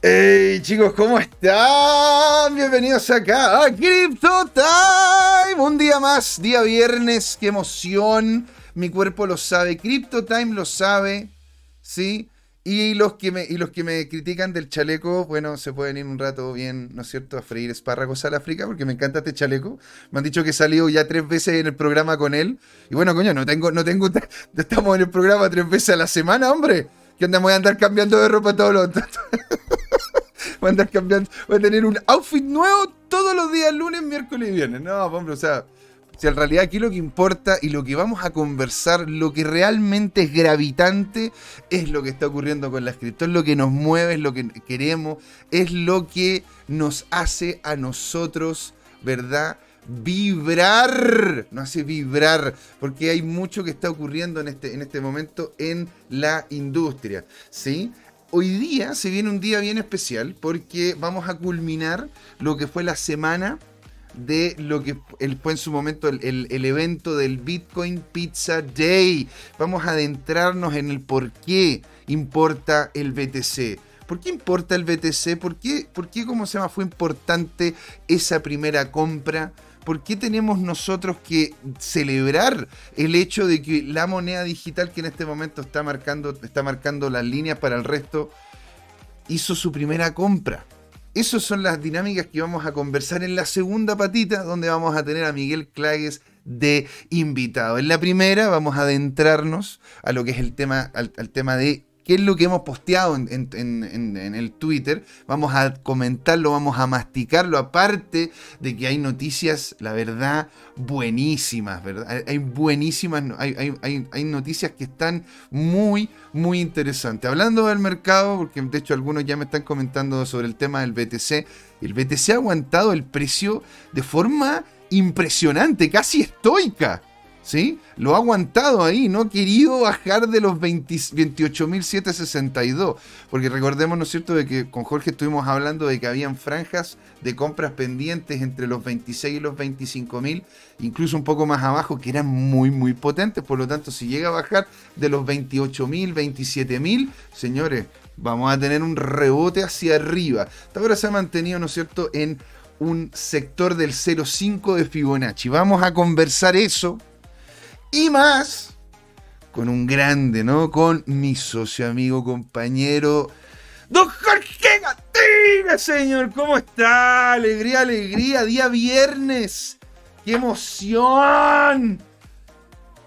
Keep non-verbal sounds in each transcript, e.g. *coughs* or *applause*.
Hey chicos, ¿cómo están? Bienvenidos acá a Crypto Time. Un día más, día viernes, qué emoción. Mi cuerpo lo sabe, Crypto Time lo sabe, ¿sí? Y los, que me, y los que me critican del chaleco, bueno, se pueden ir un rato bien, ¿no es cierto?, a freír espárragos al África, porque me encanta este chaleco. Me han dicho que he salido ya tres veces en el programa con él. Y bueno, coño, no tengo, no tengo, *laughs* estamos en el programa tres veces a la semana, hombre. Que andamos a andar cambiando de ropa todos los *laughs* *laughs* voy a tener un outfit nuevo todos los días, lunes, miércoles y viernes. No, hombre, o sea, si en realidad aquí lo que importa y lo que vamos a conversar, lo que realmente es gravitante, es lo que está ocurriendo con la cripto, es lo que nos mueve, es lo que queremos, es lo que nos hace a nosotros, ¿verdad? Vibrar, nos hace vibrar, porque hay mucho que está ocurriendo en este, en este momento en la industria, ¿sí? Hoy día se viene un día bien especial porque vamos a culminar lo que fue la semana de lo que fue en su momento el, evento del Bitcoin Pizza Day. Vamos a adentrarnos en el por qué importa el BTC. ¿Por qué importa el BTC? ¿Por qué, por qué cómo se llama, fue importante esa primera compra? ¿Por qué tenemos nosotros que celebrar el hecho de que la moneda digital que en este momento está marcando, está marcando las líneas para el resto hizo su primera compra? Esas son las dinámicas que vamos a conversar en la segunda patita, donde vamos a tener a Miguel Clagues de invitado. En la primera vamos a adentrarnos a lo que es el tema, al tema de qué es lo que hemos posteado en, el Twitter. Vamos a comentarlo, vamos a masticarlo, aparte de que hay noticias, la verdad, buenísimas, ¿verdad? Hay buenísimas, hay, hay, noticias que están muy, muy interesantes. Hablando del mercado, porque de hecho algunos ya me están comentando sobre el tema del BTC, el BTC ha aguantado el precio de forma impresionante, casi estoica. ¿Sí? Lo ha aguantado ahí, no ha querido bajar de los 28.762. Porque recordemos, ¿no es cierto?, de que con Jorge estuvimos hablando de que habían franjas de compras pendientes entre los 26 y los 25.000, incluso un poco más abajo, que eran muy, muy potentes. Por lo tanto, si llega a bajar de los 28.000, 27.000, señores, vamos a tener un rebote hacia arriba. Hasta ahora se ha mantenido, ¿no es cierto?, en un sector del 0,5 de Fibonacci. Vamos a conversar eso y más con un grande, ¿no? Con mi socio, amigo, compañero, don Jorge Gatina, señor. ¿Cómo está? Alegría, alegría. Día viernes. ¡Qué emoción!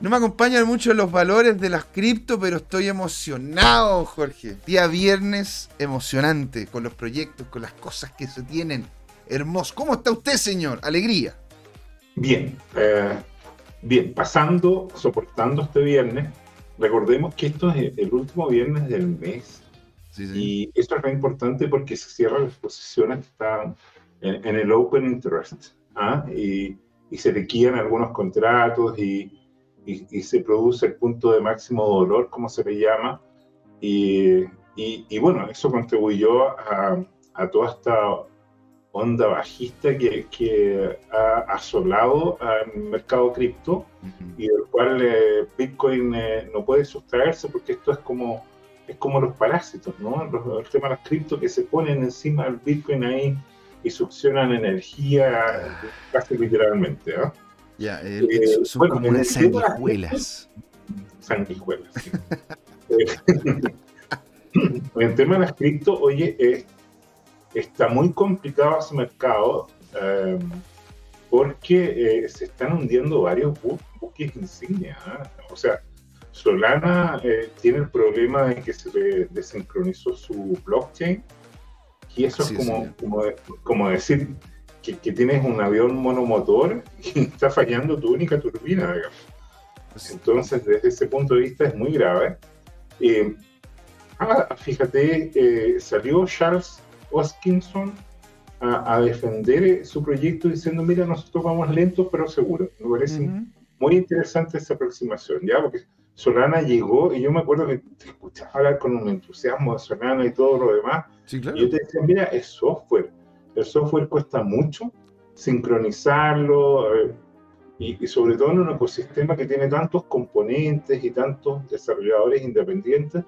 No me acompañan mucho los valores de las cripto, pero estoy emocionado, Jorge. Día viernes emocionante con los proyectos, con las cosas que se tienen. Hermoso. ¿Cómo está usted, señor? Alegría. Bien. Eh, Bien, pasando, soportando este viernes, recordemos que esto es el último viernes del mes. Y esto es muy importante porque se cierran las posiciones que están en, el open interest. ¿ah? Y, se liquidan algunos contratos y, y, se produce el punto de máximo dolor, como se le llama. Y, bueno, eso contribuyó a, a toda esta onda bajista que, que ha asolado al mercado cripto y del cual eh, Bitcoin eh, no puede sustraerse porque esto es como es como los parásitos, ¿no? Los, el tema de las cripto que se ponen encima del Bitcoin ahí y succionan energía casi literalmente, ¿ah? Ya, eh, son como unas sanguijuelas. Sanguijuelas, sí. *laughs* el tema de las cripto, oye, es está muy complicado ese mercado eh, porque eh, se están hundiendo varios buques insignia. ¿ah? O sea, Solana eh, tiene el problema de que se le desincronizó su blockchain y eso es como, como, como, decir que, que, tienes un avión monomotor *laughs* y está fallando tu única turbina, digamos. Entonces, desde ese punto de vista es muy grave. ah, fíjate, salió Charles Hoskinson a, defender su proyecto diciendo, mira, nosotros vamos lentos pero seguros. Me parece muy interesante esa aproximación, ¿ya? Porque Solana llegó y yo me acuerdo que te escuchaba hablar con un entusiasmo de Solana y todo lo demás. Y yo te decía, mira, es software. El software cuesta mucho sincronizarlo eh, y, sobre todo en un ecosistema que tiene tantos componentes y tantos desarrolladores independientes.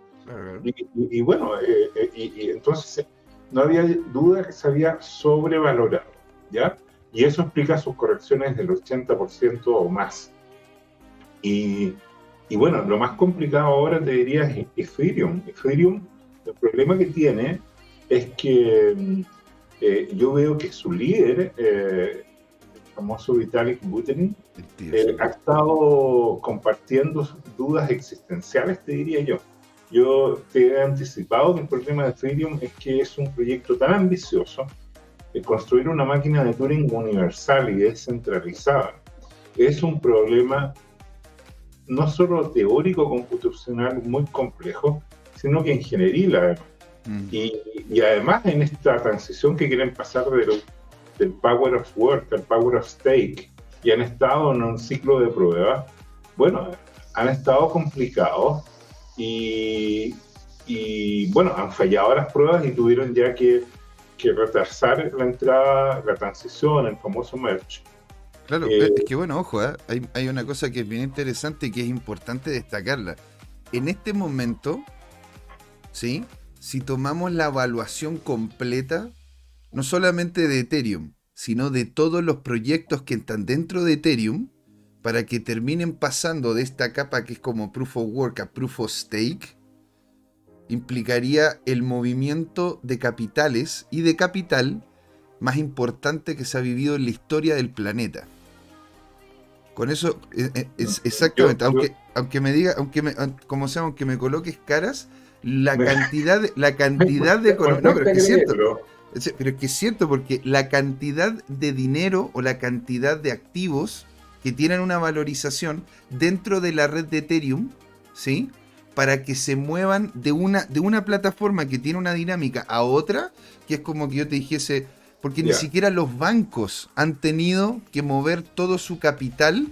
y, bueno, eh, eh, y, entonces no había duda que se había sobrevalorado, ¿ya? Y eso explica sus correcciones del 80% o más. Y, y, bueno, lo más complicado ahora te diría es Ethereum. Ethereum, el problema que tiene es que mm, eh, yo veo que su líder, eh, el famoso Vitalik Buterin, eh, ha estado compartiendo dudas existenciales, te diría yo. Yo te he anticipado que el problema de Ethereum es que es un proyecto tan ambicioso de construir una máquina de Turing universal y descentralizada. Es un problema no solo teórico computacional muy complejo, sino que ingenieril mm. Y, y, además en esta transición que quieren pasar del, del Power of Work al Power of Stake, y han estado en un ciclo de pruebas, bueno, han estado complicados y, y bueno, han fallado las pruebas y tuvieron ya que, que retrasar la entrada, la transición, el famoso merge. Claro, eh, es que bueno, ojo, ¿eh? hay, hay, una cosa que es bien interesante y que es importante destacarla. En este momento, ¿sí? Si tomamos la evaluación completa, no solamente de Ethereum, sino de todos los proyectos que están dentro de Ethereum, para que terminen pasando de esta capa que es como Proof of Work a Proof of Stake, implicaría el movimiento de capitales y de capital más importante que se ha vivido en la historia del planeta. Con eso, eh, eh, exactamente, aunque, aunque me diga, aunque me, como sea, aunque me coloques caras, la *laughs* cantidad, la cantidad de... No, pero es que es cierto. Pero es que es cierto, porque la cantidad de dinero o la cantidad de activos que tienen una valorización dentro de la red de Ethereum, ¿sí? Para que se muevan de una, de una plataforma que tiene una dinámica a otra, que es como que yo te dijese, porque ni siquiera los bancos han tenido que mover todo su capital,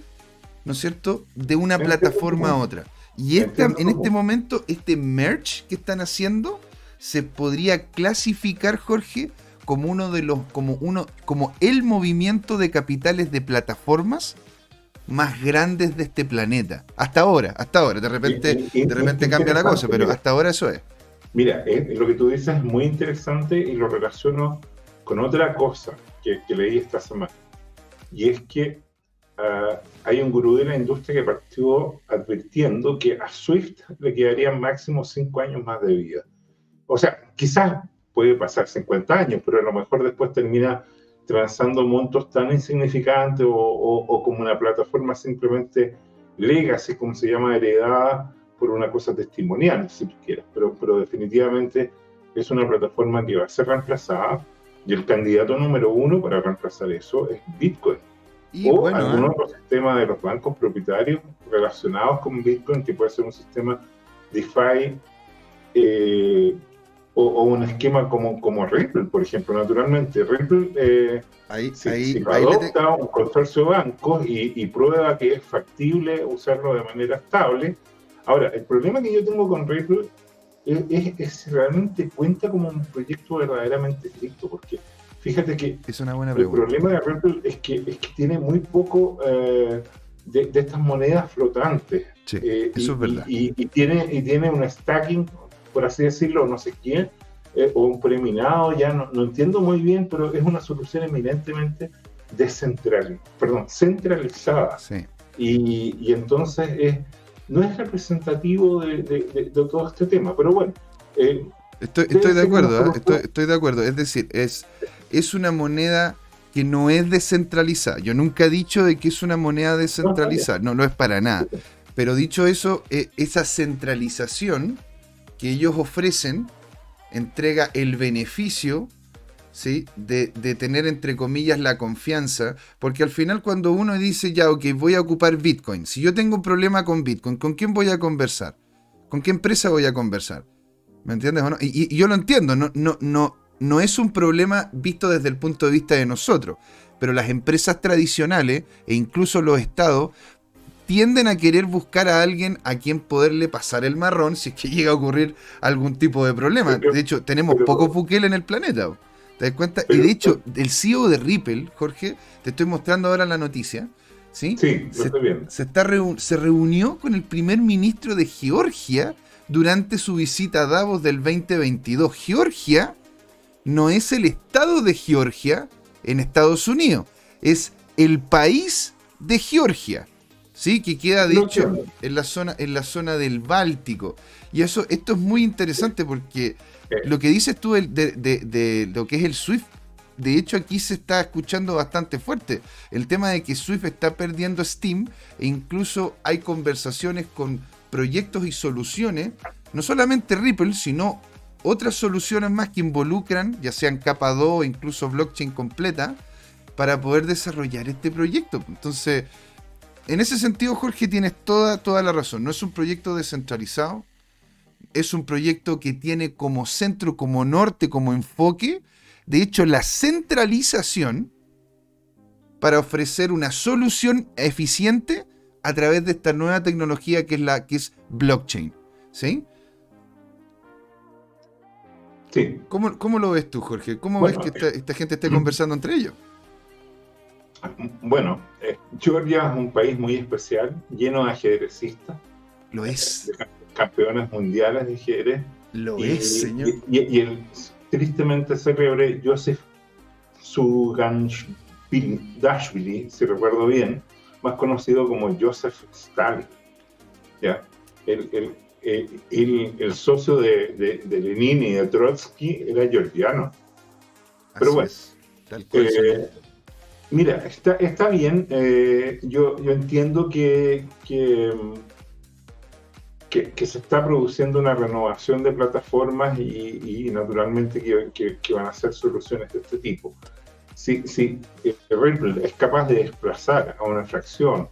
¿no es cierto?, de una plataforma a otra. Y esta, en este momento, este merge que están haciendo, se podría clasificar, Jorge, como uno de los, como uno, como el movimiento de capitales de plataformas más grandes de este planeta. Hasta ahora, hasta ahora. De repente, de repente cambia la cosa, pero hasta ahora eso es. Mira, eh, lo que tú dices es muy interesante y lo relaciono con otra cosa que, leí esta semana. Y es que ah, hay un gurú de la industria que partió advirtiendo que a Swift le quedarían máximo cinco años más de vida. O sea, quizás puede pasar 50 años, pero a lo mejor después termina transando montos tan insignificantes o, como una plataforma simplemente legacy, como se llama, heredada por una cosa testimonial, si tú quieres, pero, pero definitivamente es una plataforma que va a ser reemplazada y el candidato número uno para reemplazar eso es Bitcoin. Y o bueno, algún ¿eh? otro sistema de los bancos propietarios relacionados con Bitcoin, que puede ser un sistema DeFi eh, o, un esquema como, como Ripple, por ejemplo. Naturalmente, Ripple, eh, ahí, si, adopta un consorcio de bancos y, prueba que es factible usarlo de manera estable. Ahora, el problema que yo tengo con Ripple es, si realmente cuenta como un proyecto verdaderamente cripto, porque fíjate que es una buena el problema de Ripple es que, es que tiene muy poco eh, de, estas monedas flotantes. Sí, eh, eso y, es verdad. Y, y, tiene, y tiene un stacking por así decirlo, no sé quién, eh, o un preminado, ya no, no, entiendo muy bien, pero es una solución eminentemente descentralizada, perdón, centralizada. Sí. Y, y, entonces es, no es representativo de, de, todo este tema, pero bueno. Eh, estoy, estoy de acuerdo, ¿eh? estoy, estoy, de acuerdo. Es decir, es, es una moneda que no es descentralizada. Yo nunca he dicho de que es una moneda descentralizada, no, no es para nada. Pero dicho eso, esa centralización que ellos ofrecen entrega el beneficio ¿sí? De, tener entre comillas la confianza, porque al final cuando uno dice ya, ok, voy a ocupar Bitcoin, si yo tengo un problema con Bitcoin, ¿con quién voy a conversar? ¿Con qué empresa voy a conversar? ¿Me entiendes o no? Y, yo lo entiendo, no, no, no, no es un problema visto desde el punto de vista de nosotros, pero las empresas tradicionales e incluso los estados tienden a querer buscar a alguien a quien poderle pasar el marrón si es que *laughs* llega a ocurrir algún tipo de problema. de hecho, tenemos pocos Bukele en el planeta. ¿Te das cuenta? y de hecho, el CEO de Ripple, Jorge, te estoy mostrando ahora la noticia. Sí, sí se, estoy viendo. Se, está se reunió con el primer ministro de Georgia durante su visita a Davos del 2022. Georgia no es el estado de Georgia en Estados Unidos, es el país de Georgia. ¿Sí? que queda de hecho en la, zona, en la zona del Báltico. Y eso, esto es muy interesante porque lo que dices tú de, de, lo que es el SWIFT, de hecho aquí se está escuchando bastante fuerte. El tema de que SWIFT está perdiendo Steam e incluso hay conversaciones con proyectos y soluciones, no solamente Ripple, sino otras soluciones más que involucran, ya sean capa 2 o incluso blockchain completa, para poder desarrollar este proyecto. Entonces, en ese sentido, Jorge, tienes toda, toda la razón. No es un proyecto descentralizado, es un proyecto que tiene como centro, como norte, como enfoque, de hecho, la centralización para ofrecer una solución eficiente a través de esta nueva tecnología que es la que es blockchain. ¿Sí? Sí. ¿Cómo, lo ves tú, Jorge? ¿Cómo ves que esta, esta gente esté conversando entre ellos? Bueno, eh, Georgia es un país muy especial, lleno de ajedrecistas. Lo es. campeones mundiales de ajedrez. Lo es, señor. Y, el tristemente célebre Joseph Suganshvili, si recuerdo bien, más conocido como Joseph Stalin. ¿ya? El, el, socio de, Lenin y de Trotsky era georgiano. Pero bueno, Tal cual, eh, Mira, está, está bien. Eh, yo, yo entiendo que, que, se está produciendo una renovación de plataformas y, naturalmente que, que, van a ser soluciones de este tipo. Si, si Ripple es capaz de desplazar a una fracción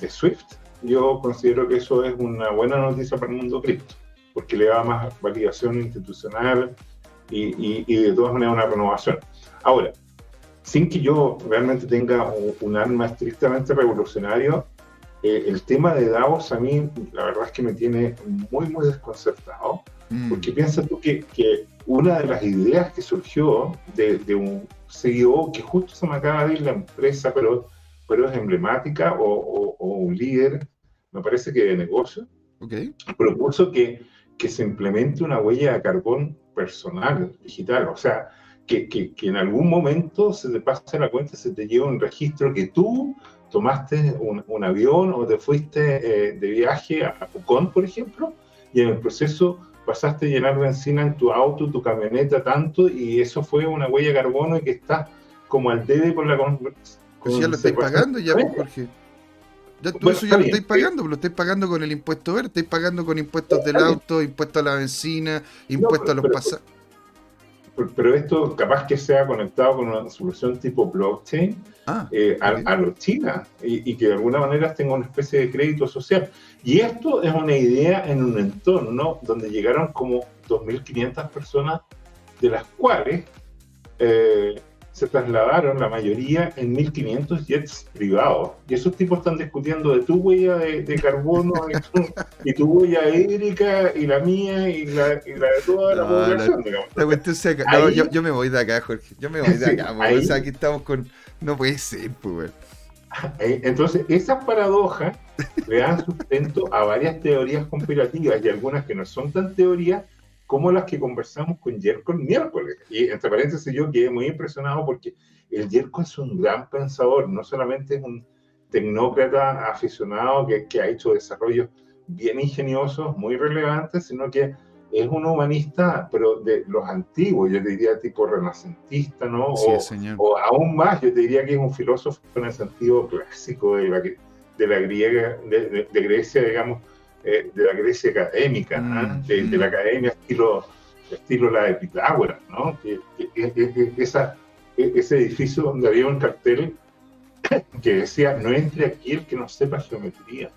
de Swift, yo considero que eso es una buena noticia para el mundo cripto, porque le da más validación institucional y, y de todas maneras una renovación. Ahora, sin que yo realmente tenga un, arma estrictamente revolucionario, eh, el tema de Davos a mí la verdad es que me tiene muy, muy desconcertado, mm. porque piensa tú que, que, una de las ideas que surgió de, un CEO que justo se me acaba de ir la empresa, pero, pero es emblemática, o, un líder, me parece que de negocio, okay. propuso que, que se implemente una huella de carbón personal, digital, o sea, que, en algún momento se te pase la cuenta, se te lleva un registro que tú tomaste un, avión o te fuiste eh, de viaje a Pucón, por ejemplo, y en el proceso pasaste a llenar benzina en tu auto, tu camioneta, tanto, y eso fue una huella de carbono y que está como al debe con la... Pues ya lo estáis pagando ya, pues, Jorge. Ya, tú eso ya lo estáis pagando, lo estáis pagando con el impuesto verde, estáis pagando con impuestos del auto, impuestos a la benzina, impuestos a los pasajes pero esto capaz que sea conectado con una solución tipo blockchain ah, eh, a, los China y, que de alguna manera tenga una especie de crédito social. Y esto es una idea en un entorno donde llegaron como 2.500 personas, de las cuales eh, se trasladaron la mayoría en 1500 jets privados. Y esos tipos están discutiendo de tu huella de, carbono y, tu, huella hídrica y la mía y la, de toda la población, digamos. yo, me voy de acá, Jorge. Yo me voy de acá. o sea, aquí estamos con... No puede ser, pues, Entonces, esas paradojas le dan sustento a varias teorías conspirativas y algunas que no son tan teorías, como las que conversamos con Jerko el miércoles. Y entre paréntesis, yo quedé muy impresionado porque el Jerko es un gran pensador, no solamente es un tecnócrata aficionado que, que ha hecho desarrollos bien ingeniosos, muy relevantes, sino que es un humanista, pero de los antiguos, yo diría tipo renacentista, ¿no? Sí, o, señor. o, aún más, yo te diría que es un filósofo en el sentido clásico de la, de la griega, de, de Grecia, digamos, eh, de la Grecia académica, mm, de, la mm. academia estilo, estilo la de Pitágoras, ¿no? que, esa, e, ese edificio donde había un cartel *coughs* que decía, no entre aquí el que no sepa geometría.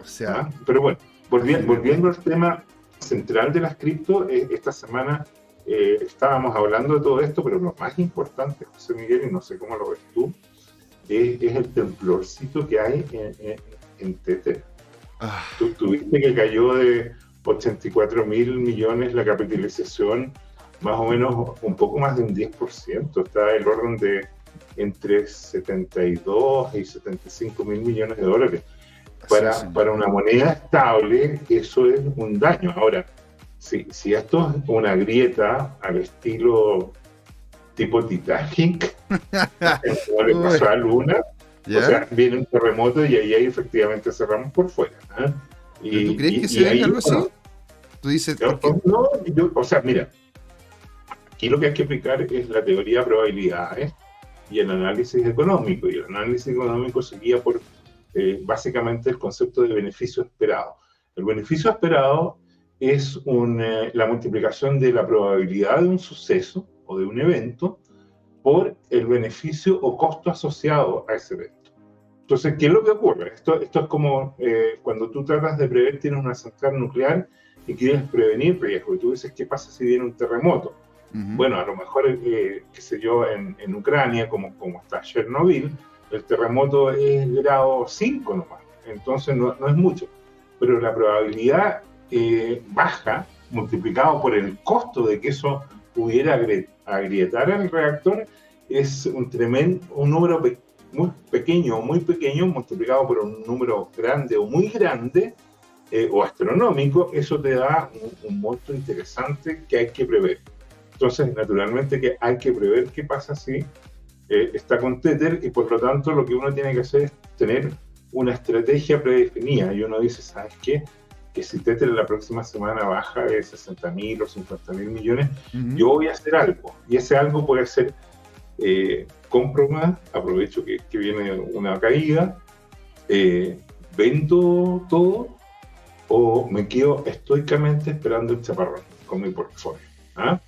O sea, ¿Ah? pero bueno, volviendo, volviendo al tema central de las cripto, eh, esta semana eh, estábamos hablando de todo esto, pero lo más importante, José Miguel, y no sé cómo lo ves tú, es, el temblorcito que hay en, en, en Tether. Ah. Tú tuviste que cayó de 84 mil millones la capitalización, más o menos un poco más de un 10%. Está el orden de entre 72 y 75 mil millones de dólares. Para, para una moneda estable, eso es un daño. Ahora, si, si esto es una grieta al estilo tipo Titanic, como le pasó a Luna, o sea, viene un terremoto y ahí, efectivamente cerramos por fuera. ¿eh? Y, ¿Tú crees que se ve algo así? Tú dices. no, o sea, mira, aquí lo que hay que aplicar es la teoría de probabilidades y el análisis económico. Y el análisis económico se guía por eh, básicamente el concepto de beneficio esperado. El beneficio esperado es eh, la multiplicación de la probabilidad de un suceso o de un evento por el beneficio o costo asociado a ese evento. Entonces, ¿qué es lo que ocurre? Esto, esto es como eh, cuando tú tratas de prever, tienes una central nuclear y quieres prevenir riesgo, y tú dices, ¿qué pasa si viene un terremoto? Bueno, a lo mejor, eh, qué sé yo, en, en, Ucrania, como, como está Chernobyl, el terremoto es grado 5 nomás, entonces no, no es mucho, pero la probabilidad eh, baja, multiplicado por el costo de que eso pudiera agrietar el reactor, es un tremendo, un número muy pequeño o muy pequeño, multiplicado por un número grande o muy grande, eh, o astronómico, eso te da un, monto interesante que hay que prever. Entonces, naturalmente que hay que prever qué pasa si eh, está con Tether y por lo tanto lo que uno tiene que hacer es tener una estrategia predefinida y uno dice, ¿sabes qué? Que si Tether la próxima semana baja de 60 mil o 50 mil millones, yo voy a hacer algo y ese algo puede ser eh, compro más, aprovecho que, viene una caída, eh, vendo todo o me quedo estoicamente esperando el chaparrón con mi portfolio. ¿ah?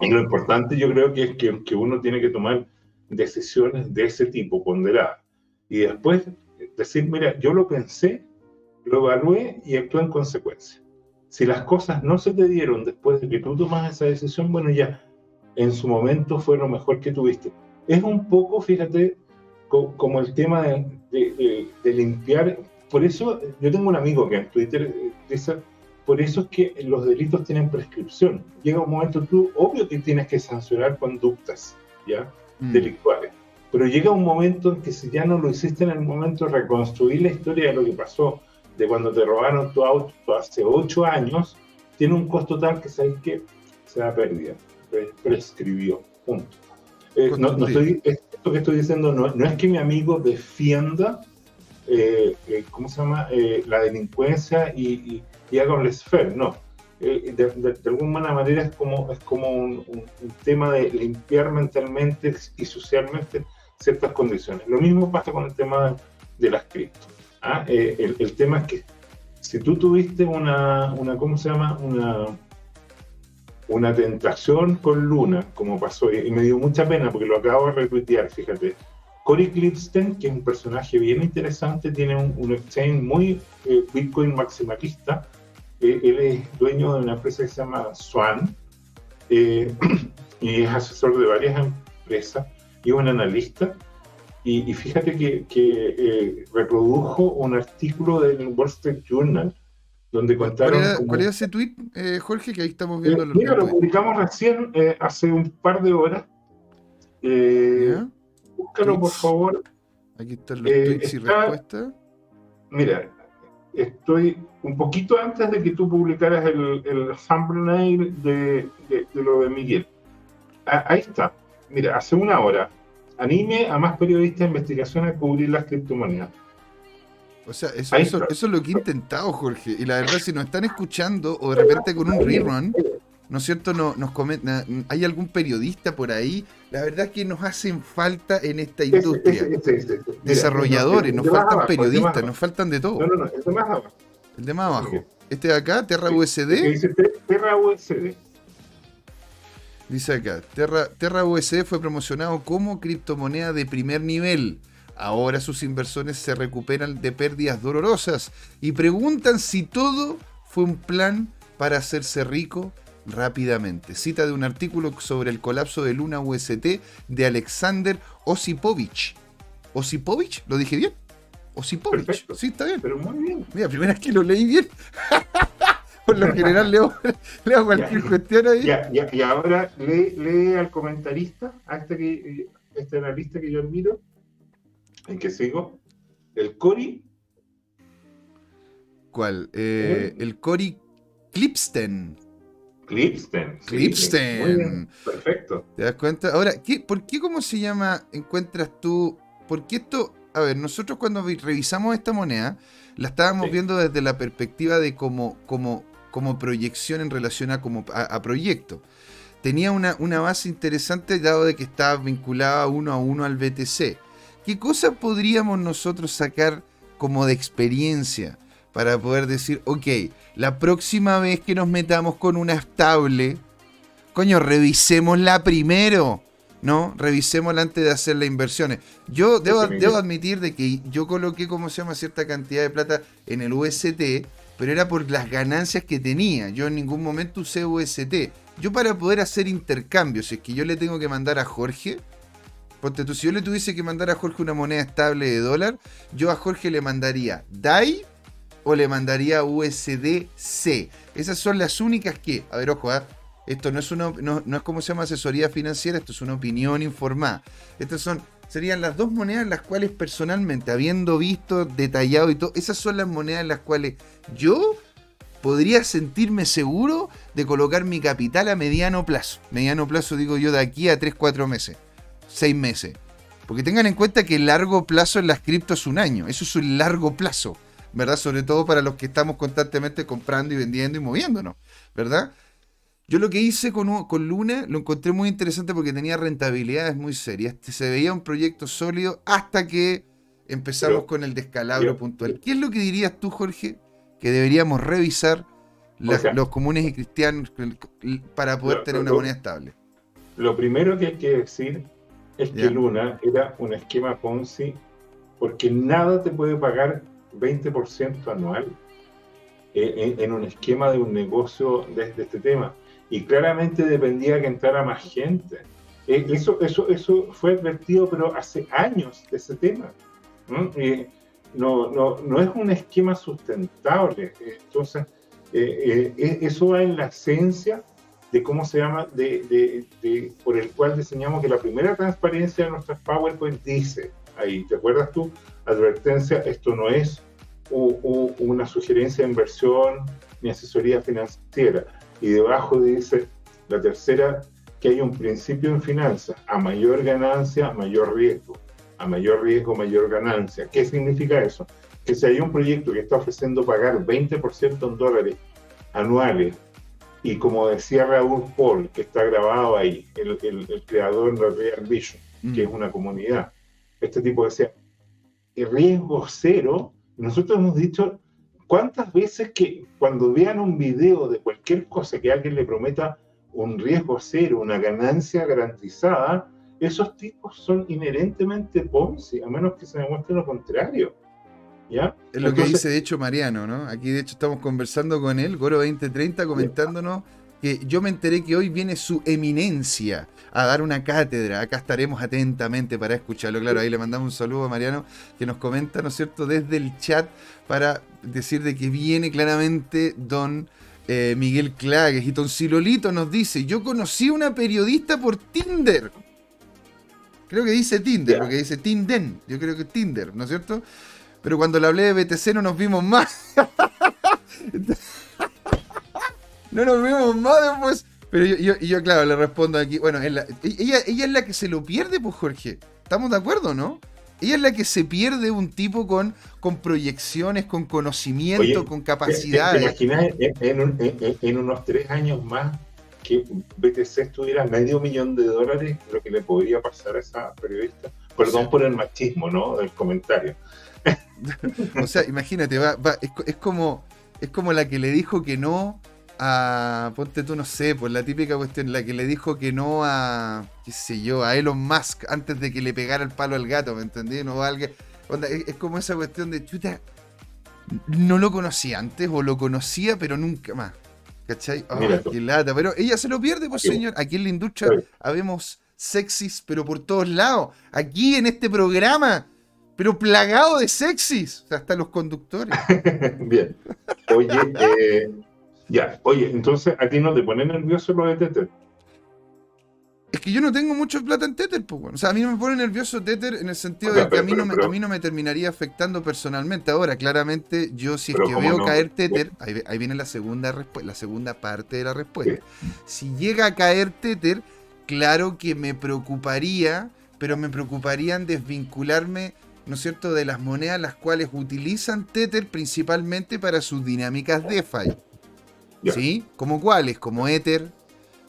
Y lo importante yo creo que es que, uno tiene que tomar decisiones de ese tipo, ponderadas. Y después decir, mira, yo lo pensé, lo evalué y actué en consecuencia. Si las cosas no se te dieron después de que tú tomas esa decisión, bueno, ya, en su momento fue lo mejor que tuviste. Es un poco, fíjate, como el tema de, limpiar. Por eso yo tengo un amigo que en Twitter eh, dice, por eso es que los delitos tienen prescripción. Llega un momento, tú, obvio que tienes que sancionar conductas, ¿ya? Mm. Delictuales. Pero llega un momento en que si ya no lo hiciste en el momento, reconstruir la historia de lo que pasó, de cuando te robaron tu auto hace ocho años, tiene un costo tal que sabes que se da pérdida prescribió. Punto. Eh, no, estoy, esto que estoy diciendo no, no, es que mi amigo defienda, eh, eh, ¿cómo se llama?, la delincuencia y, y, haga un laissez no. De, alguna manera es como, es como un, tema de limpiar mentalmente y socialmente ciertas condiciones. Lo mismo pasa con el tema de las cripto. ¿Ah? el, el, tema es que si tú tuviste una, una ¿cómo se llama?, una una tentación con Luna, como pasó, y me dio mucha pena porque lo acabo de retuitear, fíjate. Cory Clipsten, que es un personaje bien interesante, tiene un, exchange muy eh, Bitcoin maximalista. Eh, él es dueño de una empresa que se llama Swan eh, *clears throat* y es asesor de varias empresas y un analista. Y, fíjate que, que reprodujo un artículo del Wall Street Journal donde contaron... ¿Cuál era, ese tweet, eh, Jorge, que ahí estamos viendo? Eh, mira, lo publicamos recién, eh, hace un par de horas. búscalo, por favor. Aquí están los tweets y respuestas. Mira, estoy un poquito antes de que tú publicaras el, el thumbnail de, de, lo de Miguel. Ah, ahí está. Mira, hace una hora. Anime a más periodistas de investigación a cubrir las criptomonedas. O sea, eso, eso, es lo que he intentado, Jorge. Y la verdad, si nos están escuchando o de repente con un rerun, ¿no es cierto? No, nos comenta, ¿Hay algún periodista por ahí? La verdad es que nos hacen falta en esta industria. Desarrolladores, nos faltan periodistas, nos faltan de todo. No, no, no, el de más abajo. El de más abajo. Este de acá, Terra USD. Dice Terra USD. Dice acá, Terra, Terra USD fue promocionado como criptomoneda de primer nivel Ahora sus inversores se recuperan de pérdidas dolorosas y preguntan si todo fue un plan para hacerse rico rápidamente. Cita de un artículo sobre el colapso de Luna UST de Alexander Osipovich. ¿Osipovich? ¿Lo dije bien? Osipovich. Sí, está bien. Pero muy bien. Mira, primera vez que lo leí bien. *laughs* Por lo general leo, *laughs* leo cualquier cuestión ahí. y ahora lee, lee, al comentarista, a este, que, este analista que yo admiro, ¿En qué sigo? ¿El Cori? ¿Cuál? Eh, el Cori Clipsten. Clipsten. Clipsten. perfecto. ¿Te das cuenta? Ahora, ¿qué, ¿por qué cómo se llama encuentras tú? Porque esto, a ver, nosotros cuando revisamos esta moneda, la estábamos viendo desde la perspectiva de como, como, como proyección en relación a, como, a, proyecto. Tenía una, una, base interesante dado de que estaba vinculada uno a uno al BTC. ¿Qué cosa podríamos nosotros sacar como de experiencia para poder decir, ok, la próxima vez que nos metamos con una estable, coño, revisémosla primero, ¿no? Revisémosla antes de hacer las inversiones. Yo debo, debo admitir de que yo coloqué, como se llama, cierta cantidad de plata en el UST, pero era por las ganancias que tenía. Yo en ningún momento usé UST. Yo para poder hacer intercambios, si es que yo le tengo que mandar a Jorge, ponte tú, si yo le tuviese que mandar a Jorge una moneda estable de dólar, yo a Jorge le mandaría DAI o le mandaría USDC. Esas son las únicas que, a ver, ojo, ¿eh? esto no es, una, no, es como se llama asesoría financiera, esto es una opinión informada. Estas son, serían las dos monedas en las cuales personalmente, habiendo visto, detallado y todo, esas son las monedas en las cuales yo podría sentirme seguro de colocar mi capital a mediano plazo. Mediano plazo digo yo de aquí a 3, 4 meses, 6 meses. Porque tengan en cuenta que el largo plazo en las criptos es un año, eso es un largo plazo. ¿verdad? Sobre todo para los que estamos constantemente comprando y vendiendo y moviéndonos, ¿verdad? Yo lo que hice con, con Luna lo encontré muy interesante porque tenía rentabilidades muy serias. Se veía un proyecto sólido hasta que empezamos con el descalabro puntual. ¿Qué es lo que dirías tú, Jorge, que deberíamos revisar los comunes y cristianos para poder tener una moneda estable? Lo primero que hay que decir es que Luna era un esquema Ponzi porque nada te puede pagar 20% anual eh, en, un esquema de un negocio desde este tema. Y claramente dependía que entrara más gente. Eh, eso, eso, eso fue advertido, pero hace años de ese tema. no, no, no es un esquema sustentable. Entonces, eh, eso va en la esencia de cómo se llama, de, de, por el cual diseñamos que la primera transparencia de nuestras PowerPoint dice, ahí, ¿te acuerdas tú? Advertencia, esto no es una sugerencia de inversión ni asesoría financiera. Y debajo dice la tercera, que hay un principio en finanzas, a mayor ganancia, mayor riesgo. A mayor riesgo, mayor ganancia. ¿Qué significa eso? Que si hay un proyecto que está ofreciendo pagar 20% en dólares anuales, y como decía Raúl Paul, que está grabado ahí, el, creador de Real Vision, que mm. es una comunidad, este tipo decía, el riesgo cero nosotros hemos dicho cuántas veces que cuando vean un video de cualquier cosa que alguien le prometa un riesgo cero, una ganancia garantizada, esos tipos son inherentemente Ponzi, a menos que se demuestre lo contrario. ¿Ya? Es lo que dice de hecho Mariano, ¿no? Aquí de hecho estamos conversando con él, Goro 2030, comentándonos que yo me enteré que hoy viene su eminencia a dar una cátedra. Acá estaremos atentamente para escucharlo. Claro, ahí le mandamos un saludo a Mariano que nos comenta, ¿no es cierto?, desde el chat para decir de que viene claramente don eh, Miguel Clagues. Y Don Silolito nos dice, yo conocí a una periodista por Tinder. Creo que dice Tinder, porque dice Tinden. Yo creo que Tinder, ¿no es cierto? Pero cuando le hablé de BTC no nos vimos más. *laughs* no nos vimos más después. Pero yo, yo, claro, le respondo aquí. Bueno, ella, ella es la que se lo pierde, pues, Jorge. ¿Estamos de acuerdo, no? Ella es la que se pierde un tipo con, con proyecciones, con conocimiento, con capacidades. ¿Te, imaginas en, unos tres años más que BTC estuviera medio millón de dólares lo que le podría pasar a esa periodista? Perdón por el machismo, ¿no? Del comentario. *laughs* o sea, imagínate, va, es, es, como, es como la que le dijo que no a, ponte tú, no sé, pues la típica cuestión, la que le dijo que no a, qué sé yo, a Elon Musk antes de que le pegara el palo al gato, ¿me entendí? No, alguien, es, como esa cuestión de, chuta, no lo conocía antes o lo conocía pero nunca más. ¿Cachai? qué lata. Pero ella se lo pierde, pues señor. Aquí en la industria habemos sexys, pero por todos lados. Aquí en este programa, pero plagado de sexys. O sea, hasta los conductores. *laughs* Bien. Oye, eh, ya, oye, entonces a ti no te pone nervioso lo de Tether. Es que yo no tengo mucho plata en Tether, pues, bueno. O sea, a mí me pone nervioso Tether en el sentido de que a, mí no me, a mí no me terminaría afectando personalmente. Ahora, claramente, yo si es que veo caer Tether, ahí, viene la segunda, la segunda parte de la respuesta. Si llega a caer Tether, claro que me preocuparía, pero me preocuparía en desvincularme, ¿no es cierto?, de las monedas las cuales utilizan Tether principalmente para sus dinámicas DeFi. ¿Sí? ¿Como cuáles? Como Ether,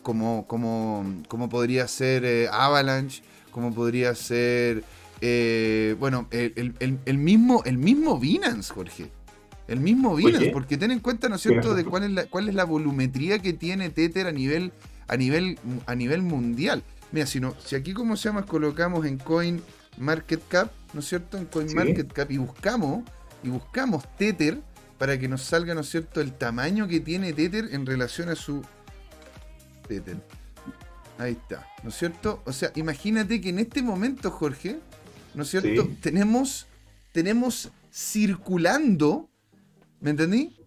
como, como, como podría ser eh, Avalanche, como podría ser, eh, bueno, el, mismo, el mismo Binance, Jorge. El mismo Binance, porque ten en cuenta, ¿no es cierto?, de cuál es la, cuál es la volumetría que tiene Tether a nivel, a nivel, a nivel mundial. Mira, si, no, si aquí, como se llama?, colocamos en Coin Market Cap, ¿no es cierto?, en Coin Market Cap y buscamos, y buscamos Tether, para que nos salga, ¿no es cierto?, el tamaño que tiene Tether en relación a su... Tether. Ahí está, ¿no es cierto? O sea, imagínate que en este momento, Jorge, ¿no es cierto?, tenemos, tenemos circulando, ¿me entendí?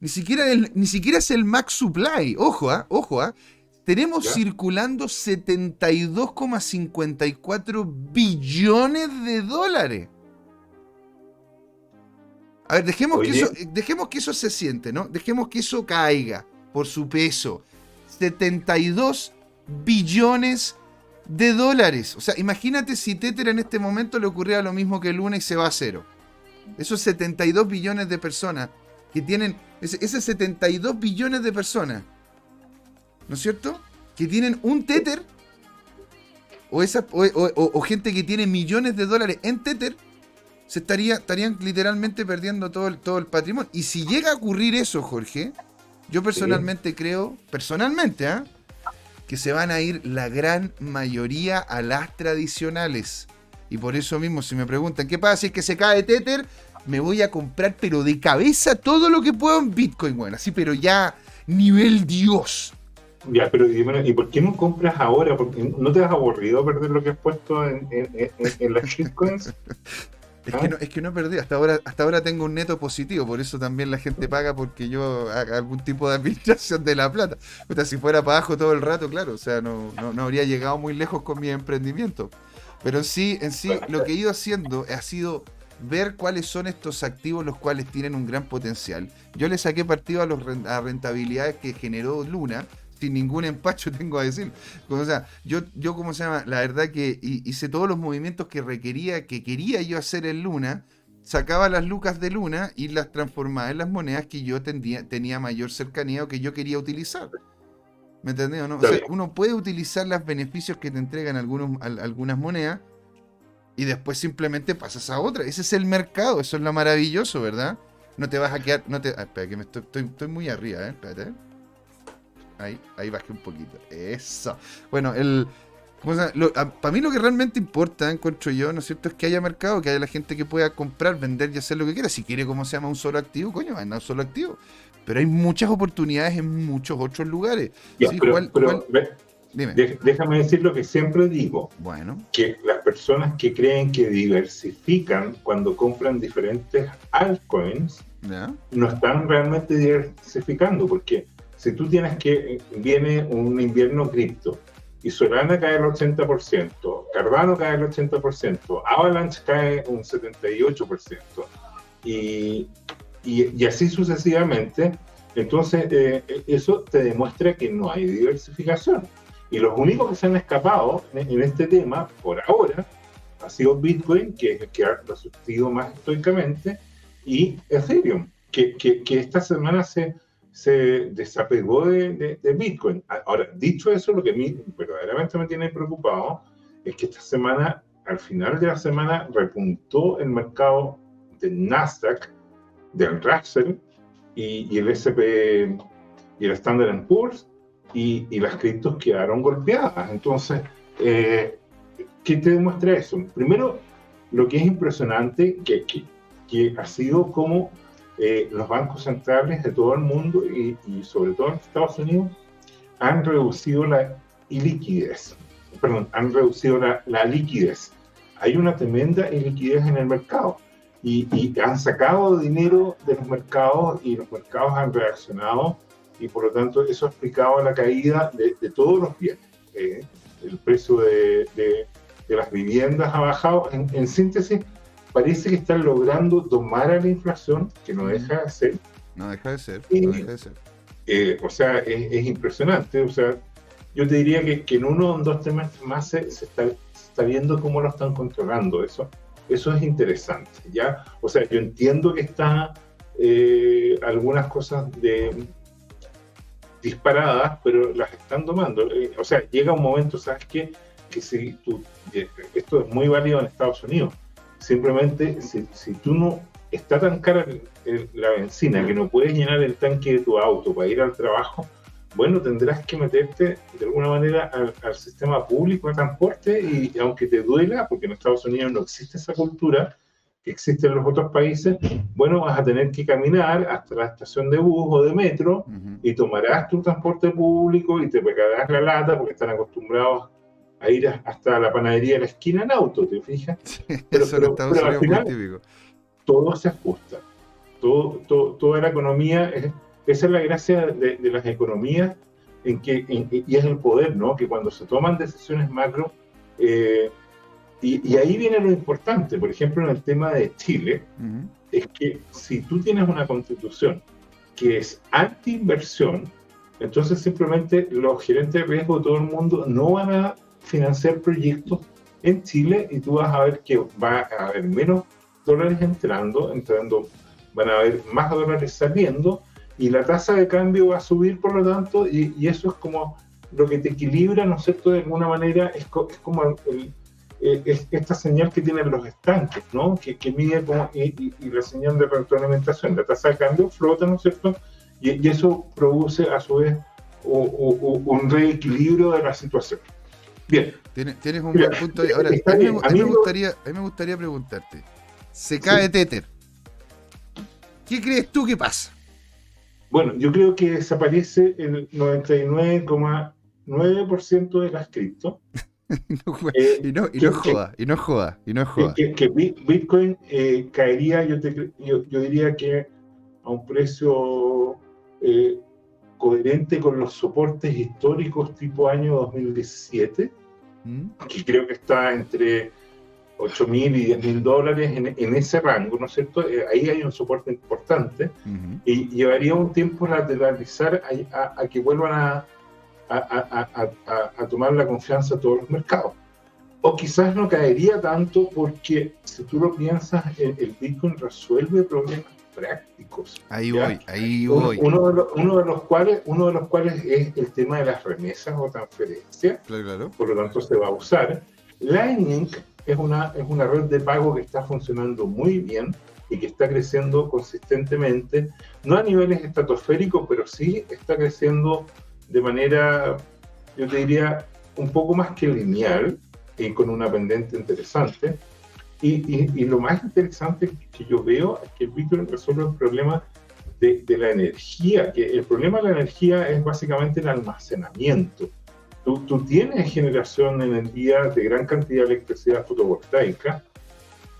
Ni siquiera, ni siquiera es el max supply, ojo, ¿ah? ojo, ¿ah? Tenemos circulando 72,54 billones de dólares. A ver, dejemos que, eso, dejemos que eso se siente, ¿no? Dejemos que eso caiga por su peso. 72 billones de dólares. O sea, imagínate si Tether en este momento le ocurriera lo mismo que Luna y se va a cero. Esos 72 billones de personas que tienen, ese, 72 billones de personas, ¿no es cierto? Que tienen un Tether, o, esa, o gente que tiene millones de dólares en Tether, se estaría, estarían literalmente perdiendo todo el, todo el patrimonio. Y si llega a ocurrir eso, Jorge, yo personalmente creo, personalmente, ¿ah? que se van a ir la gran mayoría a las tradicionales. Y por eso mismo, si me preguntan, ¿qué pasa si es que se cae Tether? Me voy a comprar, pero de cabeza, todo lo que puedo en Bitcoin, bueno, así, pero ya nivel Dios. Ya, pero ¿y por qué no compras ahora? Porque ¿No te has aburrido perder lo que has puesto en, en, en las *laughs* shitcoins? Es, que no, es que no he perdido, hasta ahora, hasta ahora tengo un neto positivo, por eso también la gente paga porque yo haga algún tipo de *laughs* administración de la plata. O sea, si fuera para abajo todo el rato, claro, o sea, no, no, habría llegado muy lejos con mi emprendimiento. Pero en sí, en sí, lo que he ido haciendo ha sido ver cuáles son estos activos los cuales tienen un gran potencial. Yo le saqué partido a, los, a rentabilidades que generó Luna sin ningún empacho *laughs* tengo a decir. O sea, yo, yo como se llama, la verdad que hice todos los movimientos que requería, que quería yo hacer en Luna, sacaba las lucas de Luna y las transformaba en las monedas que yo tenía mayor cercanía o que yo quería utilizar. ¿Me entendés o no? O sea, uno puede utilizar los beneficios que te entregan algunos, algunas monedas y después simplemente pasas a otra. Ese es el mercado, eso es lo maravilloso, ¿verdad? No te vas a quedar. No te, ah, espera, que me estoy, estoy, muy arriba, ¿eh? Espérate. Ahí, ahí bajé un poquito. Eso. Bueno, el. Para mí lo que realmente importa, encuentro yo, ¿no es cierto? Es que haya mercado, que haya la gente que pueda comprar, vender y hacer lo que quiera. Si quiere, como se llama, un solo activo, coño, va un solo activo. Pero hay muchas oportunidades en muchos otros lugares. pero, déjame decir lo que siempre digo. Bueno. Que las personas que creen que diversifican cuando compran diferentes altcoins, no están realmente diversificando, porque si tú tienes que, viene un invierno cripto y Solana cae el 80%, Cardano cae el 80%, Avalanche cae un 78%, y, y, así sucesivamente, entonces eh, eso te demuestra que no hay diversificación. Y los únicos que se han escapado en, este tema, por ahora, ha sido Bitcoin, que, que ha resistido más estoicamente, y Ethereum, que, que, que esta semana se se desapegó de, Bitcoin. Ahora, dicho eso, lo que mí verdaderamente me tiene preocupado es que esta semana, al final de la semana, repuntó el mercado del Nasdaq, del Russell y, el SP y el Standard Poor's y, y, las criptos quedaron golpeadas. Entonces, eh, ¿qué te demuestra eso? Primero, lo que es impresionante que, que, que ha sido como eh, los bancos centrales de todo el mundo y, sobre todo en Estados Unidos han reducido la iliquidez, perdón, han reducido la, la liquidez. Hay una tremenda iliquidez en el mercado y, han sacado dinero de los mercados y los mercados han reaccionado y por lo tanto eso ha explicado la caída de, todos los bienes. Eh, el precio de, las viviendas ha bajado. En, síntesis, parece que están logrando domar a la inflación, que no deja de ser. No deja de ser, no deja de ser. Eh, o sea, es, impresionante. O sea, yo te diría que, en uno o en dos temas más se, está, está, viendo cómo lo están controlando. Eso, eso es interesante. ¿ya? O sea, yo entiendo que está eh, algunas cosas de disparadas, pero las están tomando. Eh, o sea, llega un momento, ¿sabes qué? Que si tú, esto es muy válido en Estados Unidos. Simplemente, si, si tú no está tan cara la benzina que no puedes llenar el tanque de tu auto para ir al trabajo, bueno, tendrás que meterte de alguna manera al, sistema público de transporte y aunque te duela, porque en Estados Unidos no existe esa cultura que existe en los otros países, bueno, vas a tener que caminar hasta la estación de bus o de metro y tomarás tu transporte público y te pegarás la lata porque están acostumbrados a ir hasta la panadería de la esquina en auto, ¿te fijas? pero, eso pero, al final, todo se ajusta. Todo, toda la economía, es, esa es la gracia de, las economías, en que, y es el poder, ¿no? Que cuando se toman decisiones macro, eh, y, ahí viene lo importante, por ejemplo, en el tema de Chile, es que si tú tienes una constitución que es anti-inversión, entonces simplemente los gerentes de riesgo de todo el mundo no van a financiar proyectos en Chile y tú vas a ver que va a haber menos dólares entrando, entrando, van a haber más dólares saliendo y la tasa de cambio va a subir, por lo tanto, y, eso es como lo que te equilibra, ¿no es cierto? De alguna manera es, es como eh, esta señal que tienen los estanques, ¿no? Que, mide como, y, la señal de retroalimentación. La tasa de cambio flota, ¿no es cierto? Y, eso produce a su vez un reequilibrio de la situación. Bien. Tienes, un buen punto ahí. Ahora, a mí, me gustaría, a mí me gustaría preguntarte se cae Tether. ¿Qué crees tú que pasa? Bueno, yo creo que desaparece el 99,9% de las cripto. *laughs* Eh, y no, y no joda, y no joda, y no joda. Que, Bitcoin eh, caería, yo, yo, diría que a un precio eh, coherente con los soportes históricos tipo año 2017, ¿Mm? que creo que está entre 8 mil y 10 mil dólares en, ese rango, ¿no es cierto? Eh, ahí hay un soporte importante y llevaría un tiempo lateralizar a, a, que vuelvan a, a, tomar la confianza de todos los mercados. O quizás no caería tanto porque si tú lo piensas, el, Bitcoin resuelve problemas prácticos. Ahí voy, ahí voy. Uno, de los, uno, de los, cuales, uno de los cuales es el tema de las remesas o transferencias. Claro, Por lo tanto, se va a usar. Lightning es una, es una red de pago que está funcionando muy bien y que está creciendo consistentemente, no a niveles estratosféricos, pero sí está creciendo de manera, yo te diría, un poco más que lineal y con una pendiente interesante. Y, y, lo más interesante que yo veo es que el Bitcoin resuelve el problema de, de, la energía, que el problema de la energía es básicamente el almacenamiento. Tú, tienes generación de energía de gran cantidad de electricidad fotovoltaica,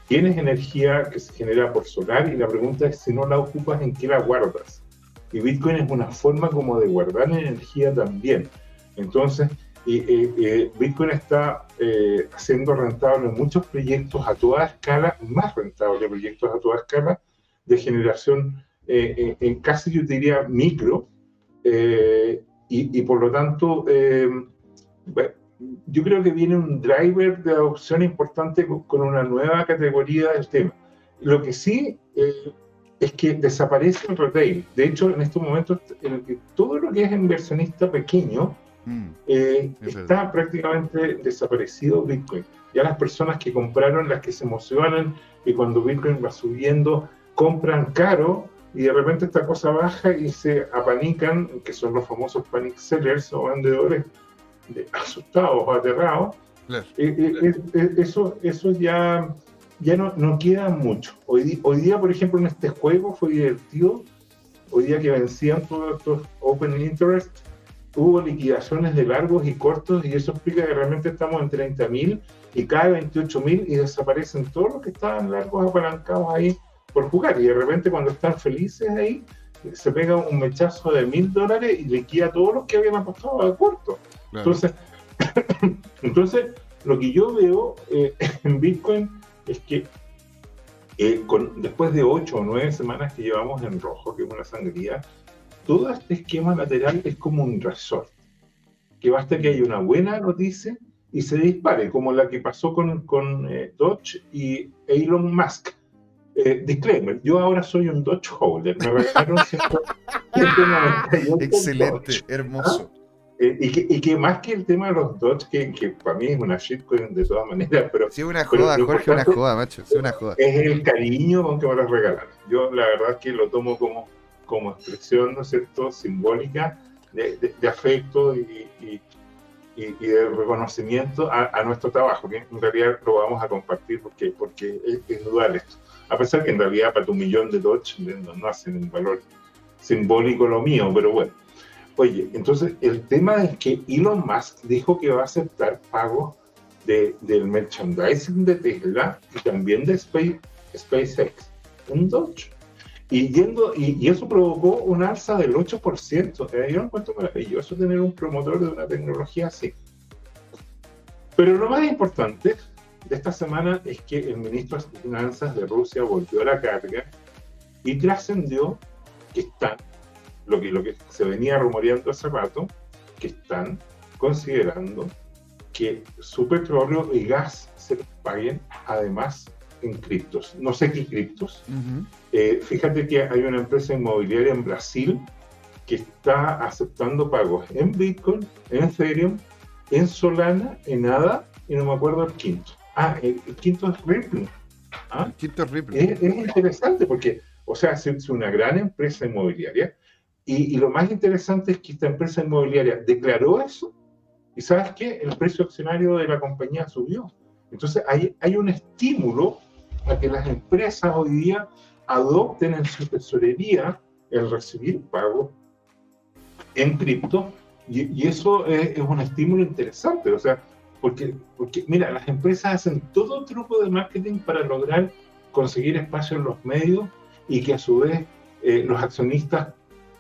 tienes energía que se genera por solar y la pregunta es si no la ocupas, ¿en qué la guardas? Y Bitcoin es una forma como de guardar energía también. Entonces, Bitcoin está eh, haciendo rentable muchos proyectos a toda escala, más rentable proyectos a toda escala de generación eh, eh, en casi yo diría micro, y, por lo tanto, eh, yo creo que viene un driver de adopción importante con, una nueva categoría del tema. Lo que sí eh, es que desaparece el retail. De hecho, en estos momentos, todo lo que es inversionista pequeño mm, eh, está prácticamente desaparecido Bitcoin. Ya las personas que compraron, las que se emocionan y cuando Bitcoin va subiendo, compran caro y de repente esta cosa baja y se apanican, que son los famosos panic sellers o vendedores asustados o aterrados. eso, eso ya, ya no, no queda mucho. Hoy, hoy día, por ejemplo, en este juego fue divertido. Hoy día que vencían todos estos open interest, hubo liquidaciones de largos y cortos y eso explica que realmente estamos en 30.000 y cae 28.000 y desaparecen todos los que estaban largos apalancados ahí por jugar. Y de repente cuando están felices ahí, se pega un mechazo de mil dólares y le quita a todos los que habían apostado a corto. Entonces, *coughs* Entonces, lo que yo veo eh, *laughs* en Bitcoin es que eh, con, después de ocho o nueve semanas que llevamos en rojo, que es una sangría, todo este esquema lateral es como un resort. Que basta que haya una buena noticia y se dispare, como la que pasó con, con eh, Dodge y Elon Musk. Eh, disclaimer, yo ahora soy un Dodge holder. Me regalaron Excelente, hermoso. Eh, y, que, y, que, más que el tema de los Dodge, que, que para mí es una shitcoin de todas maneras, pero... Sí, una joda, Jorge, una joda, macho, sí, una joda. Es el cariño con que me las regalaron. Yo la verdad que lo tomo como, como expresión, ¿no es cierto?, simbólica de, de, afecto y, y, y, de reconocimiento a, a, nuestro trabajo, que en realidad lo vamos a compartir porque, porque es, es esto. A pesar que en realidad para tu millón de Dodge no, no hacen un valor simbólico lo mío, pero bueno. Oye, entonces el tema es que Elon Musk dijo que va a aceptar pagos de, del merchandising de Tesla y también de Space, SpaceX, un Dodge. Y, yendo, y, eso provocó un alza del 8%. Eh, yo encuentro maravilloso tener un promotor de una tecnología así. Pero lo más importante de esta semana es que el ministro de Finanzas de Rusia volvió a la carga y trascendió que están lo que, lo que se venía rumoreando hace rato, que están considerando que su petróleo y gas se paguen además en criptos. No sé qué criptos. Eh, fíjate que hay una empresa inmobiliaria en Brasil que está aceptando pagos en Bitcoin, en Ethereum, en Solana, en ADA y no me acuerdo el quinto. Ah, el, quinto es Ripple. ¿Ah? quinto es Ripple. Es, es, interesante porque, o sea, es una gran empresa inmobiliaria y, lo más interesante es que esta empresa inmobiliaria declaró eso y sabes qué, el precio accionario de la compañía subió. Entonces hay, hay un estímulo a que las empresas hoy día adopten en su tesorería el recibir pago en cripto y, eso es, es, un estímulo interesante, o sea, porque, porque mira, las empresas hacen todo truco de marketing para lograr conseguir espacio en los medios y que a su vez eh, los accionistas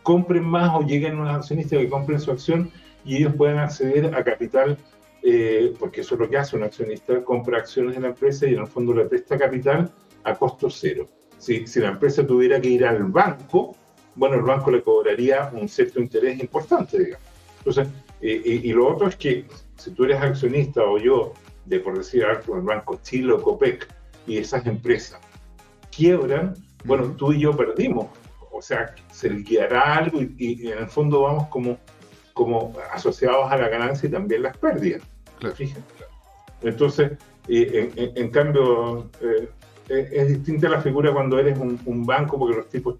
compren más o lleguen unos accionistas que compren su acción y ellos puedan acceder a capital, eh, porque eso es lo que hace un accionista, compra acciones de la empresa y en el fondo le presta capital a costo cero. Si, si la empresa tuviera que ir al banco, bueno, el banco le cobraría un cierto interés importante, digamos. Entonces, eh, y, lo otro es que si tú eres accionista o yo, de por decir algo, el Banco Chile o Copec, y esas empresas quiebran, bueno, tú y yo perdimos, o sea, se liquidará algo y, en el fondo vamos como, como asociados a la ganancia y también las pérdidas. Claro. Entonces, en, en, cambio, eh, es distinta la figura cuando eres un, banco porque los tipos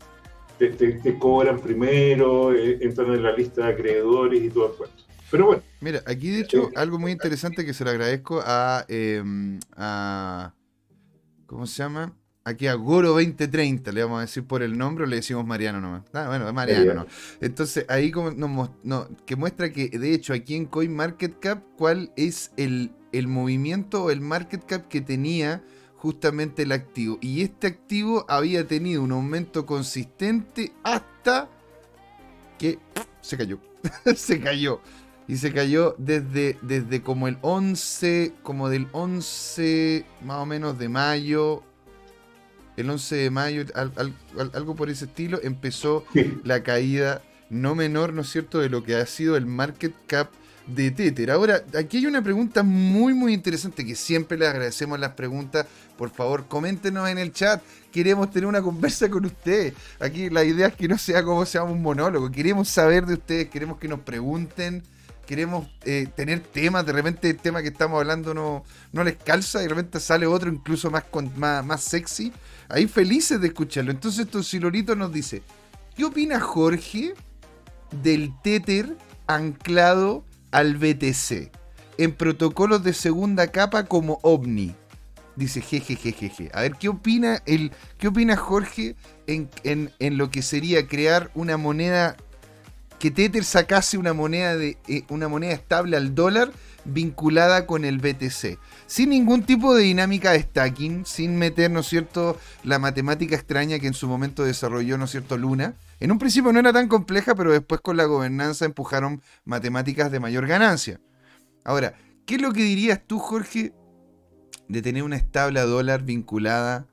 te, te, cobran primero, eh, entran en la lista de acreedores y todo el cuento. Pero bueno. Mira, aquí de hecho, algo muy interesante que se le agradezco a, em, a ¿cómo se llama? aquí a Goro 2030, le vamos a decir por el nombre o le decimos Mariano nomás. Ah, bueno, Mariano, no. Entonces ahí como no, que muestra que de hecho aquí en CoinMarketCap cuál es el, el movimiento o el market cap que tenía justamente el activo. Y este activo había tenido un aumento consistente hasta que se cayó. *laughs* se cayó. Y se cayó desde, desde como el 11, como del 11 más o menos de mayo el 11 de mayo, algo por ese estilo, empezó la caída no menor, ¿no es cierto?, de lo que ha sido el market cap de Tether. Ahora, aquí hay una pregunta muy, muy interesante que siempre le agradecemos las preguntas. Por favor, coméntenos en el chat. Queremos tener una conversa con ustedes. Aquí la idea es que no sea como sea un monólogo. Queremos saber de ustedes, queremos que nos pregunten queremos eh, tener temas, de repente el tema que estamos hablando no, no les calza y de repente sale otro incluso más, con, más, más sexy. Ahí felices de escucharlo. Entonces Tosilorito nos dice, ¿qué opina Jorge del Tether anclado al BTC en protocolos de segunda capa como OVNI? Dice jejejejeje. A ver, ¿qué opina, el, qué opina Jorge en, en, en lo que sería crear una moneda que Tether sacase una moneda, de, eh, una moneda estable al dólar vinculada con el BTC. Sin ningún tipo de dinámica de stacking, sin meter, ¿no cierto?, la matemática extraña que en su momento desarrolló, ¿no cierto?, Luna. En un principio no era tan compleja, pero después con la gobernanza empujaron matemáticas de mayor ganancia. Ahora, ¿Qué es lo que dirías tú, Jorge, de tener una estable a dólar vinculada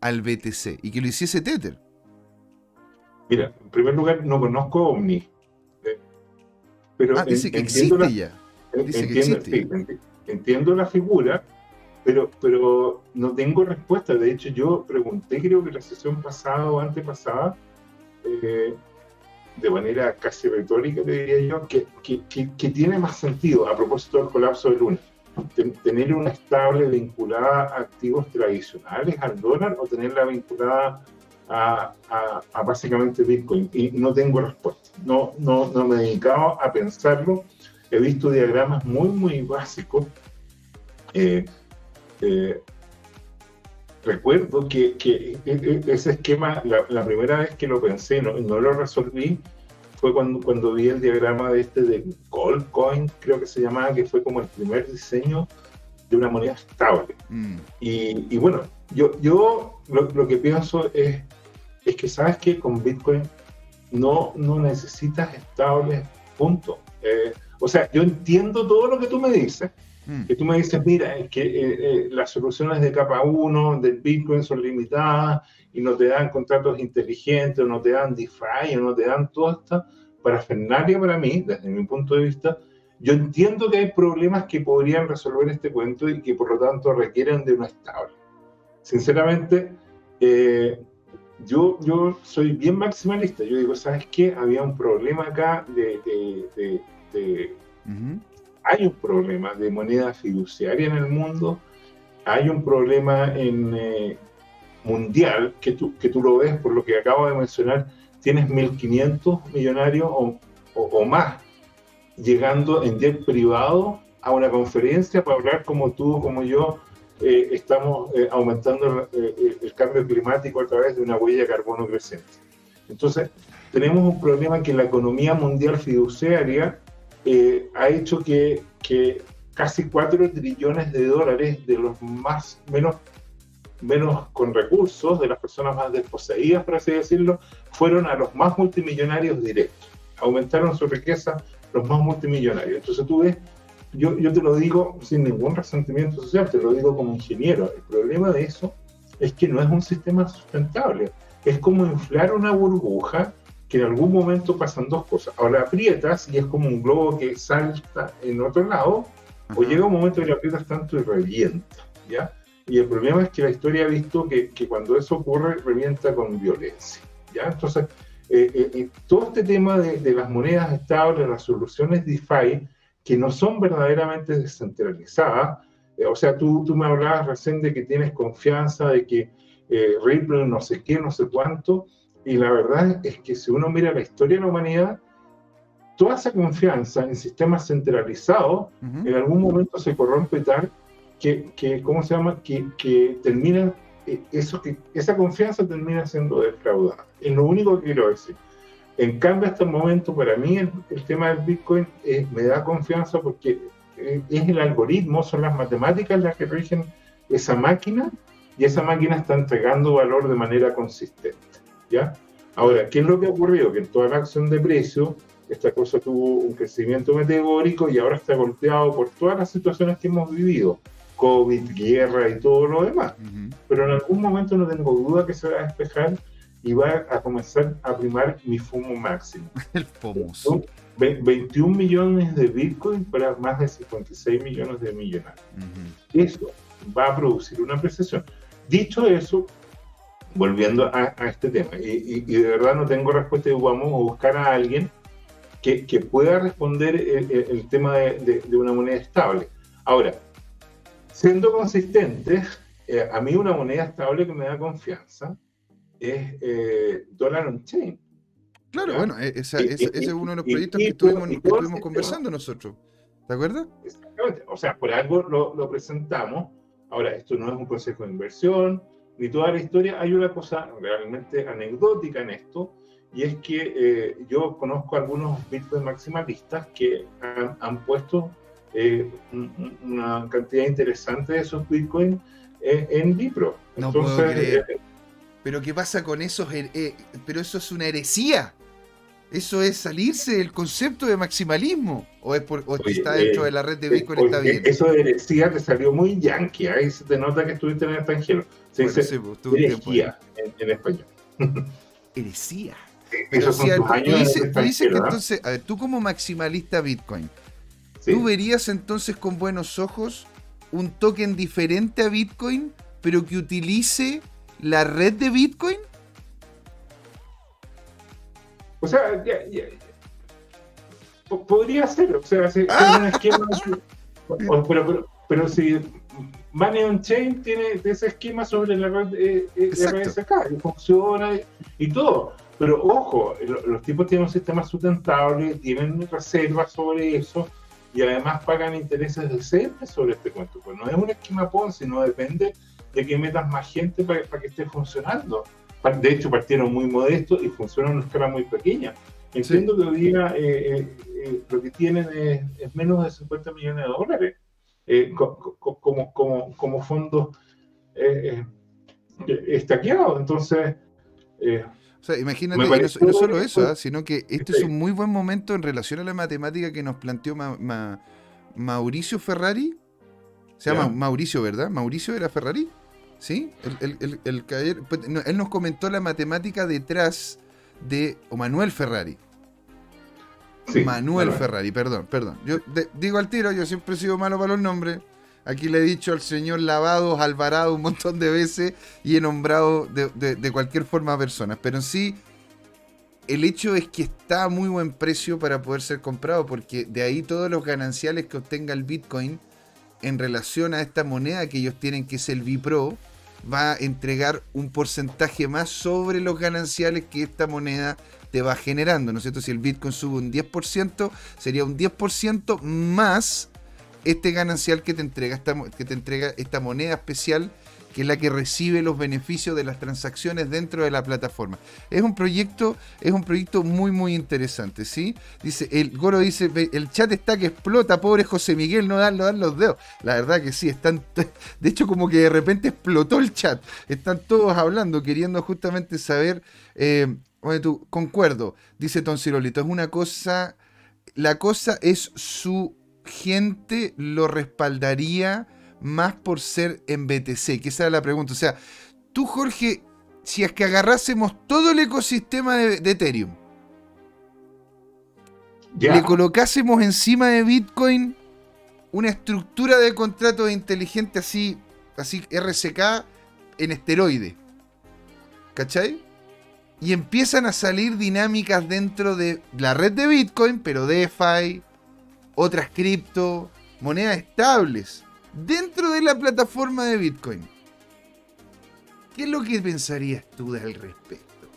al BTC y que lo hiciese Tether? Mira, en primer lugar, no conozco Omni. Pero ah, dice que existe ya. Dice que existe. entiendo la figura, pero, pero no tengo respuesta. De hecho, yo pregunté, creo que la sesión pasada o antepasada, de manera casi retórica, te diría yo, que, que, tiene más sentido, a propósito del colapso del lunes, tener una estable vinculada a activos tradicionales, al dólar, o tenerla vinculada a, a, básicamente Bitcoin. Y no tengo respuesta. No, no, no me he dedicado a pensarlo. He visto diagramas muy, muy básicos. Eh, eh, recuerdo que, que, e, e, ese esquema, la, primera vez que lo pensé, no, no lo resolví, fue cuando, cuando vi el diagrama de este de Goldcoin, creo que se llamaba, que fue como el primer diseño de una moneda estable. Mm. Y, y, bueno, yo, yo lo, que pienso es, es que sabes que con Bitcoin no, no necesitas estables, punto. Eh, o sea, yo entiendo todo lo que tú me dices, Mm. Que tú me dices, mira, es que eh, eh, las soluciones de capa 1 del Bitcoin son limitadas y no te dan contratos inteligentes, o no te dan DeFi, o no te dan toda esta parafernalia para mí, desde mi punto de vista. Yo entiendo que hay problemas que podrían resolver este cuento y que por lo tanto requieren de una estable. Sinceramente, eh, yo, yo soy bien maximalista. Yo digo, ¿sabes qué? Había un problema acá de, de, de, hay un problema de moneda fiduciaria en el mundo, hay un problema en, eh, mundial que tú, que tú lo ves por lo que acabo de mencionar, tienes 1.500 millonarios o, más llegando en jet privado a una conferencia para hablar como tú, como yo, eh, estamos eh, aumentando el, el, cambio climático a través de una huella de carbono creciente. Entonces, tenemos un problema que la economía mundial fiduciaria eh, ha hecho que, que, casi 4 trillones de dólares de los más menos, menos con recursos, de las personas más desposeídas, por así decirlo, fueron a los más multimillonarios directos. Aumentaron su riqueza los más multimillonarios. Entonces tú ves, yo, yo te lo digo sin ningún resentimiento social, te lo digo como ingeniero. El problema de eso es que no es un sistema sustentable. Es como inflar una burbuja que en algún momento pasan dos cosas. La aprietas y es como un globo que salta en otro lado, o llega un momento que la aprietas tanto y revienta, ¿ya? Y el problema es que la historia ha visto que, que cuando eso ocurre, revienta con violencia, ¿ya? Entonces, eh, eh, eh, todo este tema de, de, las monedas estables, las soluciones DeFi, que no son verdaderamente descentralizadas, o sea, tú, tú me hablabas recién de que tienes confianza, de que Ripple no sé qué, no sé cuánto, y la verdad es que si uno mira la historia de la humanidad, toda esa confianza en sistemas centralizados en algún momento se corrompe tal que, que ¿cómo se llama? Que, que termina, eh, eso, que, esa confianza termina siendo defraudada. Es lo único que quiero decir. En cambio, hasta el momento, para mí, el, tema del Bitcoin eh, me da confianza porque eh, es el algoritmo, son las matemáticas las que rigen esa máquina y esa máquina está entregando valor de manera consistente. ¿Ya? Ahora, ¿qué es lo que ha ocurrido? Que en toda la acción de precio, esta cosa tuvo un crecimiento meteórico y ahora está golpeado por todas las situaciones que hemos vivido, COVID, guerra y todo lo demás. Pero en algún momento no tengo duda que se va a despejar y va a comenzar a primar mi fumo máximo. *laughs* El famoso. 21 millones de Bitcoin para más de 56 millones de millonarios. Eso va a producir una apreciación. Dicho eso, volviendo a, este tema, y, de verdad no tengo respuesta, y vamos a buscar a alguien que, que pueda responder el, tema de, de, una moneda estable. Ahora, siendo consistentes, eh, a mí una moneda estable que me da confianza es eh, Dollar on Chain. Claro, bueno, e, ese, es uno de los proyectos que estuvimos, que estuvimos conversando nosotros. ¿De acuerdo? Exactamente. O sea, por algo lo, lo presentamos. Ahora, esto no es un consejo de inversión, ni toda la historia, hay una cosa realmente anecdótica en esto, y es que eh, yo conozco algunos Bitcoin maximalistas que han, puesto eh, una cantidad interesante de esos Bitcoin eh, en Bipro. No Entonces, Pero ¿qué pasa con esos? pero eso es una heresía. Eso es salirse del concepto de maximalismo. ¿O, es por, está dentro eh, de la red de Bitcoin? está bien. Eso de heresía te salió muy yankee. Ahí se te nota que estuviste en el extranjero. Se dice pues, herejía en, español. *laughs* Heresía. Pero si tú, dices, que entonces, a ver, tú como maximalista Bitcoin, ¿tú verías entonces con buenos ojos un token diferente a Bitcoin, pero que utilice la red de Bitcoin? O sea, podría ser, o sea, si, un esquema, pero, pero, si Money on Chain tiene ese esquema sobre la red eh, eh RSK y funciona y, todo. Pero ojo, los tipos tienen un sistema sustentable, tienen reservas sobre eso y además pagan intereses decentes sobre este cuento. Pues no es un esquema Ponzi, no depende de que metas más gente para, para que esté funcionando de hecho partieron muy modestos y funcionan en una escala muy pequeña. Entiendo que hoy día eh, eh, eh, lo que tienen es, menos de 50 millones de dólares como, como, como fondos estaqueados. Entonces... O sea, imagínate, y no, solo eso, ¿ah? sino que este es un muy buen momento en relación a la matemática que nos planteó Mauricio Ferrari. Se llama Mauricio, ¿verdad? Mauricio era Ferrari. ¿Sí? El, el, pues, él nos comentó la matemática detrás de o Manuel Ferrari. Manuel Ferrari, perdón, perdón. Yo digo al tiro, yo siempre he sido malo para los nombres. Aquí le he dicho al señor Lavados, Alvarado un montón de veces y he nombrado de, de, cualquier forma a personas. Pero en sí, el hecho es que está a muy buen precio para poder ser comprado porque de ahí todos los gananciales que obtenga el Bitcoin en relación a esta moneda que ellos tienen que es el Bipro, va a entregar un porcentaje más sobre los gananciales que esta moneda te va generando, ¿no es cierto? Si el Bitcoin sube un 10%, sería un 10% más este ganancial que te entrega esta, que te entrega esta moneda especial que es la que recibe los beneficios de las transacciones dentro de la plataforma. Es un proyecto, es un proyecto muy muy interesante, ¿sí? Dice, el Goro dice, el chat está que explota, pobre José Miguel, no dan, dan los dedos. La verdad que sí, están, *laughs* de hecho como que de repente explotó el chat. Están todos hablando, queriendo justamente saber, eh, tú, concuerdo, dice Toncirolito, es una cosa, la cosa es su gente lo respaldaría más por ser en BTC? Que esa es la pregunta. O sea, tú, Jorge, si es que agarrásemos todo el ecosistema de, Ethereum, le colocásemos encima de Bitcoin una estructura de contrato inteligente así, así RSK en esteroide. ¿Cachai? Y empiezan a salir dinámicas dentro de la red de Bitcoin, pero DeFi, otras cripto, monedas estables dentro de la plataforma de Bitcoin. ¿Qué es lo que pensarías tú al respecto?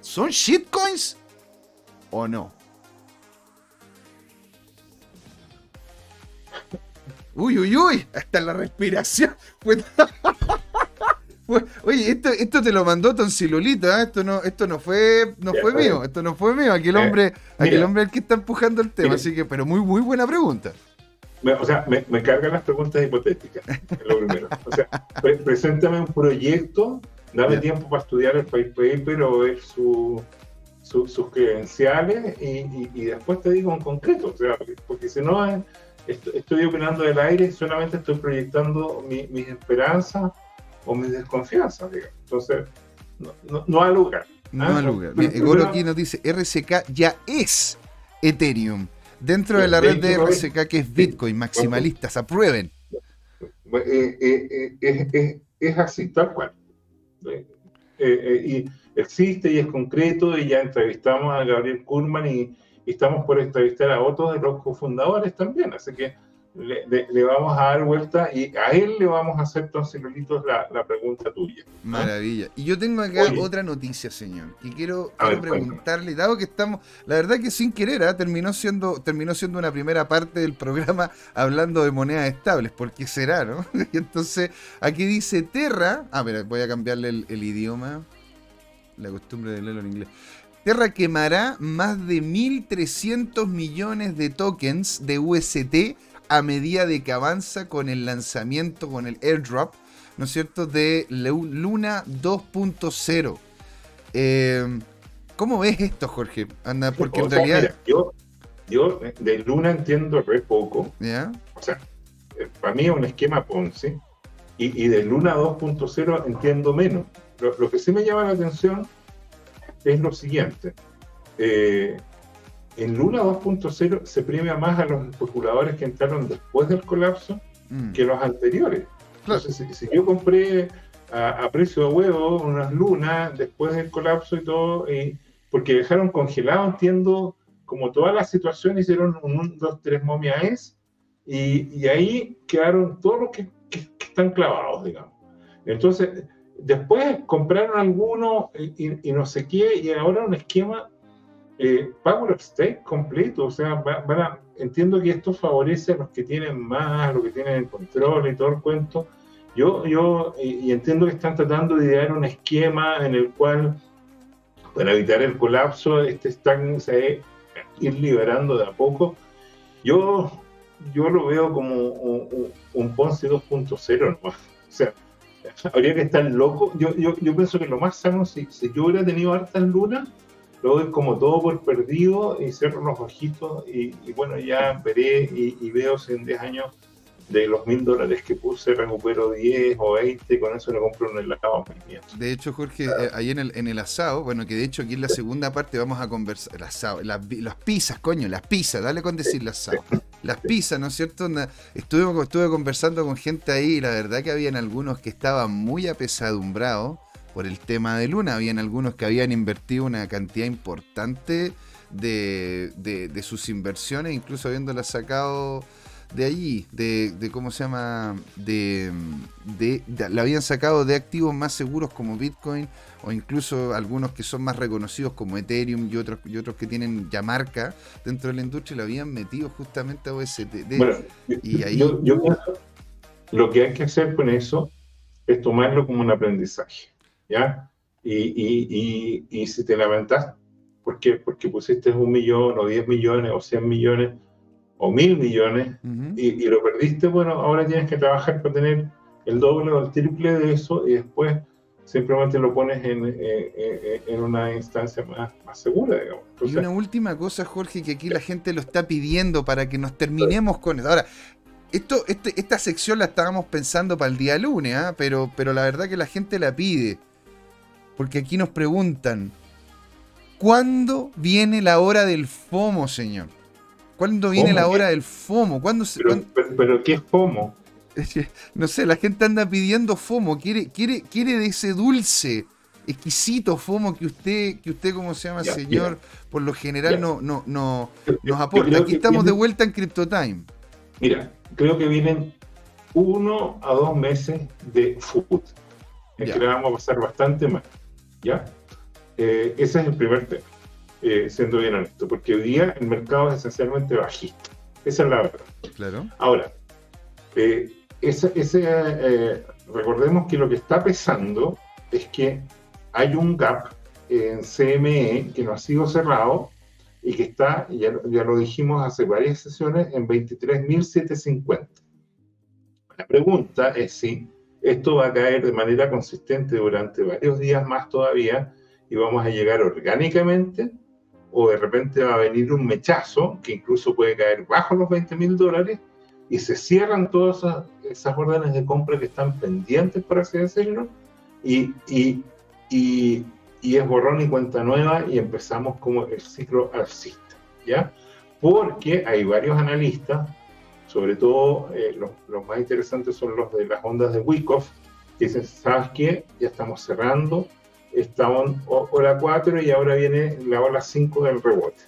¿Son shitcoins o no? Uy, uy, uy, hasta la respiración. *laughs* Oye, esto, esto te lo mandó Toncilolito, ¿eh? esto no, esto no fue, no fue mío, esto no fue mío. Aquel eh, hombre, aquel hombre el que está empujando el tema, así que, pero muy, muy buena pregunta o sea, me, me, cargan las preguntas hipotéticas, lo primero. O sea, preséntame un proyecto, dame tiempo para estudiar el paper o ver su, sus credenciales y, y, después te digo en concreto. O sea, porque, si no, estoy, opinando del aire y solamente estoy proyectando mis esperanzas o mis desconfianzas, digamos. Entonces, no, no, no lugar. No hay lugar. Goro aquí nos dice, RCK ya es Ethereum dentro de la red de RSK que es Bitcoin, maximalistas, aprueben. Eh, eh, eh, es así, tal cual. y existe y es concreto y ya entrevistamos a Gabriel Kurman y, y estamos por entrevistar a otros de los cofundadores también, así que le, vamos a dar vuelta y a él le vamos a hacer, entonces, Lolitos, la, la pregunta tuya. Maravilla. Y yo tengo acá otra noticia, señor, y quiero, preguntarle, dado que estamos, la verdad que sin querer, ¿ah? terminó, siendo, terminó siendo una primera parte del programa hablando de monedas estables, porque será, no? *laughs* y entonces, aquí dice Terra, ah, pero voy a cambiarle el, el idioma, la costumbre de leerlo en inglés. Terra quemará más de 1.300 millones de tokens de UST a medida de que avanza con el lanzamiento, con el airdrop, ¿no es cierto?, de Luna 2.0. Eh, ¿Cómo ves esto, Jorge? Anda, porque en realidad. yo, yo de Luna entiendo re poco. ¿Ya? O sea, eh, para mí es un esquema Ponzi. Y, de Luna 2.0 entiendo menos. Lo, que sí me llama la atención es lo siguiente. Eh, en Luna 2.0 se premia más a los especuladores que entraron después del colapso mm. que los anteriores. Entonces, si, yo compré a, precio de huevo unas lunas después del colapso y todo, y, porque dejaron congelado, entiendo, como toda la situación, hicieron un 1, 2, 3 momias y, y ahí quedaron todos los que, están clavados, digamos. Entonces, después compraron algunos y, y, no sé qué, y ahora un esquema eh, Power of Stake completo, o sea, van entiendo que esto favorece a los que tienen más, a los que tienen el control y todo el cuento. Yo, yo y, entiendo que están tratando de idear un esquema en el cual, para evitar el colapso, este están se ir liberando de a poco. Yo, yo lo veo como un, Ponce 2.0 O sea, habría que estar loco. Yo, yo, yo pienso que lo más sano, si, si yo hubiera tenido hartas lunas, lo doy como todo por perdido y cierro los ojitos y, bueno, ya veré y, veo si en 10 años de los mil dólares que puse recupero 10 o 20, con eso le compro un helado De hecho, Jorge, eh, ahí en el, en el asado, bueno, que de hecho aquí en la segunda parte vamos a conversar, el asado, las, pizzas, coño, las pizzas, dale con decir el asado. Las pizzas, ¿no es cierto? Estuve, estuve conversando con gente ahí y la verdad que habían algunos que estaban muy apesadumbrados por el tema de Luna. Habían algunos que habían invertido una cantidad importante de, de, sus inversiones, incluso habiéndolas sacado de allí, de, de cómo se llama, de, de, la habían sacado de activos más seguros como Bitcoin o incluso algunos que son más reconocidos como Ethereum y otros y otros que tienen ya marca dentro de la industria lo habían metido justamente a OST. Bueno, y ahí yo, yo lo que hay que hacer con eso es tomarlo como un aprendizaje. ¿Ya? Y, y, y, si te lamentas, ¿por qué? Porque pusiste un millón o 10 millones o 100 millones o mil millones y, lo perdiste, bueno, ahora tienes que trabajar para tener el doble o el triple de eso y después simplemente lo pones en, en, una instancia más, más segura, digamos. y una última cosa, Jorge, que aquí la gente lo está pidiendo para que nos terminemos con eso. Ahora, esto, este, esta sección la estábamos pensando para el día lunes, ¿ah? pero, pero la verdad que la gente la pide. Porque aquí nos preguntan, ¿cuándo viene la hora del FOMO, señor? ¿Cuándo viene la hora del FOMO? ¿Cuándo se, pero, ¿qué es FOMO? No sé, la gente anda pidiendo FOMO, quiere, quiere, quiere de ese dulce, exquisito FOMO que usted, que usted ¿cómo se llama, señor? Por lo general no, no, no, nos aporta. Aquí estamos de vuelta en CryptoTime. Mira, creo que vienen uno a dos meses de food. Es que le vamos a pasar bastante mal. ¿Ya? Eh, ese es el primer tema, eh, siendo bien honesto, porque hoy día el mercado es esencialmente bajista. Esa es la verdad. Claro. Ahora, eh, ese, ese recordemos que lo que está pesando es que hay un gap en CME que no ha sido cerrado y que está, ya, ya lo dijimos hace varias sesiones, en 23.750. La pregunta es si esto va a caer de manera consistente durante varios días más todavía y vamos a llegar orgánicamente o de repente va a venir un mechazo que incluso puede caer bajo los 20 mil dólares y se cierran todas esas, órdenes de compra que están pendientes, por así decirlo, y, y, y, y, es borrón y cuenta nueva y empezamos como el ciclo alcista, ¿ya? Porque hay varios analistas sobre todo, eh, los, más interesantes son los de las ondas de Wyckoff, que dicen, ¿sabes qué? Ya estamos cerrando, estamos hora 4 y ahora viene la hora 5 del rebote.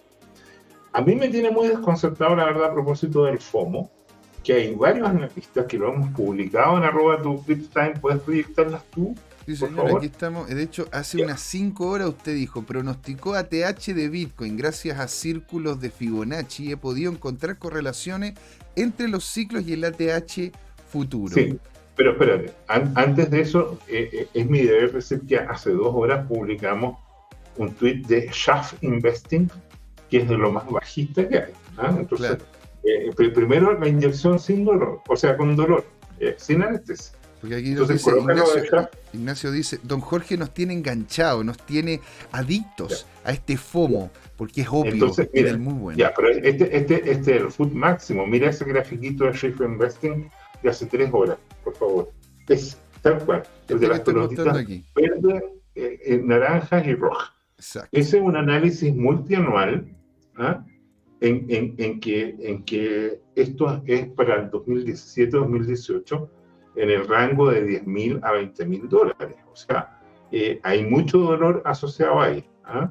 A mí me tiene muy desconcertado, la verdad, a propósito del FOMO, que hay varios analistas que lo hemos publicado en arroba tu time, ¿puedes proyectarlas tú? Sí, señor, aquí estamos. De hecho, hace unas 5 horas usted dijo, pronosticó ATH de Bitcoin. Gracias a círculos de Fibonacci he podido encontrar correlaciones entre los ciclos y el ATH futuro. Sí, pero espérate, antes de eso, eh, eh, es mi deber decir que hace dos horas publicamos un tweet de Shaft Investing, que es de lo más bajista que hay. ¿ah? Entonces, eh, primero la inyección sin dolor, o sea, con dolor, sin anestesia. Porque aquí dice, Ignacio, dice, don Jorge nos tiene enganchados, nos tiene adictos a este FOMO, porque es obvio Entonces, mira, muy bueno. Ya, pero este, este, este es el food máximo. Mira ese grafiquito de Shift Investing de hace tres horas, por favor. Es tal cual, el de las pelotitas verde, eh, eh, naranjas y rojas. Ese es un análisis multianual ¿ah? en, en, en, que, en que esto es para el 2017-2018 en el rango de 10 mil a 20 mil dólares. O sea, eh, hay mucho dolor asociado ahí. ¿ah?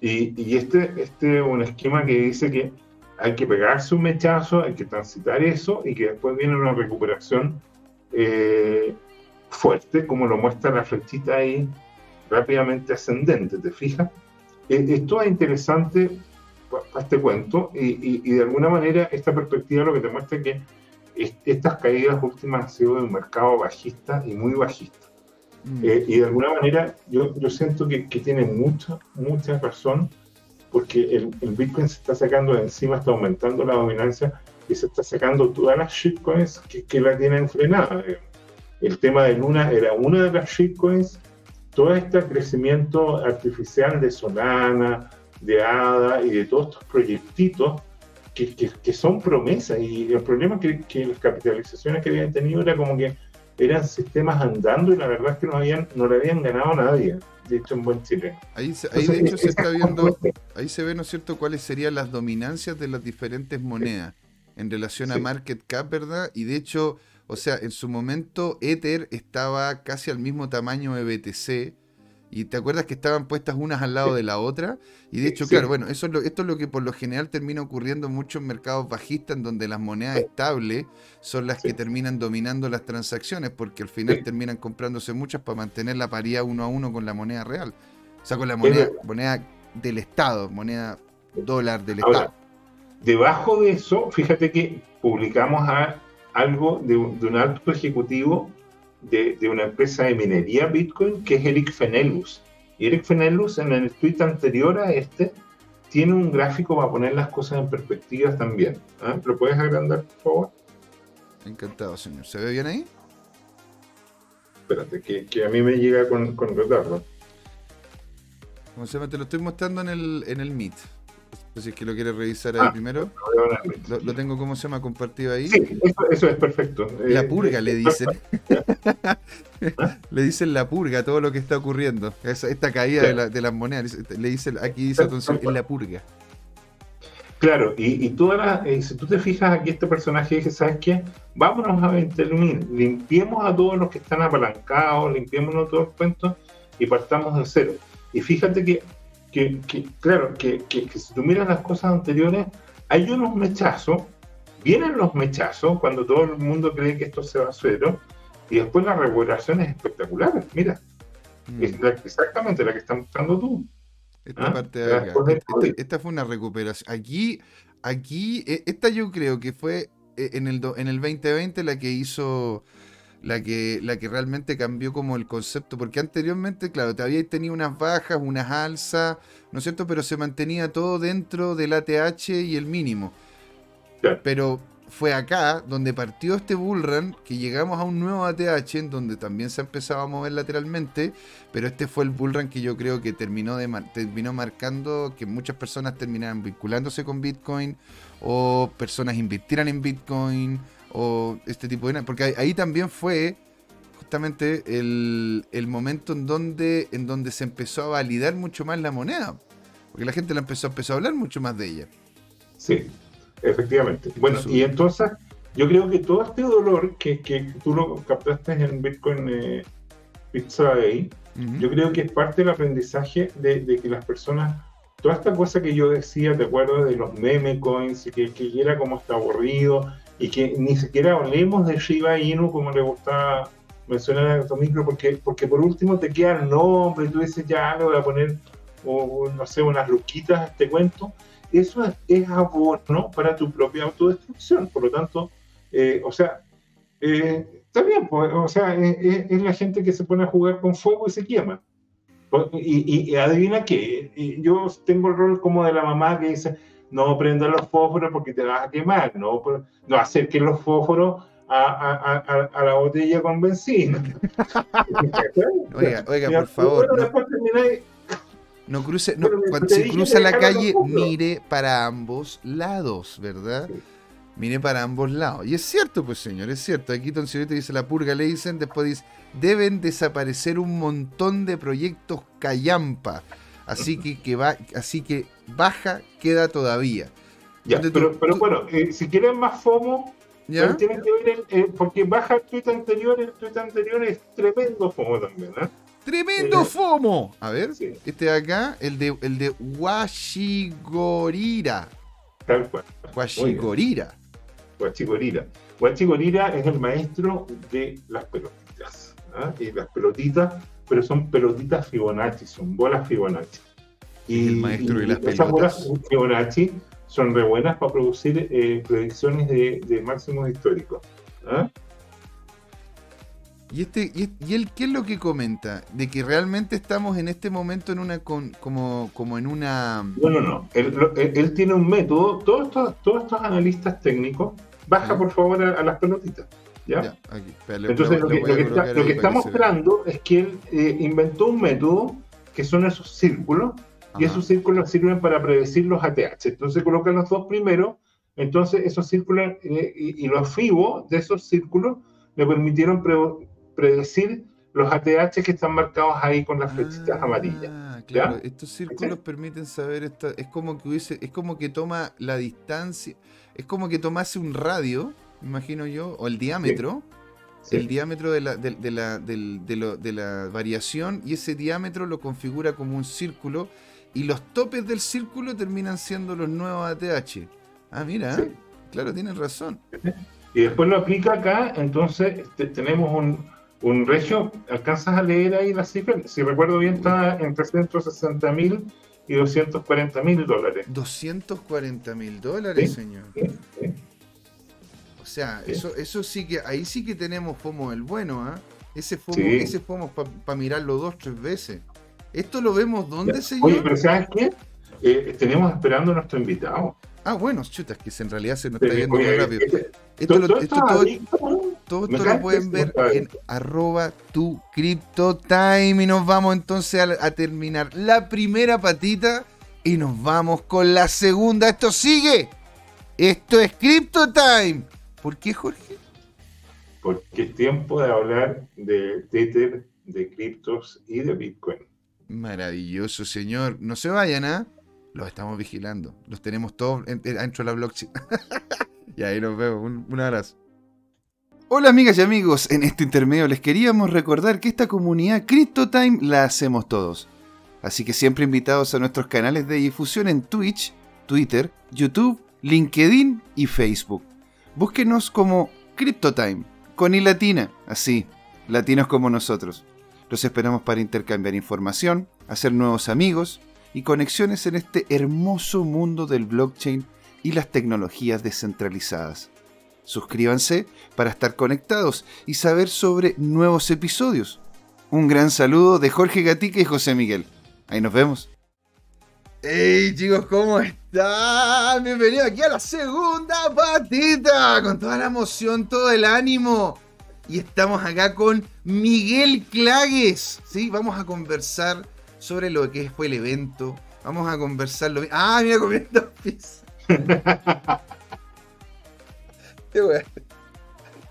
Y, y, este, este es un esquema que dice que hay que pegarse un mechazo, hay que transitar eso y que después viene una recuperación eh, fuerte, como lo muestra la flechita ahí, rápidamente ascendente, ¿te fijas? Eh, esto es interesante para este cuento y, y, de alguna manera esta perspectiva lo que te muestra es que estas caídas últimas han sido de un mercado bajista y muy bajista. Mm. Eh, y de alguna manera yo, yo siento que, que, tiene mucha, mucha razón porque el, el, Bitcoin se está sacando de encima, está aumentando la dominancia y se está sacando todas las shitcoins que, que la tienen frenada. El tema de Luna era una de las shitcoins. Todo este crecimiento artificial de Solana, de ADA y de todos estos proyectitos que, que, son promesas. Y el problema que, que, las capitalizaciones que habían tenido era como que eran sistemas andando y la verdad es que no, habían, no le habían ganado a nadie. De hecho, en buen chileno. Ahí, ahí de hecho se está viendo, ahí se ve, ¿no es cierto?, cuáles serían las dominancias de las diferentes monedas en relación a market cap, ¿verdad? Y de hecho, o sea, en su momento Ether estaba casi al mismo tamaño de BTC y te acuerdas que estaban puestas unas al lado de la otra. Y de hecho, claro, bueno, eso es lo, esto es lo que por lo general termina ocurriendo en muchos mercados bajistas, en donde las monedas estables son las que terminan dominando las transacciones, porque al final terminan comprándose muchas para mantener la paridad uno a uno con la moneda real. O sea, con la moneda, moneda del Estado, moneda dólar del Estado. Debajo de eso, fíjate que publicamos algo de un alto ejecutivo de, una empresa de minería Bitcoin que es Eric Fenelus. Y Eric Fenelus en el tweet anterior a este tiene un gráfico para poner las cosas en perspectiva también. ¿Ah? ¿Lo puedes agrandar, por favor? Encantado, señor. ¿Se ve bien ahí? Espérate, que, a mí me llega con, con retardo. Como se llama? Te lo estoy mostrando en el, en el Meet. Si es que lo quieres revisar ahí ah, primero. Lo, tengo, ¿cómo se llama? Compartido ahí. Sí, eso, es perfecto. La eh, purga le dicen. *laughs* le dicen la purga todo lo que está ocurriendo. Esta, caída de, las monedas. Le dicen, aquí dice entonces, es la purga. Claro, y, y tú eh, si tú te fijas aquí, este personaje dice, ¿sabes qué? Vámonos a intervenir, limpiemos a todos los que están apalancados, limpiémonos todos los cuentos y partamos de cero. Y fíjate que que, claro, que, si tú miras las cosas anteriores, hay unos mechazos, vienen los mechazos cuando todo el mundo cree que esto se va a cero, y después la recuperación es espectacular, mira, mm. es exactamente la que estás mostrando tú. Esta ¿Ah? parte de acá, esta, fue una recuperación. Aquí, aquí, e, esta yo creo que fue eh, en el, en el 2020 la que hizo la que, la que realmente cambió como el concepto, porque anteriormente, claro, te habíais tenido unas bajas, unas alzas, ¿no es cierto? Pero se mantenía todo dentro del ATH y el mínimo. Pero fue acá donde partió este bullrun que llegamos a un nuevo ATH en donde también se empezaba a mover lateralmente, pero este fue el bullrun que yo creo que terminó, de, terminó marcando que muchas personas terminaran vinculándose con Bitcoin o personas invirtieran en Bitcoin o este tipo de... Porque ahí, también fue justamente el, momento en donde, en donde se empezó a validar mucho más la moneda. Porque la gente la empezó, empezó a hablar mucho más de ella. Sí, efectivamente. Bueno, y entonces yo creo que todo este dolor que, que tú lo captaste en Bitcoin eh, Pizza Day, yo creo que es parte del aprendizaje de, que las personas, toda esta cosa que yo decía, te acuerdas de los meme coins, y que, que era como está aburrido, y que ni siquiera hablemos de Shiba Inu como le gustaba mencionar a micro porque, porque por último te queda el nombre, y tú dices ya le voy a poner, o, no sé, unas luquitas a este cuento. Eso es, es abono para tu propia autodestrucción, por lo tanto, eh, o sea, eh, está bien, pues, o sea, es, la gente que se pone a jugar con fuego y se quema. Y, y adivina qué, yo tengo el rol como de la mamá que dice, no prenda los fósforos porque te vas a quemar, no, no hacer que los fósforos a, la botella con benzina. *laughs* oiga, oiga, por favor. No, cruce, no, cuando se cruza la calle, mire para ambos lados, ¿verdad? Mire para ambos lados. Y es cierto, pues señor, es cierto. Aquí Don Señorita dice la purga, le dicen, después dice, deben desaparecer un montón de proyectos callampa. Así que, que va, así que baja queda todavía. Ya, pero, pero bueno, eh, si quieren más FOMO, ¿Ya? tienen que ver, el, porque baja el tweet anterior, el tweet anterior es tremendo FOMO también, ¿eh? ¡Tremendo eh, FOMO! A ver, este de acá, el de, el de Washigorira. Tal cual. Washigorira. Washigorira. Washigorira es el maestro de las pelotitas. ¿ah? Y las pelotitas, pero son pelotitas Fibonacci, son bolas Fibonacci. Y, el maestro de las pelotas. Fibonacci son re buenas para producir eh, predicciones de, máximos históricos. ¿ah? ¿Y, este, y, él qué es lo que comenta? ¿De que realmente estamos en este momento en una como, como en una... No, no, no. Él, tiene un método. Todos estos, todos estos analistas técnicos, baja por favor a, las pelotitas. ¿ya? Entonces lo que, está, mostrando es que él eh, inventó un método que son esos círculos y esos círculos sirven para predecir los ATH. Entonces colocan los dos primeros, entonces esos círculos eh, y, los FIBO de esos círculos le permitieron predecir los ATH que están marcados ahí con las flechitas ah, amarillas. Claro, estos círculos permiten saber esta, es como que hubiese, es como que toma la distancia, es como que tomase un radio, imagino yo, o el diámetro. El diámetro de la, de, la, de la variación y ese diámetro lo configura como un círculo y los topes del círculo terminan siendo los nuevos ATH. Ah, mira, claro, tienes razón. Y después lo aplica acá, entonces tenemos un, un regio, ¿alcanzas a leer ahí la cifra? Si recuerdo bien, está entre 160 mil y 240 mil dólares. 240 mil dólares, señor. O sea, eso, eso sí que, ahí sí que tenemos FOMO el bueno, ¿ah? Ese FOMO, ese FOMO para mirarlo dos, tres veces. ¿Esto lo vemos dónde, señor? Oye, pero ¿sabes qué? Eh, tenemos esperando a nuestro invitado. Ah, bueno, chutas, que en realidad se nos está yendo muy rápido. Esto, lo, esto, todo, esto lo pueden ver en arroba tu time y nos vamos entonces a, terminar la primera patita y nos vamos con la segunda. Esto sigue. Esto es Crypto Time. ¿Por qué, Jorge? Porque es tiempo de hablar de Tether, de criptos y de Bitcoin. Maravilloso, señor. No se vayan, ¿ah? Los estamos vigilando. Los tenemos todos dentro de la blockchain. *laughs* y ahí nos vemos. Un, abrazo. Hola amigas y amigos, en este intermedio les queríamos recordar que esta comunidad CryptoTime la hacemos todos. Así que siempre invitados a nuestros canales de difusión en Twitch, Twitter, YouTube, LinkedIn y Facebook. Búsquenos como CryptoTime, con y latina, así, latinos como nosotros. Los esperamos para intercambiar información, hacer nuevos amigos y conexiones en este hermoso mundo del blockchain y las tecnologías descentralizadas. Suscríbanse para estar conectados y saber sobre nuevos episodios. Un gran saludo de Jorge Gatica y José Miguel. Ahí nos vemos. Hey chicos, ¿cómo están? Bienvenidos aquí a la segunda patita, con toda la emoción, todo el ánimo y estamos acá con Miguel Clagues. ¿sí? Vamos a conversar sobre lo que fue el evento. Vamos a conversar lo ¡Ah, mira comiendo *laughs* pizza!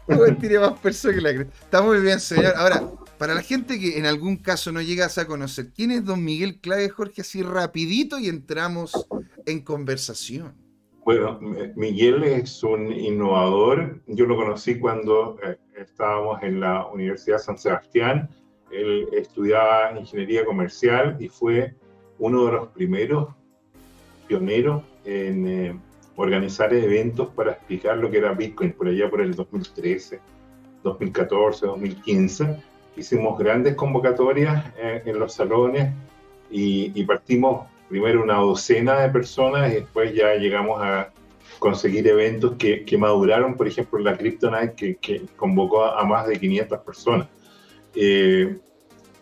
Este tiene más peso que la Está muy bien, señor. Ahora, para la gente que en algún caso no llegas a conocer, ¿quién es don Miguel Clagues, Jorge? Así rapidito y entramos en conversación. Bueno, Miguel es un innovador. Yo lo conocí cuando eh, estábamos en la Universidad San Sebastián. Él estudiaba ingeniería comercial y fue uno de los primeros pioneros en eh, organizar eventos para explicar lo que era Bitcoin por allá por el 2013, 2014, 2015. Hicimos grandes convocatorias eh, en los salones y, y partimos primero una docena de personas y después ya llegamos a conseguir eventos que, que maduraron, por ejemplo, la Crypto Night que, que convocó a, más de 500 personas. Eh,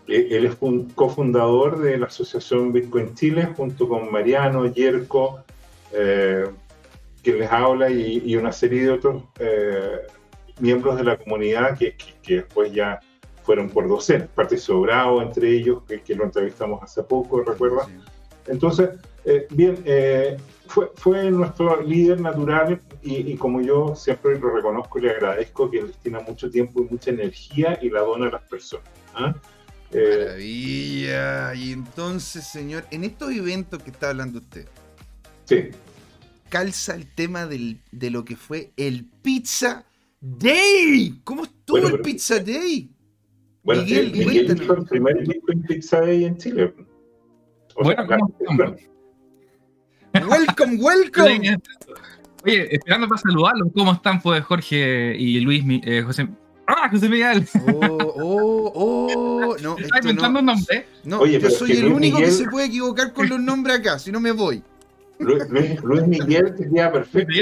e, él es un cofundador de la Asociación Bitcoin Chile junto con Mariano, Yerko, eh, que les habla y, una serie de otros eh, miembros de la comunidad que, que, después ya fueron por docenas, parte sobrado entre ellos, que, lo entrevistamos hace poco, ¿recuerdas? Entonces, eh, bien, eh, fue, fue nuestro líder natural y, como yo siempre lo reconozco y le agradezco que destina mucho tiempo y mucha energía y la dona a las personas. ¿ah? Eh, Maravilla. Y entonces, señor, en estos eventos que está hablando usted, sí. calza el tema del, de lo que fue el Pizza Day. ¿Cómo estuvo el Pizza Day? Bueno, Miguel, Miguel hizo el primer Pizza Day en Chile. Bueno, ¿cómo *laughs* Welcome, welcome. Oye, esperando para saludarlos. ¿Cómo están, pues, Jorge y Luis, eh, José? ¡Ah, José Miguel! Oh, oh, oh. No, ¿Estás inventando no, un nombre? No, Oye, yo soy el único que se puede equivocar con los nombres acá, si no me voy. Luis, Luis, Miguel sería perfecto.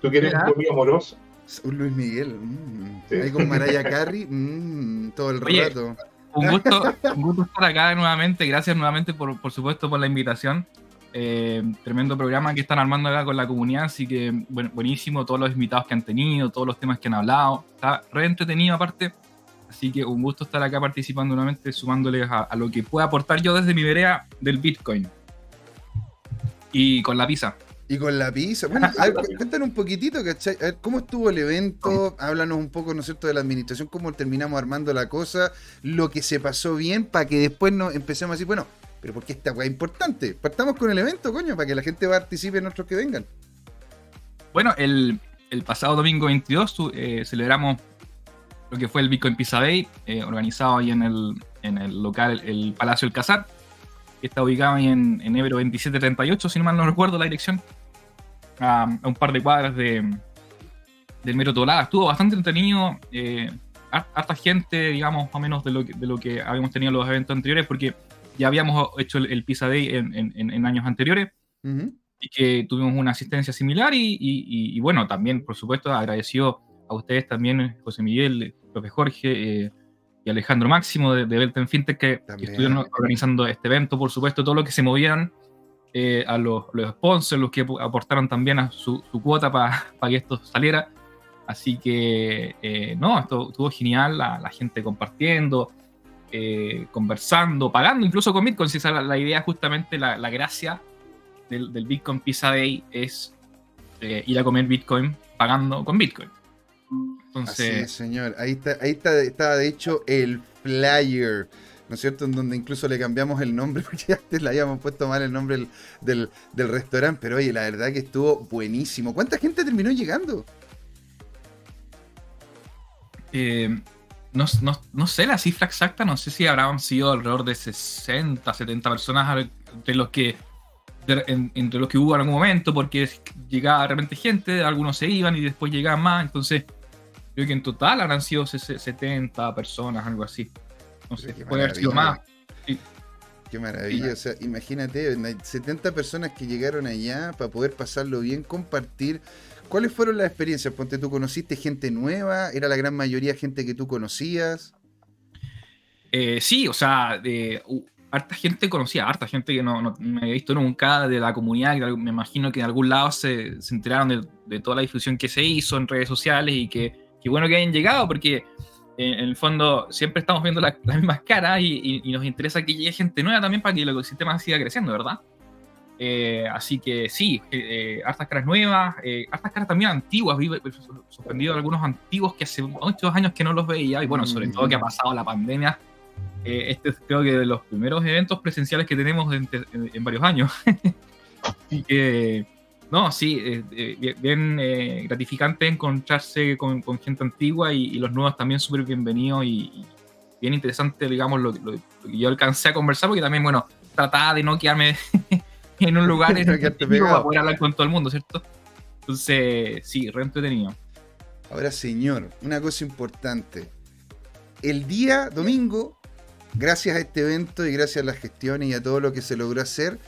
¿Tú quieres un muy amoroso? Un Luis Miguel. Mm. Ahí con Mariah *laughs* Carey, mm, todo el rato. Un gusto, un gusto estar acá nuevamente. Gracias nuevamente, por, por supuesto, por la invitación. Eh, tremendo programa que están armando acá con la comunidad, así que buenísimo, todos los invitados que han tenido, todos los temas que han hablado, está re entretenido aparte, así que un gusto estar acá participando nuevamente, sumándoles a, lo que pueda aportar yo desde mi vereda del Bitcoin. Y con la pizza. Y con la pizza. Bueno, *laughs* a ver, cuéntanos un poquitito, ¿cachai? A ver, ¿cómo estuvo el evento? Háblanos un poco, ¿no es cierto?, de la administración, cómo terminamos armando la cosa, lo que se pasó bien, para que después nos empecemos a decir, bueno, pero porque esta weá es importante. Partamos con el evento, coño, para que la gente participe en otros que vengan. Bueno, el, pasado domingo 22 eh, celebramos lo que fue el Bitcoin Pizza Day, eh, organizado ahí en el, en el local, el Palacio El Casar, que está ubicado ahí en, en Ebro 2738, si no mal no recuerdo la dirección, a, un par de cuadras de, del Mero Tolada. Estuvo bastante entretenido, eh, harta gente, digamos, más o menos de lo, que, de lo que habíamos tenido en los eventos anteriores, porque ya habíamos hecho el, Pizza Day en, años anteriores y que tuvimos una asistencia similar y, bueno, también, por supuesto, agradeció a ustedes también, José Miguel, profe Jorge eh, y Alejandro Máximo de, de Belten Fintech que, estuvieron organizando este evento, por supuesto, todo lo que se movieron eh, a los, sponsors, los que aportaron también a su, cuota para *laughs* que esto saliera. Así que, eh, no, esto estuvo genial, la gente compartiendo, eh, conversando, pagando incluso con Bitcoin. Si esa la, la idea, justamente la, gracia del, Bitcoin Pizza Day es ir a comer Bitcoin pagando con Bitcoin. Entonces, señor. Ahí está, ahí está, de hecho el flyer. ¿No es cierto? En donde incluso le cambiamos el nombre, *laughs* porque antes le habíamos puesto mal el nombre del, del, restaurante, pero oye, la verdad que estuvo buenísimo. ¿Cuánta gente terminó llegando? Eh, no, no, sé la cifra exacta, no sé si habrán sido alrededor de 60, 70 personas entre los que entre los que hubo en algún momento, porque llegaba realmente gente, algunos se iban y después llegaban más, entonces creo que en total habrán sido 70 personas, algo así. No sé, puede haber sido más. Qué maravilla, o sea, imagínate, 70 personas que llegaron allá para poder pasarlo bien, compartir ¿Cuáles fueron las experiencias? Ponte, ¿tú conociste gente nueva? ¿Era la gran mayoría gente que tú conocías? Eh, sí, o sea, de, harta gente conocía, harta gente que no, me había visto nunca de la comunidad, que me imagino que en algún lado se, enteraron de, toda la difusión que se hizo en redes sociales y que, bueno que hayan llegado, porque en el fondo siempre estamos viendo las mismas caras y, y, nos interesa que llegue gente nueva también para que el ecosistema siga creciendo, ¿verdad? Eh, así que sí, eh, eh, hartas caras nuevas, eh, hartas caras también antiguas. Vi sorprendido algunos antiguos que hace muchos años que no los veía. Y bueno, sobre todo que ha pasado la pandemia. este es creo que de los primeros eventos presenciales que tenemos en, varios años. *laughs* así que, no, sí, bien gratificante encontrarse con, gente antigua y, los nuevos también súper bienvenidos y, bien interesante, digamos, lo, lo, que yo alcancé a conversar, porque también, bueno, trataba de no quedarme *laughs* en un lugar *laughs* en el que para poder hablar con todo el mundo, ¿cierto? Entonces, sí, re entretenido. Ahora, señor, una cosa importante. El día domingo, gracias a este evento y gracias a las gestiones y a todo lo que se logró hacer,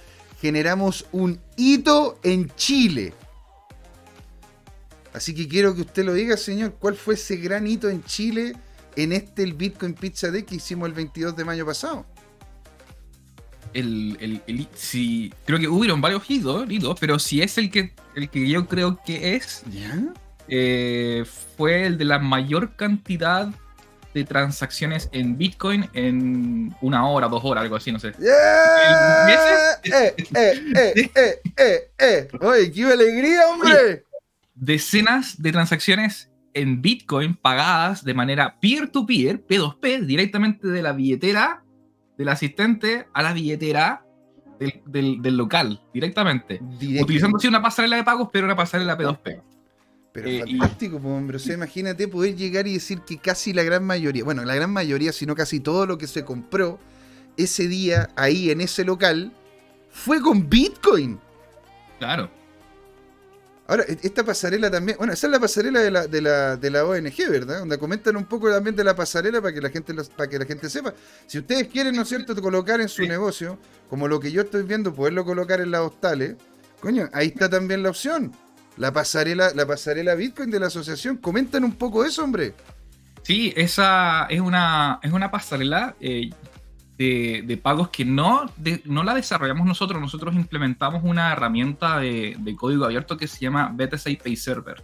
generamos un hito en Chile. Así que quiero que usted lo diga, señor, ¿cuál fue ese gran hito en Chile en este el Bitcoin Pizza Day que hicimos el 22 de mayo pasado? el, el, si, creo que hubieron varios hitos, pero si es el que, el que yo creo que es, eh, fue el de la mayor cantidad de transacciones en Bitcoin en una hora, dos horas, algo así, no sé. Yeah. Eh, eh, *laughs* eh, eh, eh, Oye, qué alegría, hombre. decenas de transacciones en Bitcoin pagadas de manera peer-to-peer, P2P, directamente de la billetera del asistente a la billetera del, del, local, directamente. Utilizando así una pasarela de pagos, pero una pasarela P2P. Pero eh, fantástico, hombre. O sea, imagínate poder llegar y decir que casi la gran mayoría, bueno, la gran mayoría, sino casi todo lo que se compró ese día ahí en ese local fue con Bitcoin. Claro. Ahora, e-, esta pasarela también, bueno, esa es la pasarela de la, de la, de la ONG, ¿verdad? Donde comentan un poco también de la pasarela para que la gente para que la gente sepa. Si ustedes quieren, ¿no es cierto?, colocar en su negocio, como lo que yo estoy viendo, poderlo colocar en las hostales, coño, ahí está también la opción. La pasarela, la pasarela Bitcoin de la asociación. Comentan un poco eso, hombre. Sí, esa es una, es una pasarela. Eh, de, pagos que no, no la desarrollamos nosotros, nosotros implementamos una herramienta de, código abierto que se llama BTC Pay Server.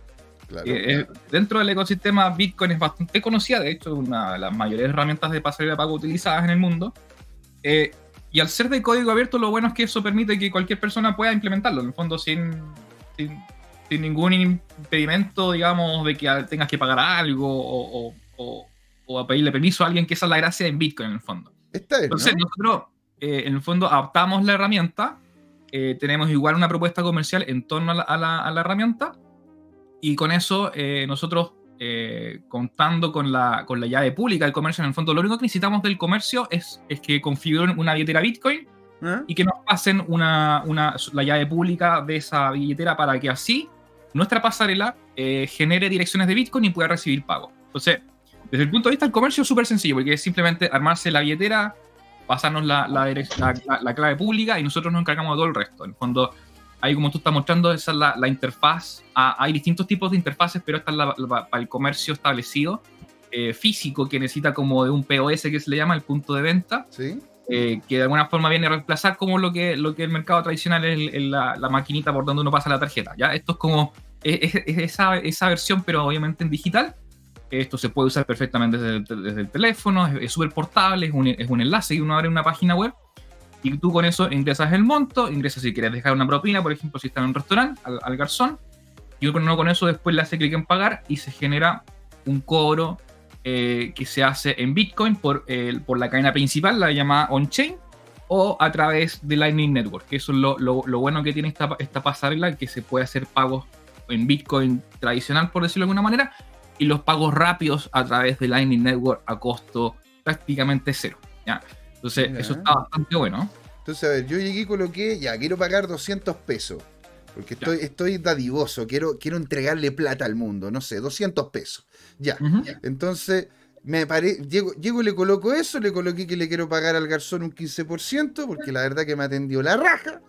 Eh, dentro del ecosistema Bitcoin es bastante conocida, de hecho, una de las mayores herramientas de pasarela de pago utilizadas en el mundo. Eh, y al ser de código abierto, lo bueno es que eso permite que cualquier persona pueda implementarlo, en el fondo sin, sin, ningún impedimento, digamos, de que tengas que pagar algo o, o, o, a pedirle permiso a alguien, que esa es la gracia en Bitcoin, en el fondo. Entonces, nosotros, eh, en el fondo, adaptamos la herramienta. Eh, tenemos igual una propuesta comercial en torno a la, herramienta. Y con eso, eh, nosotros, contando con la, con la llave pública del comercio, en el fondo, lo único que necesitamos del comercio es, es que configuren una billetera Bitcoin y que nos pasen una, una, la llave pública de esa billetera para que así nuestra pasarela genere direcciones de Bitcoin y pueda recibir pago. Entonces, desde el punto de vista del comercio es súper sencillo, porque es simplemente armarse la billetera, pasarnos la, la, clave pública y nosotros nos encargamos de todo el resto. En el fondo, ahí como tú estás mostrando, esa es la, interfaz. Ah, hay distintos tipos de interfaces, pero esta es para el comercio establecido, eh, físico, que necesita como de un POS que se le llama el punto de venta. Eh, que de alguna forma viene a reemplazar como lo que, lo que el mercado tradicional es, la, maquinita por donde uno pasa la tarjeta. ¿ya? Esto es como es, esa, esa versión, pero obviamente en digital esto se puede usar perfectamente desde, el teléfono, es súper portable, es un, es un, enlace y uno abre una página web y tú con eso ingresas el monto, ingresas si quieres dejar una propina, por ejemplo, si estás en un restaurante, al, garzón, y uno con eso después le hace clic en pagar y se genera un cobro eh, que se hace en Bitcoin por, por la cadena principal, la llamada on-chain, o a través de Lightning Network, que eso es lo, lo, lo, bueno que tiene esta, esta pasarela, que se puede hacer pagos en Bitcoin tradicional, por decirlo de alguna manera, y los pagos rápidos a través de Lightning Network a costo prácticamente cero. ¿ya? Entonces, eso está bastante bueno. Entonces, a ver, yo llegué y coloqué, ya, quiero pagar 200 pesos. Porque estoy, estoy dadivoso, quiero, quiero entregarle plata al mundo, no sé, 200 pesos. Ya. Entonces, me pare... llego, llego y le coloco eso, le coloqué que le quiero pagar al garzón un 15%, porque la verdad que me atendió la raja.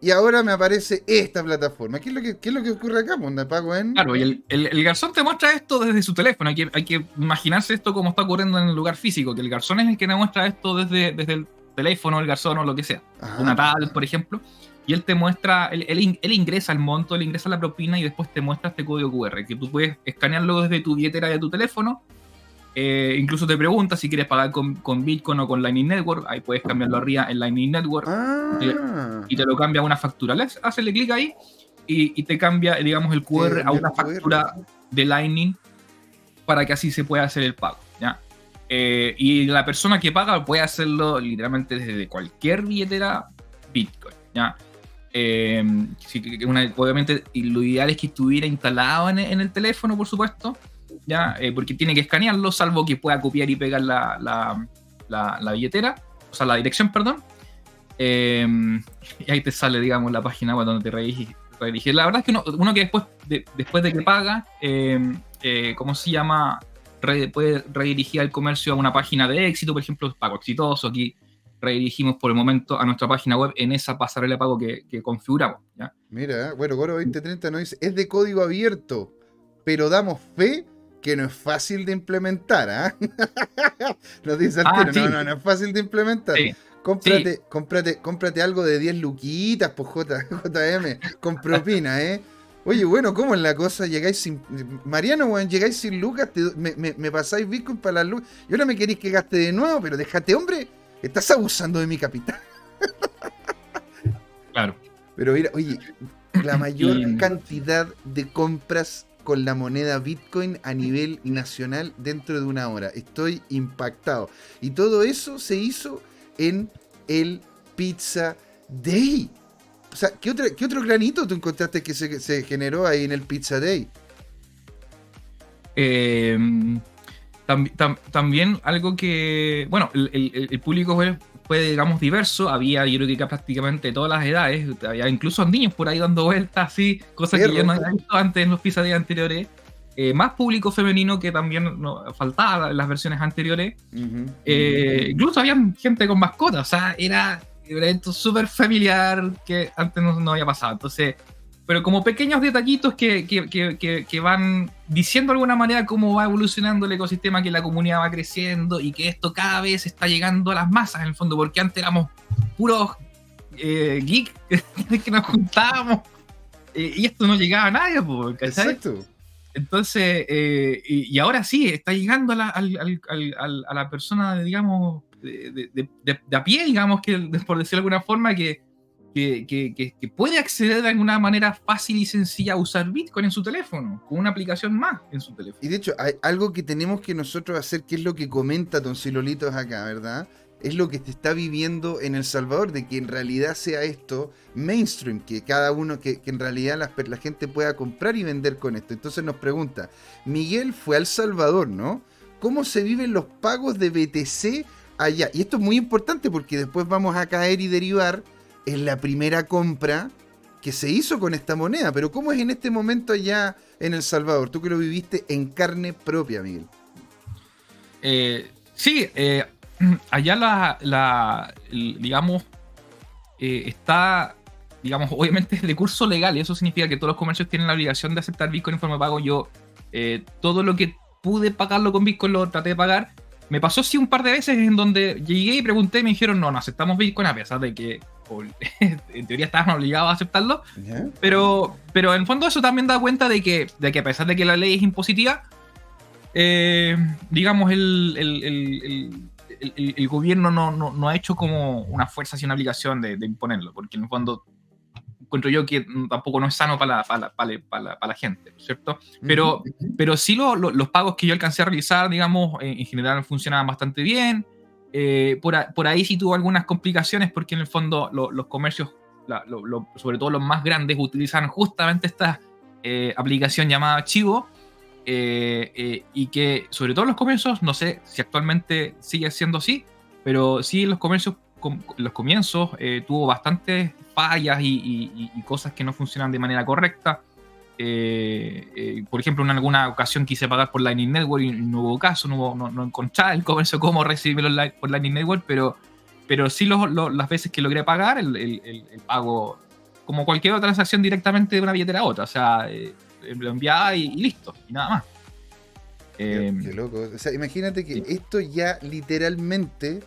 Y ahora me aparece esta plataforma. ¿Qué es lo que, qué es lo que ocurre acá? ¿Dónde pago en.? Claro, y el, el, garzón te muestra esto desde su teléfono. Hay que, hay que imaginarse esto como está ocurriendo en el lugar físico. Que el garzón es el que te muestra esto desde, desde el teléfono, el garzón o lo que sea. Una tablet, por ejemplo. Y él te muestra, él, él, ingresa el monto, él ingresa la propina y después te muestra este código QR. Que tú puedes escanearlo desde tu billetera de tu teléfono eh, incluso te pregunta si quieres pagar con, con, Bitcoin o con Lightning Network. Ahí puedes cambiarlo arriba en Lightning Network ah. y, te lo cambia a una factura. Le haces clic ahí y, te cambia, digamos, el QR a una factura de Lightning para que así se pueda hacer el pago. ¿ya? Eh, y la persona que paga puede hacerlo literalmente desde cualquier billetera Bitcoin. ¿ya? Eh, obviamente, lo ideal es que estuviera instalado en, el teléfono, por supuesto. ¿ya? Eh, porque tiene que escanearlo, salvo que pueda copiar y pegar la, la, billetera, o sea, la dirección, perdón. Eh, y ahí te sale, digamos, la página web donde te redirige. La verdad es que uno, que después de, después de que paga, ¿cómo se llama? puede redirigir al comercio a una página de éxito, por ejemplo, pago exitoso. Aquí redirigimos por el momento a nuestra página web en esa pasarela de pago que, configuramos. ¿ya? Mira, bueno, Goro 2030 nos dice, es de código abierto, pero damos fe que no es fácil de implementar, ¿ah? *laughs* Nos dice ah, no, no, no es fácil de implementar. Cómprate, cómprate, cómprate algo de 10 luquitas, pues JM, con propina, ¿eh? Oye, bueno, ¿cómo es la cosa? Llegáis sin. Mariano, weón, llegáis sin lucas, me, pasáis Bitcoin para las lucas. Y ahora me queréis que gaste de nuevo, pero déjate, hombre, estás abusando de mi capital. *laughs* Claro. Pero mira, oye, la mayor cantidad de compras con la moneda Bitcoin a nivel nacional dentro de una hora. Estoy impactado. Y todo eso se hizo en el Pizza Day. O sea, ¿qué, otro granito tú encontraste que se, generó ahí en el Pizza Day? Eh, también algo que, bueno, el, público fue, digamos, diverso. Había, yo creo que prácticamente todas las edades. Había incluso niños por ahí dando vueltas, así, cosas que yo no había visto antes en los Day anteriores. Eh, más público femenino que también no, faltaba en las versiones anteriores. Eh, incluso había gente con mascotas, o sea, era un evento súper familiar que antes no, había pasado. Entonces, pero como pequeños detallitos que, que, que, van diciendo de alguna manera cómo va evolucionando el ecosistema, que la comunidad va creciendo y que esto cada vez está llegando a las masas en el fondo, porque antes éramos puros eh, geeks *laughs* que nos juntábamos eh, y esto no llegaba a nadie, Exacto. Entonces, eh, y, ahora sí, está llegando a la, a la persona, digamos, de, a pie, digamos, que por decirlo de alguna forma, que, que, puede acceder de alguna manera fácil y sencilla a usar Bitcoin en su teléfono, con una aplicación más en su teléfono. Y de hecho, hay algo que tenemos que nosotros hacer, que es lo que comenta Don Silolitos acá, ¿verdad? Es lo que se está viviendo en El Salvador, de que en realidad sea esto mainstream, que cada uno, que, en realidad la, la gente pueda comprar y vender con esto. Entonces nos pregunta, Miguel fue al Salvador, ¿no? ¿Cómo se viven los pagos de BTC allá. Y esto es muy importante porque después vamos a caer y derivar en la primera compra que se hizo con esta moneda. Pero ¿cómo es en este momento allá en El Salvador? Tú que lo viviste en carne propia, Miguel. Eh, sí, eh, *clears throat* allá la, digamos, eh, está, digamos, obviamente de curso legal y eso significa que todos los comercios tienen la obligación de aceptar Bitcoin en forma de pago. Yo todo lo que pude pagarlo con Bitcoin lo traté de pagar me pasó sí un par de veces en donde llegué y pregunté y me dijeron, no, no aceptamos Bitcoin a pesar de que *laughs* en teoría estaban obligados a aceptarlo. Pero, pero en el fondo eso también da cuenta de que, de que a pesar de que la ley es impositiva, eh, digamos, el, el, el, gobierno no, no, no, ha hecho como una fuerza y una obligación de, de imponerlo, porque en el fondo encuentro yo que tampoco no es sano para la, para para para la gente, ¿cierto? Pero, pero sí los pagos que yo alcancé a realizar, digamos, en, general funcionaban bastante bien. Eh, por, por, ahí sí tuvo algunas complicaciones porque en el fondo los comercios, sobre todo los más grandes, utilizan justamente esta eh, aplicación llamada Chivo. Eh, y que sobre todo los comercios, no sé si actualmente sigue siendo así, pero sí los comercios los comienzos tuvo bastantes fallas y, cosas que no funcionan de manera correcta. Eh, eh, por ejemplo, en alguna ocasión quise pagar por Lightning Network y no hubo caso, no, no, encontraba el comercio cómo recibirlo por Lightning Network, pero, pero sí las veces que logré pagar, el, pago, como cualquier otra transacción directamente de una billetera a otra, o sea, eh, lo enviaba y, listo, y nada más. Qué, loco. O sea, imagínate que esto ya literalmente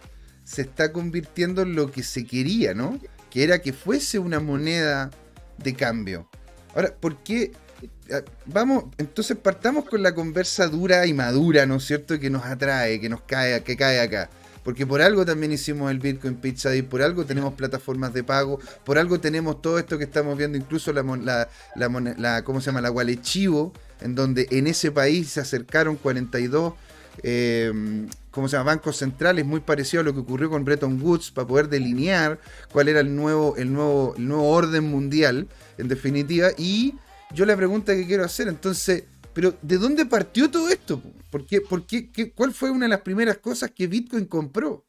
se está convirtiendo en lo que se quería, ¿no? que era que fuese una moneda de cambio. Ahora, ¿por qué? Ah, vamos, entonces partamos con la conversa dura y madura, ¿no es cierto? Que nos atrae, que nos cae, que cae acá. Porque por algo también hicimos el Bitcoin Pizza y por algo tenemos plataformas de pago, por algo tenemos todo esto que estamos viendo, incluso la, la, la, ¿cómo se llama? La Wallet Chivo, en donde en ese país se acercaron 42 eh, ¿cómo se llama? bancos centrales, muy parecido a lo que ocurrió con Bretton Woods, para poder delinear cuál era el nuevo, el nuevo, el nuevo orden mundial, en definitiva. Y yo la pregunta que quiero hacer, entonces, pero ¿de dónde partió todo esto? ¿Por qué, por qué, ¿Cuál fue una de las primeras cosas que Bitcoin compró?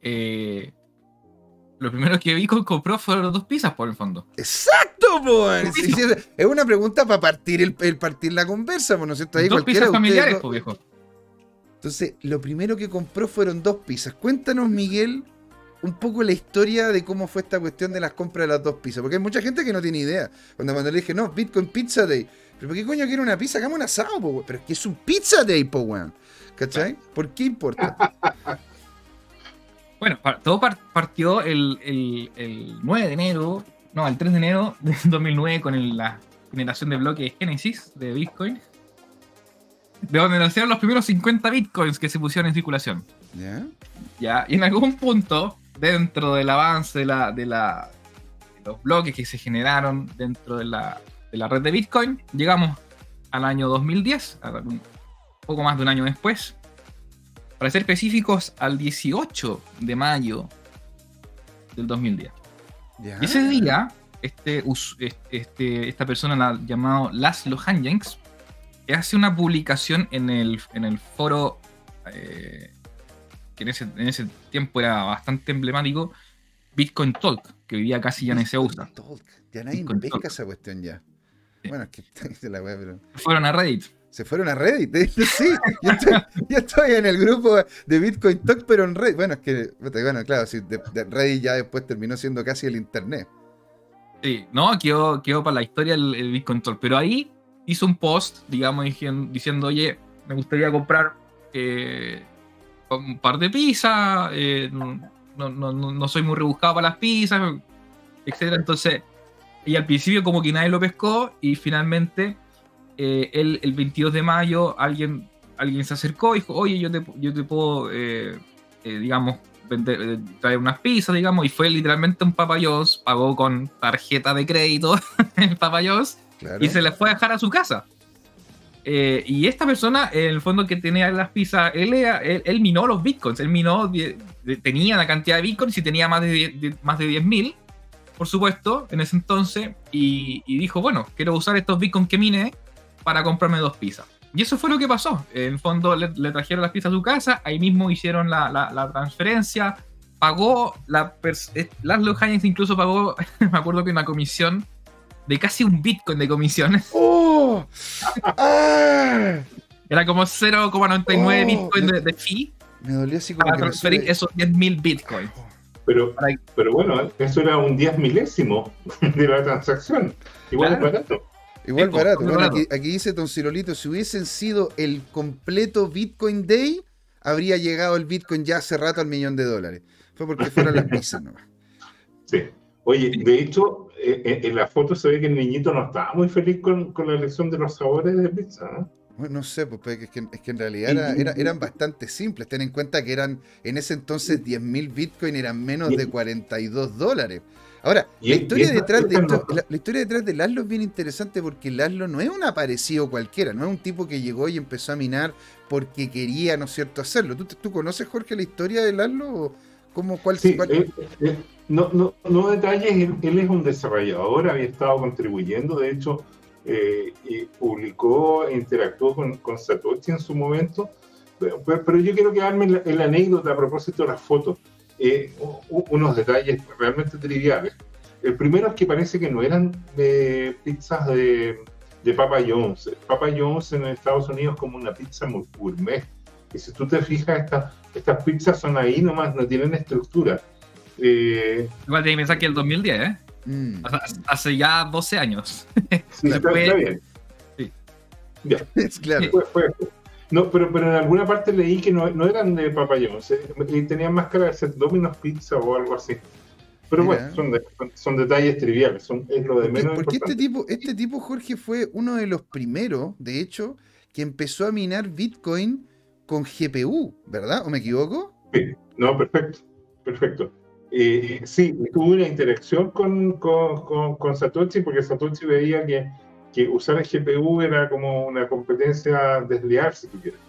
Eh, lo primero que Bitcoin compró fueron dos pizzas, por el fondo. ¡Exacto! pues. es una pregunta para partir el, partir la conversa, ¿no es cierto? dos pizzas familiares, pues, viejo. Entonces, lo primero que compró fueron dos pizzas. Cuéntanos, Miguel, un poco la historia de cómo fue esta cuestión de las compras de las dos pizzas. Porque hay mucha gente que no tiene idea. Cuando, cuando le dije, no, Bitcoin Pizza Day. ¿Pero por qué coño quiere una pizza? Hagamos un asado, po, Pero es que es un Pizza Day, po, weón. ¿Cachai? ¿Por qué importa? *laughs* Bueno, todo partió el, el, 9 de enero no, el 3 de enero de *laughs* 2009 con la generación de bloques Genesis de Bitcoin, de donde nacieron los primeros 50 Bitcoins que se pusieron en circulación. ¿Ya? ¿Ya? Y en algún punto, dentro del avance de, la, de, la, los bloques que se generaron dentro de la, de la red de Bitcoin, llegamos al año 2010, un poco más de un año después, para ser específicos, al 18 de mayo del 2010. Y ese día, este, este, esta persona la, llamado Laszlo Hanjens hace una publicación en el, en el foro eh, que en ese, en ese, tiempo era bastante emblemático, Bitcoin Talk, que vivía casi ya en ese usa. Ya nadie pesca esa cuestión ya. Bueno, es que la web, pero... Fueron a Reddit. Se fueron a Reddit. *laughs* Sí, yo estoy, en el grupo de Bitcoin Talk, pero en Reddit. Bueno, es que, bueno, claro, sí, de, Reddit ya después terminó siendo casi el Internet. Sí, no, quedó, quedó para la historia el, Bitcoin Talk. Pero ahí hizo un post, digamos, diciendo, oye, me gustaría comprar eh, un par de pizzas, eh, no, no, no, soy muy rebuscado para las pizzas, etc. Entonces, y al principio como que nadie lo pescó y finalmente eh, el 22 de mayo alguien, alguien se acercó y dijo, oye, yo te, yo te puedo, eh, digamos, traer unas pizzas, digamos, y fue literalmente un papayos, pagó con tarjeta de crédito *laughs* el papayos y se le fue a dejar a su casa. Y esta persona, en el fondo que tenía las pizzas, él, él, minó los bitcoins, él minó, tenía la cantidad de bitcoins y tenía más de, más de 10.000 por supuesto, en ese entonces, y, dijo, bueno, quiero usar estos bitcoins que mine para comprarme dos pizzas. Y eso fue lo que pasó. En el fondo le, trajeron las pizzas a su casa, ahí mismo hicieron la, transferencia, pagó, la Laszlo Haynes incluso pagó, *laughs* me acuerdo que una comisión de casi un bitcoin de comisión. *laughs* ¡Oh! ¡Ah! Era como 0,99 bitcoin de, de, fee. Me dolió así como para transferir esos 10.000 bitcoins. Pero, pero bueno, eso era un 10 milésimo de la transacción. Igual es barato. Igual barato. Bueno, aquí, dice Don Cirolito, si hubiesen sido el completo Bitcoin Day, habría llegado el Bitcoin ya hace rato al millón de dólares. Fue porque fueron las *laughs* pizzas nomás. Sí. Oye, de hecho, eh, eh, en la foto se ve que el niñito no estaba muy feliz con, con la elección de los sabores de pizza. ¿eh? no sé, pues es que, es que en realidad eran bastante simples. Ten en cuenta que eran en ese entonces 10.000 Bitcoin eran menos de 42 dólares. Ahora, la historia, detrás de esto, la, historia detrás de Laszlo es bien interesante porque Laszlo no es un aparecido cualquiera, no es un tipo que llegó y empezó a minar porque quería, ¿no es cierto?, hacerlo. ¿Tú, tú conoces, Jorge, la historia de Laszlo? ¿Cómo, cuál, sí, eh, eh, no, no, no detalles, él, es un desarrollador, había estado contribuyendo, de hecho, eh, publicó interactuó con, con, Satoshi en su momento. Pero, pero yo quiero quedarme en la, anécdota a propósito de las fotos. Eh, unos detalles realmente triviales. El primero es que parece que no eran de pizzas de, de Papa John's. Papa John's en Estados Unidos es como una pizza muy gourmet. Y si tú te fijas, estas estas pizzas son ahí nomás, no tienen estructura. Eh, Igual te pensar que el 2010, ¿eh? Mm. Hace ya 12 años. *laughs* Sí, está, bien. Sí. Ya. *laughs* Es claro. No, pero, pero en alguna parte leí que no, no eran de Papayón, y tenían máscara de ser Domino's Pizza o algo así. Pero bueno, son, son, detalles triviales, son, es lo de menos. Porque este tipo, este tipo, Jorge, fue uno de los primeros, de hecho, que empezó a minar Bitcoin con GPU, ¿verdad? ¿O me equivoco? Sí, no, perfecto, perfecto. Eh, sí, tuvo una interacción con, con, Satoshi porque Satoshi veía que, que, usar el GPU era como una competencia desleal, si tú quieres.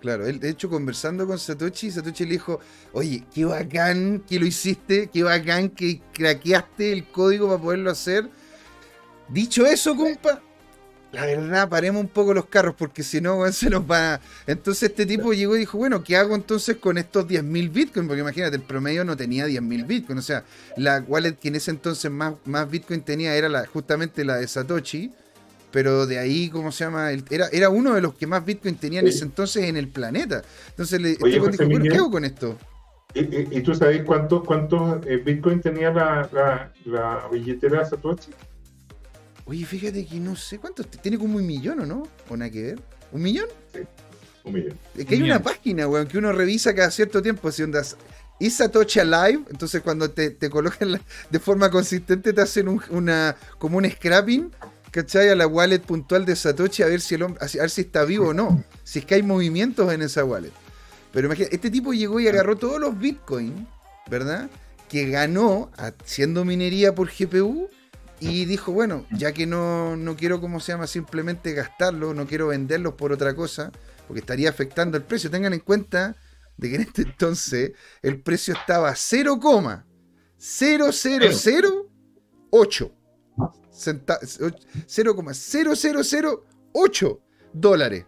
Claro, él de hecho conversando con Satoshi, Satoshi le dijo, oye, qué bacán que lo hiciste, qué bacán que craqueaste el código para poderlo hacer. Dicho eso, compa, la verdad, paremos un poco los carros porque si no, se nos va. Entonces este tipo llegó y dijo, bueno, ¿qué hago entonces con estos 10.000 bitcoins? Porque imagínate, el promedio no tenía 10.000 bitcoins. O sea, la wallet que en ese entonces más, más bitcoin tenía era la, justamente la de Satoshi. Pero de ahí, ¿cómo se llama? Era, era uno de los que más bitcoin tenía en ese entonces en el planeta. Entonces le, este dijo, bueno, ¿qué hago con esto? ¿Y, tú sabes cuántos cuánto, eh, bitcoin tenía la, la, la billetera de Satoshi? Oye, fíjate que no sé cuántos. Tiene como un millón, ¿o no? ¿O nada que ver? ¿Un millón? Sí, un millón. Es que hay una página, weón, que uno revisa cada cierto tiempo. Si ondas, y Satoshi Alive. Entonces, cuando te, colocan de forma consistente, te hacen una, como un scrapping, ¿cachai? A la wallet puntual de Satoshi a ver si el hombre, a ver si está vivo o no. Si es que hay movimientos en esa wallet. Pero imagínate, este tipo llegó y agarró todos los bitcoins, ¿verdad? Que ganó haciendo minería por GPU y dijo, bueno, ya que no, no quiero, ¿cómo se llama? Simplemente gastarlo, no quiero venderlos por otra cosa, porque estaría afectando el precio. Tengan en cuenta de que en este entonces el precio estaba 0,0008 0,0008 dólares.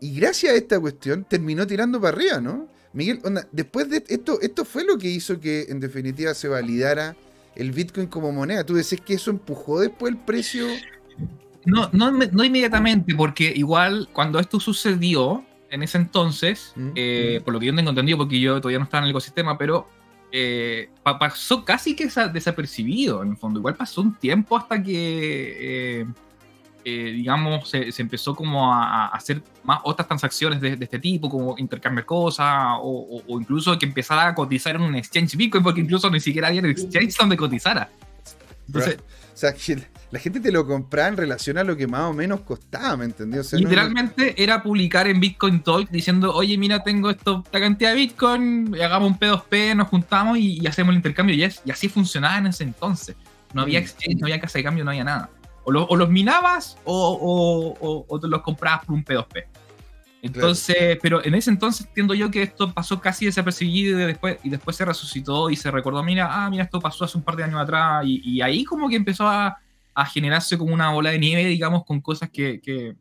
Y gracias a esta cuestión terminó tirando para arriba, ¿no? Miguel, después de esto, esto fue lo que hizo que en definitiva se validara el Bitcoin como moneda. ¿Tú decís que eso empujó después el precio? No, no, no inmediatamente, porque igual cuando esto sucedió, en ese entonces, mm, eh, por lo que yo tengo entendido, porque yo todavía no estaba en el ecosistema, pero eh, pasó casi que desapercibido, en el fondo. Igual pasó un tiempo hasta que, eh, digamos, se, empezó como a, hacer más otras transacciones de, este tipo, como intercambiar cosas, o, incluso que empezara a cotizar en un exchange Bitcoin, porque incluso ni siquiera había un exchange donde cotizara. Entonces, o sea, la gente te lo compraba en relación a lo que más o menos costaba, ¿me entendió? literalmente era publicar en Bitcoin Talk diciendo, oye, mira, tengo esto, esta cantidad de Bitcoin, hagamos un P2P, nos juntamos y, hacemos el intercambio. Y, y, así funcionaba en ese entonces. No había mm. exchange, no había casa de cambio, no había nada. O, los minabas o, o, te los comprabas por un P2P. Entonces, pero en ese entonces entiendo yo que esto pasó casi desapercibido y después, y después se resucitó y se recordó, mira, ah, mira, esto pasó hace un par de años atrás y, ahí como que empezó a, generarse como una bola de nieve, digamos, con cosas que, que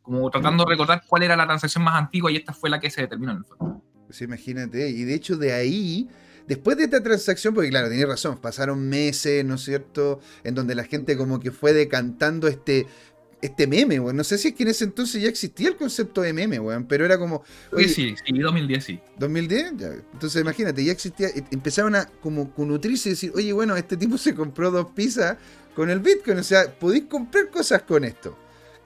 como tratando de recordar cuál era la transacción más antigua y esta fue la que se determinó en el fondo. Pues imagínate, y de hecho de ahí, después de esta transacción, porque claro, tenía razón, pasaron meses, ¿no es cierto?, en donde la gente como que fue decantando este este meme, weón. No sé si es que en ese entonces ya existía el concepto de meme, weón, pero era como. Oye, sí, sí, 2010 sí. ¿2010? Ya. Entonces imagínate, ya existía, e, empezaron a como nutrirse y decir, oye, bueno, este tipo se compró dos pizzas con el Bitcoin, o sea, podéis comprar cosas con esto.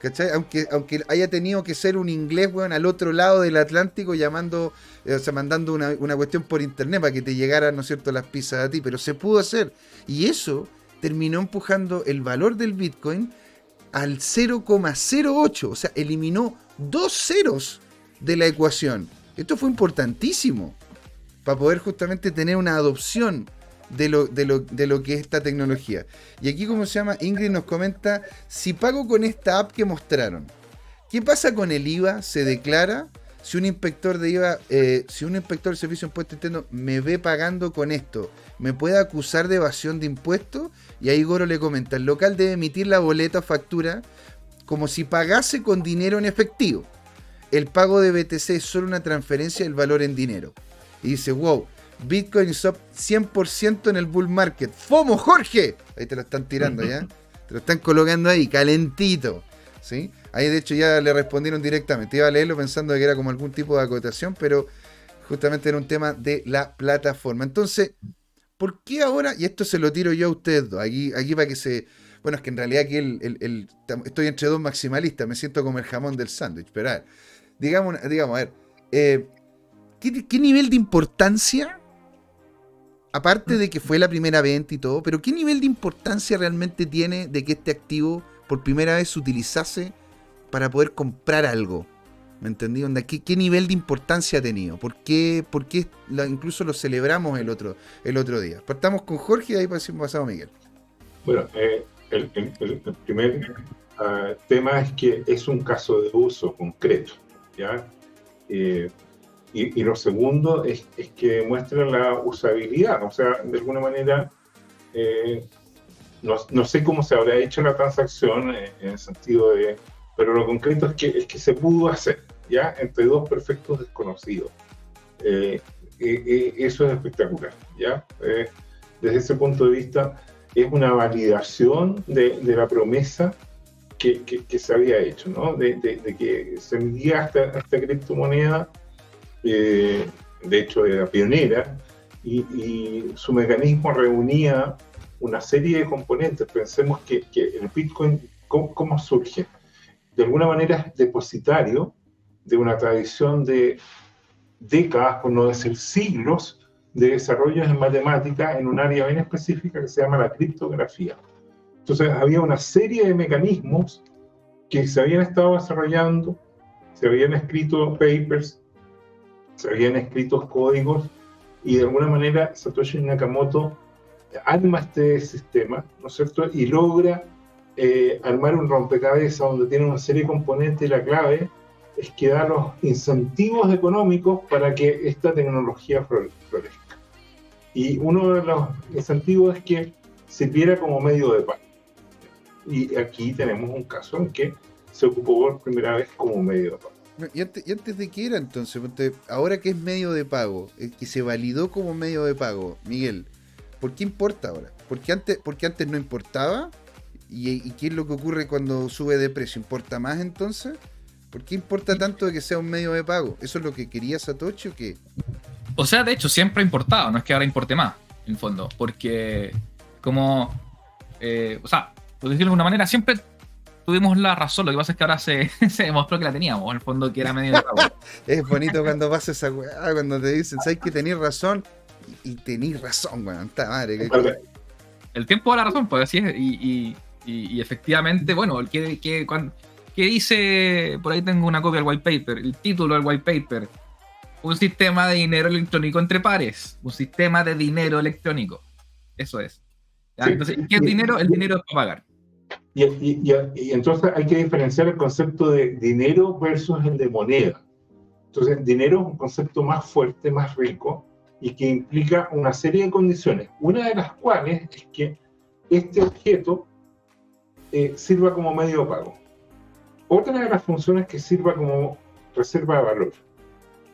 ¿Cachai? Aunque, aunque haya tenido que ser un inglés, al otro lado del Atlántico llamando, eh, o sea, mandando una, una cuestión por internet para que te llegaran, ¿no es cierto?, las pizzas a ti, pero se pudo hacer. Y eso terminó empujando el valor del Bitcoin al 0,08, o sea, eliminó dos ceros de la ecuación. Esto fue importantísimo para poder justamente tener una adopción de lo, de lo, que es esta tecnología. Y aquí, como se llama, Ingrid nos comenta, si pago con esta app que mostraron, ¿qué pasa con el IVA? ¿Se declara? Si un inspector de IVA, eh, si un inspector de servicio de impuestos internos me ve pagando con esto, ¿me puede acusar de evasión de impuestos? Y ahí Goro le comenta, el local debe emitir la boleta o factura como si pagase con dinero en efectivo. El pago de BTC es solo una transferencia del valor en dinero. Y dice, wow, Bitcoin is up 100% en el bull market. ¡Fomo, Jorge! Ahí te lo están tirando, ¿ya? *laughs* Te lo están colocando ahí, calentito. ¿Sí? Ahí de hecho ya le respondieron directamente. Iba a leerlo pensando que era como algún tipo de acotación, pero justamente era un tema de la plataforma. Entonces, ¿por qué ahora? Y esto se lo tiro yo a ustedes dos. Aquí, aquí para que se. Bueno, es que en realidad aquí el, estoy entre dos maximalistas. Me siento como el jamón del sándwich. Pero a ver, digamos, digamos, a ver. Eh, ¿qué, nivel de importancia? Aparte de que fue la primera venta y todo, pero ¿qué nivel de importancia realmente tiene de que este activo por primera vez se utilizase para poder comprar algo. ¿Me entendí? ¿Qué, ¿Qué, nivel de importancia ha tenido? ¿Por qué, por qué incluso lo celebramos el otro, el otro día? Partamos con Jorge y ahí pasamos a Miguel. Bueno, eh, el, primer ah, tema es que es un caso de uso concreto, ¿ya? Eh, y, lo segundo es, es, que muestra la usabilidad, o sea, de alguna manera eh, no, no, sé cómo se habrá hecho la transacción en el sentido de pero lo concreto es que, es que se pudo hacer, ¿ya? Entre dos perfectos desconocidos. Eh, eh, eh, eso es espectacular, ¿ya? desde ese punto de vista, es una validación de, de la promesa que, que, se había hecho, ¿no? De, de, que se envía esta, esta criptomoneda, de hecho era pionera, y, su mecanismo reunía una serie de componentes. Pensemos que, el Bitcoin, ¿cómo, cómo surge? de alguna manera es depositario de una tradición de décadas, por no decir siglos, de desarrollos en matemática en un área bien específica que se llama la criptografía. Entonces había una serie de mecanismos que se habían estado desarrollando, se habían escrito papers, se habían escrito códigos y de alguna manera Satoshi Nakamoto arma este sistema, ¿no es cierto? Y logra eh, armar un rompecabezas donde tiene una serie de componentes y la clave es que da los incentivos económicos para que esta tecnología florezca. Y uno de los incentivos es que sirviera como medio de pago. Y aquí tenemos un caso en que se ocupó por primera vez como medio de pago. ¿Y antes, de qué era entonces? Ahora que es medio de pago, eh, que se validó como medio de pago, Miguel, ¿por qué importa ahora? Porque antes, porque antes no importaba. ¿Y, ¿Y qué es lo que ocurre cuando sube de precio? ¿Importa más entonces? ¿Por qué importa tanto de que sea un medio de pago? ¿Eso es lo que quería Satoshi o qué? O sea, de hecho, siempre ha importado, no es que ahora importe más, en fondo, porque como, eh, o sea, por decirlo de alguna manera, siempre tuvimos la razón, lo que pasa es que ahora *laughs* se, demostró que la teníamos, en el fondo que era medio *laughs* es bonito cuando pasa esa weá, cuando te dicen, ¿sabes que tenéis razón? Y, tenéis razón, weón, está madre. El tiempo da la razón, pues así es, y, y efectivamente, bueno, que, que cuando que dice, por ahí tengo una copia del white paper, el título del white paper, un sistema de dinero electrónico entre pares, un sistema de dinero electrónico. Eso es. Entonces, ¿qué es dinero? El dinero es para pagar. Y, y, entonces hay que diferenciar el concepto de dinero versus el de moneda. Entonces, dinero es un concepto más fuerte, más rico y que implica una serie de condiciones, una de las cuales es que este objeto eh, sirva como medio de pago. Otra de las funciones es que sirva como reserva de valor.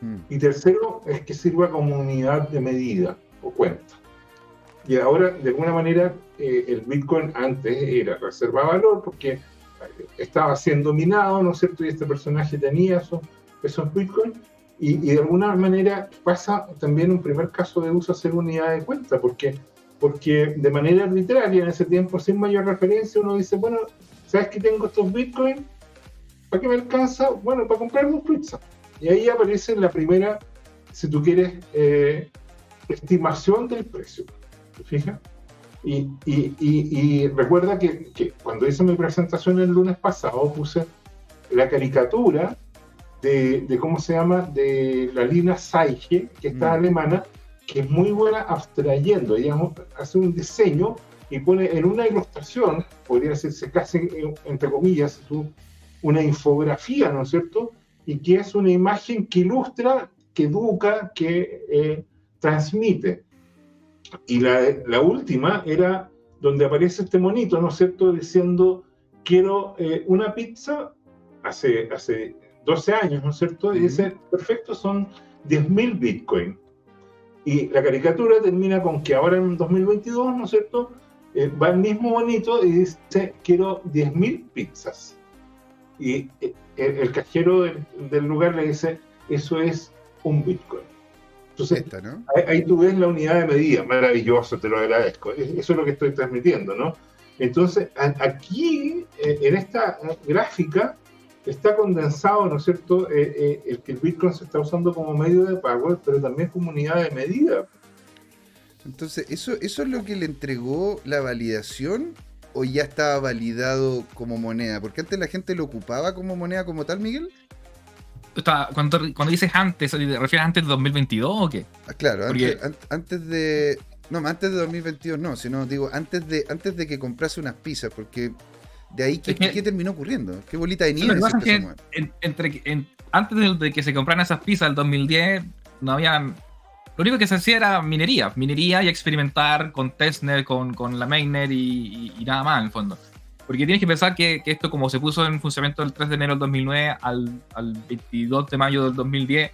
Mm. Y tercero es que sirva como unidad de medida o cuenta. Y ahora, de alguna manera, eh, el Bitcoin antes era reserva de valor porque eh, estaba siendo minado, ¿no es cierto? Y este personaje tenía esos, esos Bitcoin. Y, de alguna manera pasa también un primer caso de uso a ser unidad de cuenta, porque, porque de manera arbitraria en ese tiempo, sin mayor referencia, uno dice, bueno, ¿sabes que tengo estos Bitcoin? ¿Para qué me alcanza? Bueno, para comprar un pizza. Y ahí aparece la primera, si tú quieres, eh, estimación del precio. ¿Te fijas? Y, y, y, recuerda que, que, cuando hice mi presentación el lunes pasado puse la caricatura de, de ¿cómo se llama? De la Lina Saige, que está mm. alemana, que es muy buena abstrayendo, digamos, hace un diseño y pone en una ilustración, podría decirse casi entre comillas, una infografía, ¿no es cierto? Y que es una imagen que ilustra, que educa, que eh, transmite. Y la, la, última era donde aparece este monito, ¿no es cierto?, diciendo, quiero eh, una pizza, hace, hace 12 años, ¿no es cierto? Y dice, perfecto, son 10.000 Bitcoin. Y la caricatura termina con que ahora en 2022, ¿no es cierto?, eh, va el mismo monito y dice, quiero 10.000 pizzas y eh, el, cajero del, lugar le dice, eso es un Bitcoin. Entonces, ahí, tú ves la unidad de medida, maravilloso, te lo agradezco. Eso es lo que estoy transmitiendo, ¿no? Entonces, aquí, eh, en esta gráfica, está condensado, ¿no es cierto?, eh, el que el Bitcoin se está usando como medio de pago, pero también como unidad de medida. Entonces, ¿eso, ¿eso es lo que le entregó la validación o ya estaba validado como moneda? Porque antes la gente lo ocupaba como moneda como tal, Miguel. Cuando, cuando dices antes, ¿te refieres antes de 2022 o qué? Ah, claro, antes, de. No, antes de 2022 no, sino digo, antes de, antes de que comprase unas pizzas, porque de ahí, ¿qué, terminó ocurriendo? ¿Qué bolita de nieve? entre, antes de, que se compraran esas pizzas el 2010, no había lo único que se hacía era minería, minería y experimentar con testnet, con, con la mainnet y, nada más en el fondo. Porque tienes que pensar que, que, esto como se puso en funcionamiento el 3 de enero del 2009 al, al 22 de mayo del 2010,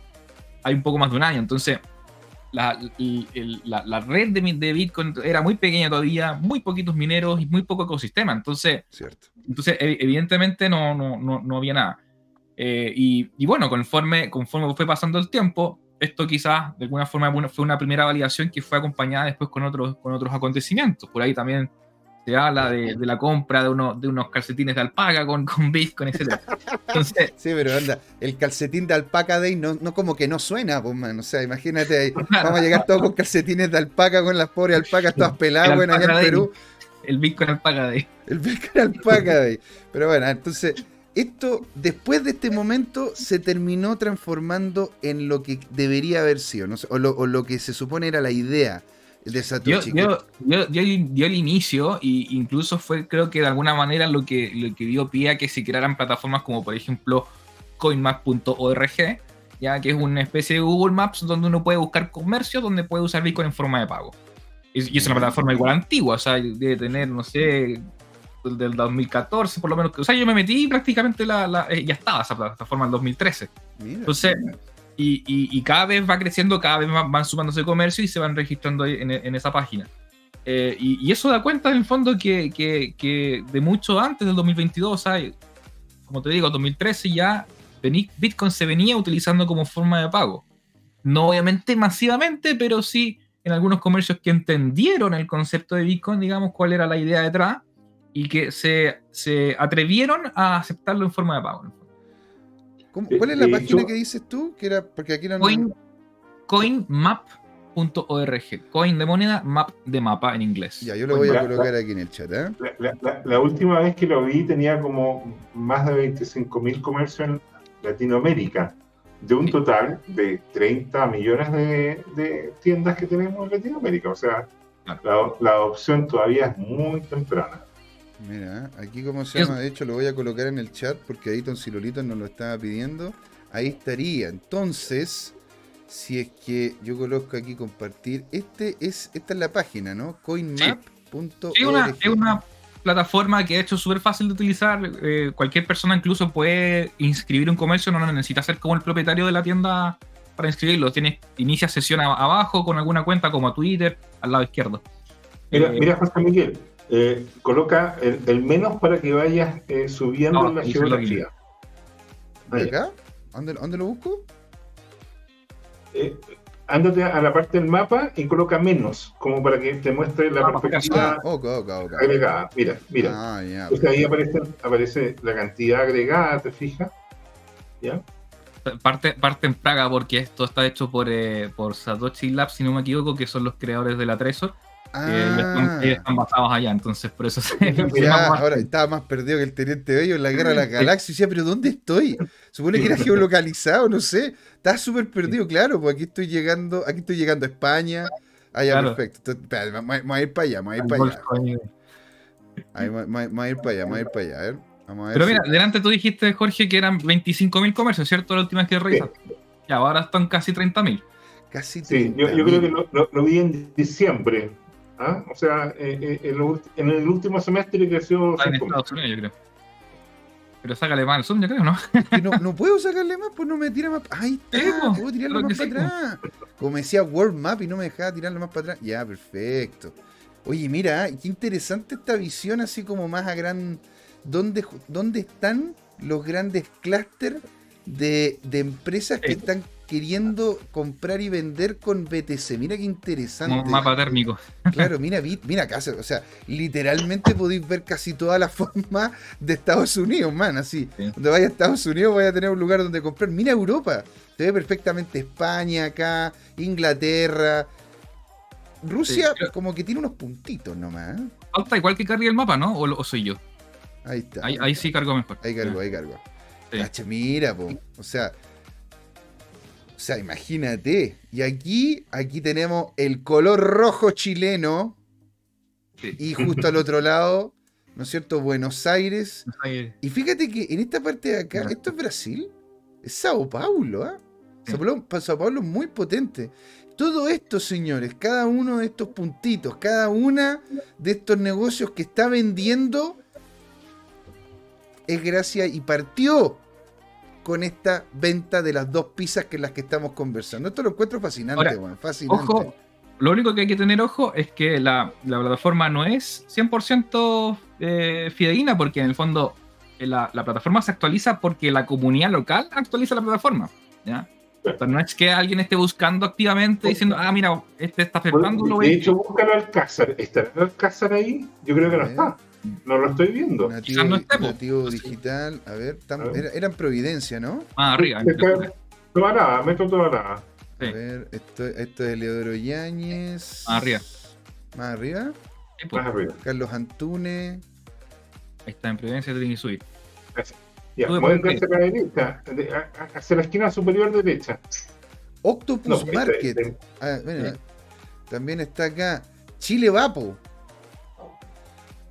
hay un poco más de un año. Entonces, la, la, la, red de, de, Bitcoin era muy pequeña todavía, muy poquitos mineros y muy poco ecosistema. Entonces, Cierto. entonces evidentemente no, no, no, no había nada. Eh, y, y, bueno, conforme, conforme fue pasando el tiempo, esto quizás de alguna forma fue una primera validación que fue acompañada después con otros, con otros acontecimientos. Por ahí también se habla de, la compra de, uno, de unos calcetines de alpaca con, con Bitcoin, etc. *laughs* Entonces, sí, pero anda, el calcetín de alpaca Day no, no como que no suena, pues, man. O sea, imagínate, vamos a llegar todos con calcetines de alpaca, con las pobres alpacas todas peladas, bueno, allá en Perú. El Bitcoin alpaca Day. El Bitcoin alpaca Day. Pero bueno, entonces, esto, después de este momento, se terminó transformando en lo que debería haber sido, ¿no? o, lo, o lo que se supone era la idea de Satoshi. Yo, dio el inicio e incluso fue creo que de alguna manera lo que, lo que dio pie a que se crearan plataformas como por ejemplo coinmap.org, ya que es una especie de Google Maps donde uno puede buscar comercio, donde puede usar Bitcoin en forma de pago. Y, es una plataforma igual antigua, o sea, debe tener, no sé, del 2014 por lo menos. O sea, yo me metí prácticamente la, eh, ya estaba esa plataforma en 2013. Entonces... Y, cada vez va creciendo, cada vez van, sumándose comercio y se van registrando en, esa página. Eh, y, eso da cuenta en el fondo que, de mucho antes del 2022, como te digo, 2013 ya Bitcoin se venía utilizando como forma de pago. No obviamente masivamente, pero sí en algunos comercios que entendieron el concepto de Bitcoin, digamos, cuál era la idea detrás, y que se, se atrevieron a aceptarlo en forma de pago. ¿Cuál es la página que dices tú? Que era, porque aquí no, Coin, coinmap.org. Coin de moneda, map de mapa en inglés. Ya, yo lo voy a colocar aquí en el chat. ¿eh? La, última vez que lo vi tenía como más de 25.000 comercios en Latinoamérica, de un total de 30 millones de, tiendas que tenemos en Latinoamérica. O sea, la, la adopción todavía es muy temprana. Mira, aquí como se llama, de hecho lo voy a colocar en el chat porque ahí Tonsilolito nos lo estaba pidiendo. Ahí estaría. Entonces, si es que yo coloco aquí compartir, este es, esta es la página, ¿no? Coinmap.org. es, una, plataforma que ha hecho súper fácil de utilizar. Eh, cualquier persona incluso puede inscribir un comercio, no necesita ser como el propietario de la tienda para inscribirlo. Tienes, inicia sesión abajo con alguna cuenta como Twitter, al lado izquierdo. Mira, eh, mira José Miguel, eh, coloca el, menos para que vayas eh, subiendo en la geografía. ¿Acá? ¿Dónde, lo busco? Eh, ándate a la parte del mapa y coloca menos, como para que te muestre la ah, perspectiva agregada. Mira, mira. Ah, ahí aparece, aparece la cantidad agregada, ¿te fijas? ¿Ya? Parte, parte en Praga porque esto está hecho por, por Satoshi Labs, si no me equivoco, que son los creadores de la Tresor Ah. están, basados allá, entonces por eso se. *laughs* ahora estaba más perdido que el Teniente Bello en la Guerra de la Galaxia. Y decía, pero ¿dónde estoy? Supone que era *laughs* geolocalizado, no sé. Estaba súper perdido, claro, pues aquí estoy llegando, aquí estoy llegando a España. Allá, perfecto. vamos, a ir para allá, vamos a ir para allá. Vamos a ir para allá, vamos a ir para allá. A ver. Vamos a ver pero mira, delante tú dijiste, Jorge, que eran 25.000 comercios, ¿cierto? La última vez que revisaste. Ya, ahora están casi 30.000. Casi 30.000. Sí, yo, yo, creo que lo, lo vi en diciembre. ¿Ah? O sea, eh, eh, en, el último semestre creció. Ah, en Estados Unidos, yo creo. Pero sácale más al Zoom, yo creo, ¿no? no, no puedo sacarle más, pues no me tira más. Ahí está, puedo tirarlo más para atrás. Como me decía World Map y no me dejaba tirarlo más para atrás. Ya, perfecto. Oye, mira, qué interesante esta visión, así como más a gran. ¿Dónde, dónde están los grandes clústeres de, de, empresas que están queriendo comprar y vender con BTC. Mira qué interesante. Un mapa térmico. Claro, mira, mira acá, o sea, literalmente podéis ver casi toda la *laughs* forma de Estados Unidos, man, así. Donde vaya a Estados Unidos vaya a tener un lugar donde comprar. Mira Europa, se ve perfectamente España acá, Inglaterra. Rusia como que tiene unos puntitos nomás. Falta igual que cargue el mapa, ¿no? ¿O, soy yo? Ahí está. Ahí, sí cargo mejor. Ahí cargo, ahí cargo. mira, po. O sea, o sea, imagínate. Y aquí, aquí tenemos el color rojo chileno. Y justo al otro lado, ¿no es cierto? Buenos Aires. Y fíjate que en esta parte de acá, esto es Brasil. Es Sao Paulo, ¿ah? Sao, Paulo, es muy potente. Todo esto, señores, cada uno de estos puntitos, cada una de estos negocios que está vendiendo es gracias y partió con esta venta de las dos pizzas que las que estamos conversando. Esto lo encuentro fascinante, fascinante. Ojo, lo único que hay que tener ojo es que la, plataforma no es 100% eh, fidedigna porque en el fondo eh, la, plataforma se actualiza porque la comunidad local actualiza la plataforma. ¿ya? no es que alguien esté buscando activamente diciendo, ah, mira, este está afectando. lo De hecho, búscalo al Alcázar. ¿Está el Alcázar ahí? Yo creo que no está. No lo estoy viendo. Nativo, no digital. A ver, era, en Providencia, ¿no? Ah, arriba. Toda nada, meto toda nada. A ver, esto, esto es Leodoro Yáñez. Más arriba. ¿Más arriba? Pues. Más arriba. Carlos Antunes. Ahí está, en Providencia tiene que subir. Ya, hacia la derecha, hacia la esquina superior derecha. Octopus Market. Ah, también está acá. Chile Vapo.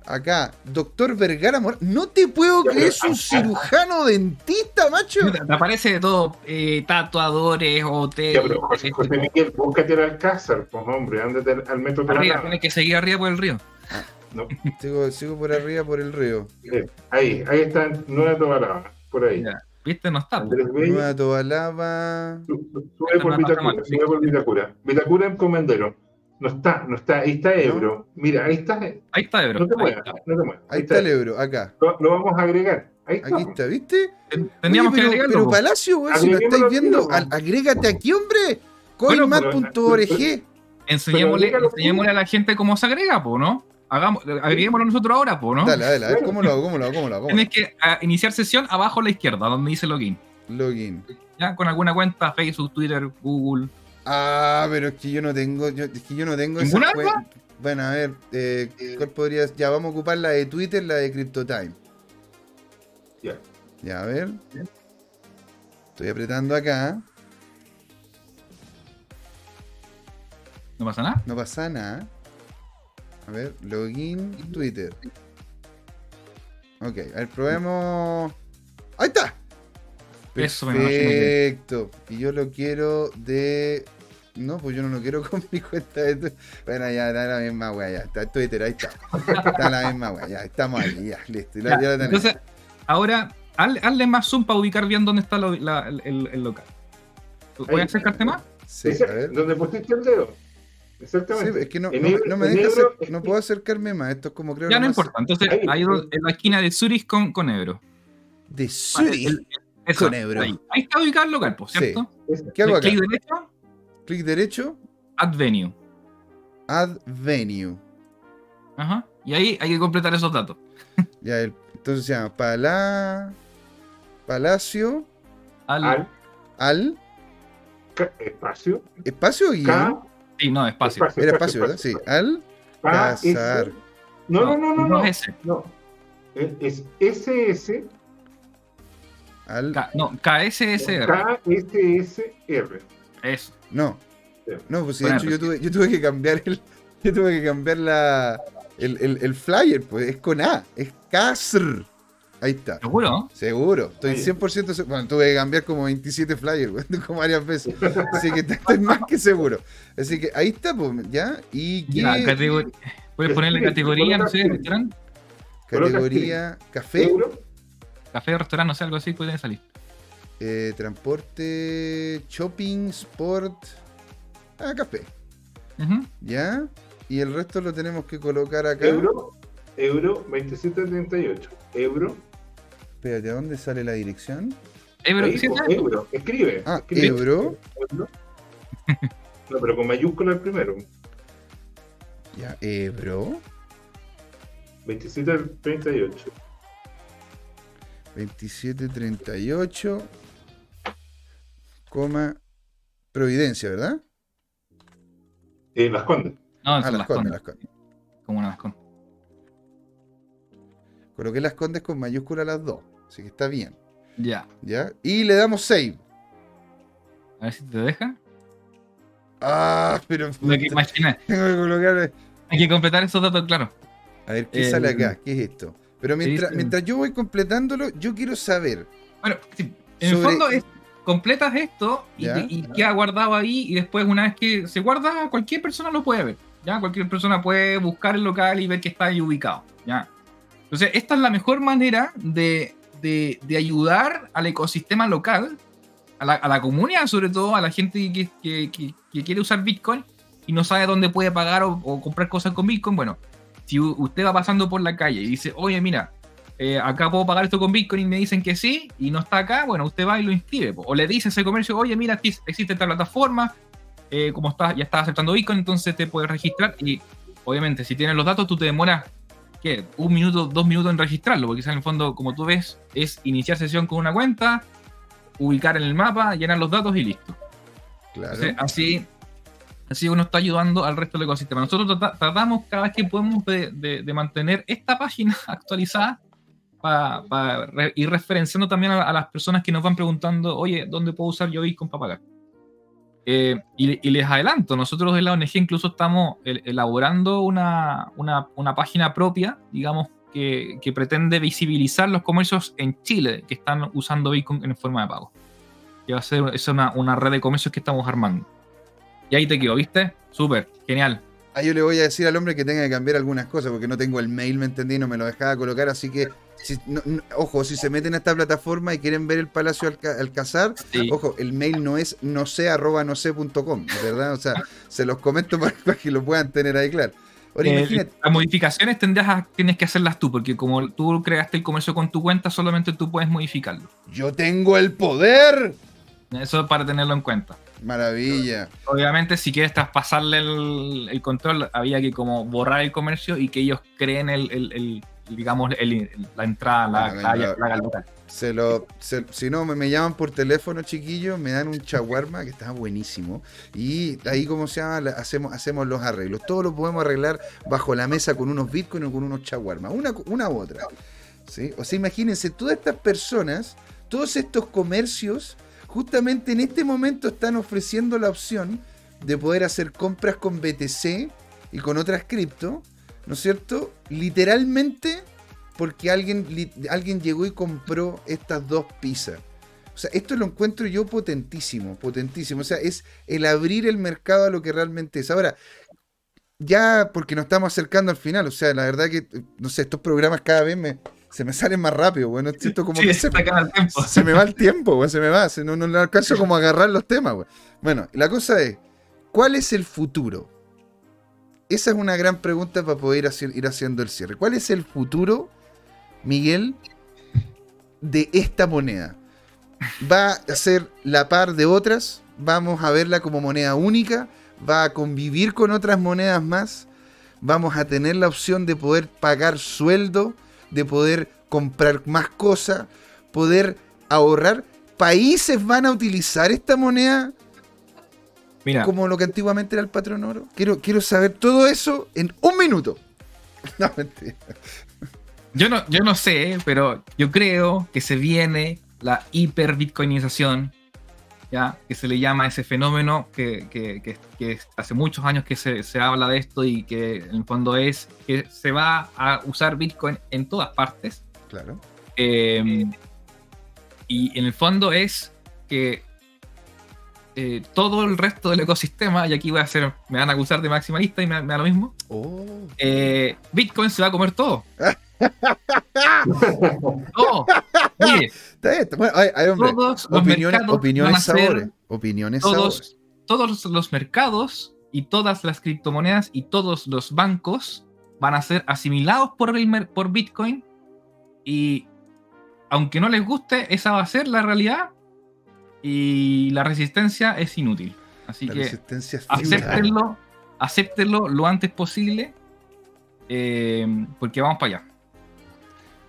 Acá, doctor Vergara No te puedo creer, es un cirujano dentista, macho. Me aparece de todo, eh, tatuadores, hoteles. Ya, pero José, José Miguel, búscate al Alcázar, pues hombre, ándate al metro Arriba, tienes que seguir arriba por el río. Ah, no. sigo, sigo, por arriba por el río. Ahí, ahí está Nueva Tobalaba, por ahí. ¿Viste? No está. Nueva Tobalaba. Sube por Vitacura, sube por Vitacura. Vitacura en Comendero. No está, no está, ahí está Ebro. Mira, ahí está. Ahí está Ebro. No te muevas, no te muevas. Ahí, está, el Ebro, acá. Lo, vamos a agregar. Ahí está. Aquí está, ¿viste? Teníamos que agregarlo. Pero Palacio, güey, si lo estáis viendo, agrégate aquí, hombre. Coinmat.org. Enseñémosle, enseñémosle a la gente cómo se agrega, po, ¿no? Hagamos, agreguémoslo nosotros ahora, po, ¿no? Dale, dale, a ver, ¿cómo lo hago? ¿Cómo lo hago? ¿Cómo lo hago? Tienes que iniciar sesión abajo a la izquierda, donde dice login. Login. Ya, con alguna cuenta, Facebook, Twitter, Google. Ah, pero es que yo no tengo, yo, es que yo no tengo esa Bueno, a ver, eh, ¿cuál podría Ya, vamos a ocupar la de Twitter, la de CryptoTime. Ya. Ya, a ver. Estoy apretando acá. ¿No pasa nada? No pasa nada. A ver, login Twitter. Ok, a ver, probemos. ¡Ahí está! Perfecto. Y yo lo quiero de. No, pues yo no lo quiero *laughs* con mi cuenta de Twitter. Bueno, ya está la misma weá, ya está Twitter, ahí está. Está la misma weá, ya estamos ahí, ya, listo. Ya, entonces, ahora, hazle, más zoom para ubicar bien dónde está el, local. ¿Voy a acercarte más? Sí, a ver. ¿Dónde pusiste el dedo? Exactamente. Sí, es que no, no, me deja no puedo acercarme más. Esto es como creo Ya no importa. Entonces, ahí, en la esquina de Zurich con, con Ebro. De Zurich. con Ebro. Ahí. está ubicado el local, ¿cierto? ¿Qué hago acá? Clic derecho. Clic derecho. Add venue. Add venue. Ajá. Y ahí hay que completar esos datos. *laughs* ya, entonces se llama Pala... Palacio. Al. Al. Espacio. Espacio y. Sí, no, espacio. Era espacio, ¿verdad? Sí. Al. Casar. No, no, no, no. No, es ese. No. Es SS. Al... no, KSSR. KSSR. Eso. No. No, pues de hecho yo tuve, yo tuve que cambiar el. *laughs* Yo tuve que cambiar la. El, el, el flyer, pues es con A, es CASR. Ahí está. ¿Seguro? Seguro. Estoy 100% Bueno, tuve que cambiar como 27 flyers, *laughs* como varias veces. Así que estoy más que seguro. Así que ahí está, pues, ¿ya? ¿Y qué? ¿Puedes ponerle categoría, no sé, restaurante? Categoría café. Café, restaurante, no sé, algo así puede salir. Eh, transporte, shopping, sport. Ah, café. ¿Ya? Y el resto lo tenemos que colocar acá. Euro, euro 2738. Euro. Espérate, ¿a dónde sale la dirección? Euro, euro. escribe. Ah, euro. No, pero con mayúscula el primero. Ya, Ebro. 2738. 2738, coma, Providencia, ¿verdad? Eh, Las Condes. No, ah, Las, Condes, Las Condes. Como una Las Condes. Coloqué Las Condes con mayúscula las dos, así que está bien. Ya. ¿Ya? Y le damos save. A ver si te deja. Ah, pero... *laughs* Tengo que imaginar. Hay que completar esos datos, claro. A ver, ¿qué sale acá? Eh, ¿Qué es esto? Pero mientras, mientras yo voy completándolo, yo quiero saber. Bueno, en el fondo es, completas esto y, queda guardado ahí y después una vez que se guarda, cualquier persona lo puede ver. ¿ya? Cualquier persona puede buscar el local y ver que está ahí ubicado. ¿ya? Entonces, esta es la mejor manera de, de, ayudar al ecosistema local, a la, a la, comunidad sobre todo, a la gente que, que, que, quiere usar Bitcoin y no sabe dónde puede pagar o, o comprar cosas con Bitcoin. Bueno, si usted va pasando por la calle y dice, oye, mira, eh, acá puedo pagar esto con Bitcoin y me dicen que sí, y no está acá, bueno, usted va y lo inscribe. O le dice a ese comercio, oye, mira, aquí existe esta plataforma, eh, como está, ya está aceptando Bitcoin, entonces te puedes registrar. Y obviamente, si tienes los datos, tú te demoras, ¿qué? Un minuto, dos minutos en registrarlo, porque en el fondo, como tú ves, es iniciar sesión con una cuenta, ubicar en el mapa, llenar los datos y listo. Claro. así, así uno está ayudando al resto del ecosistema. Nosotros tratamos cada vez que podemos de mantener esta página *laughs* actualizada para ir referenciando también a, las personas que nos van preguntando, oye, ¿dónde puedo usar yo Bitcoin para pagar? Eh, y, les adelanto, nosotros en la ONG incluso estamos elaborando una, una, página propia, digamos, que, que, pretende visibilizar los comercios en Chile que están usando Bitcoin en forma de pago. Que va a ser es una, una red de comercios que estamos armando. Y ahí te quedo, ¿viste? Súper, genial. Ahí yo le voy a decir al hombre que tenga que cambiar algunas cosas, porque no tengo el mail, me entendí, no me lo dejaba colocar, así que ojo, si se meten a esta plataforma y quieren ver el Palacio Alcázar, ojo, el mail no es no sé arroba no sé punto com, ¿verdad? O sea, se los comento para, que lo puedan tener ahí claro. Eh, las modificaciones tendrás tienes que hacerlas tú, porque como tú creaste el comercio con tu cuenta, solamente tú puedes modificarlo. ¡Yo tengo el poder! Eso es para tenerlo en cuenta. Maravilla. Obviamente, si quieres traspasarle el, control, había que como borrar el comercio y que ellos creen el digamos, la entrada, la, la, la, Se lo, si no, me, llaman por teléfono, chiquillos, me dan un chaguarma que está buenísimo. Y ahí, como se llama, hacemos, hacemos los arreglos. Todo lo podemos arreglar bajo la mesa con unos bitcoins o con unos chaguarmas, una, una u otra. ¿sí? O sea, imagínense, todas estas personas, todos estos comercios, justamente en este momento están ofreciendo la opción de poder hacer compras con BTC y con otras cripto ¿no es cierto? Literalmente porque alguien, alguien llegó y compró estas dos pizzas. O sea, esto lo encuentro yo potentísimo, potentísimo. O sea, es el abrir el mercado a lo que realmente es. Ahora, ya porque nos estamos acercando al final, o sea, la verdad que, no sé, estos programas cada vez me, se me salen más rápido, bueno, como que se, me, se, me va el tiempo, se me va, no, no, alcanzo como a agarrar los temas, Bueno, la cosa es, ¿cuál es el futuro? Esa es una gran pregunta para poder ir haciendo el cierre. ¿Cuál es el futuro, Miguel, de esta moneda? ¿Va a ser la par de otras? ¿Vamos a verla como moneda única? ¿Va a convivir con otras monedas más? ¿Vamos a tener la opción de poder pagar sueldo? ¿De poder comprar más cosas? ¿Poder ahorrar? ¿Países van a utilizar esta moneda como lo que antiguamente era el patrón oro. Quiero, quiero saber todo eso en un minuto. *laughs* No, mentira. Yo no, yo no sé, pero yo creo que se viene la hiperbitcoinización, ¿ya? que se le llama ese fenómeno que, que, hace muchos años que se, se, habla de esto y que en el fondo es que se va a usar Bitcoin en todas partes. Claro. Eh, y en el fondo es que eh, todo el resto del ecosistema, y aquí voy a hacer, me van a acusar de maximalista y me, da lo mismo. Oh. Eh, Bitcoin se va a comer todo. *laughs* no. todos los opiniones, opiniones sabores. Opiniones todos, Todos los mercados y todas las criptomonedas y todos los bancos van a ser asimilados por, el, por Bitcoin y aunque no les guste, esa va a ser la realidad y la resistencia es inútil. Así que acéptenlo, acéptenlo lo antes posible eh, porque vamos para allá.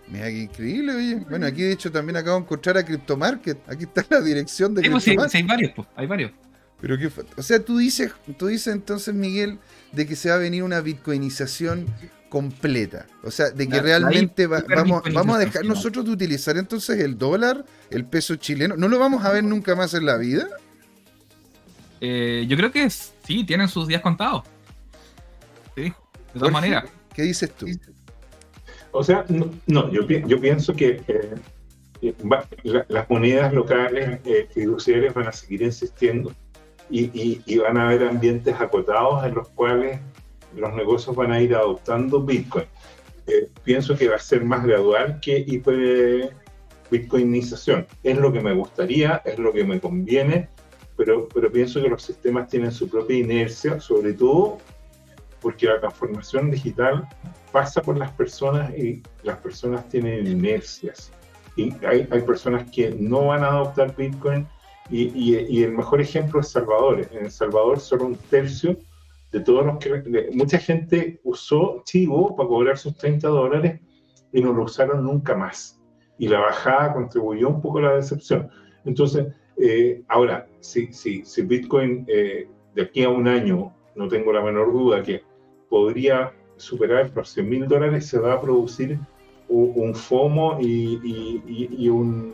Mira qué increíble, oye. Bueno, aquí de hecho también acabo de encontrar a Cryptomarket. Aquí está la dirección de pues, sí, hay varios, pues, hay varios. Pero qué, o sea, tú dices, tú dices entonces, Miguel, de que se va a venir una bitcoinización completa. O sea, de que realmente vamos, vamos a dejar nosotros de utilizar entonces el dólar, el peso chileno. ¿No lo vamos a ver nunca más en la vida? Eh, yo creo que sí, tienen sus días contados. Sí, de todas maneras. ¿Qué dices tú? O sea, no, yo, yo, pienso que eh, eh, las monedas locales fiduciarias van a seguir insistiendo y, y van a haber ambientes acotados en los cuales los negocios van a ir adoptando Bitcoin. Eh, pienso que va a ser más gradual que hiper bitcoinización. Es lo que me gustaría, es lo que me conviene, pero, pero pienso que los sistemas tienen su propia inercia, sobre todo porque la transformación digital pasa por las personas y las personas tienen inercias. Y hay, hay personas que no van a adoptar Bitcoin y, y, el mejor ejemplo es Salvador. En Salvador solo un tercio de todos los que... mucha gente usó Chivo para cobrar sus 30 dólares y no lo usaron nunca más. Y la bajada contribuyó un poco a la decepción. Entonces, eh, ahora, si, si, si Bitcoin eh, de aquí a un año, no tengo la menor duda que podría superar los 100 mil dólares, se va a producir un, FOMO y, y, un,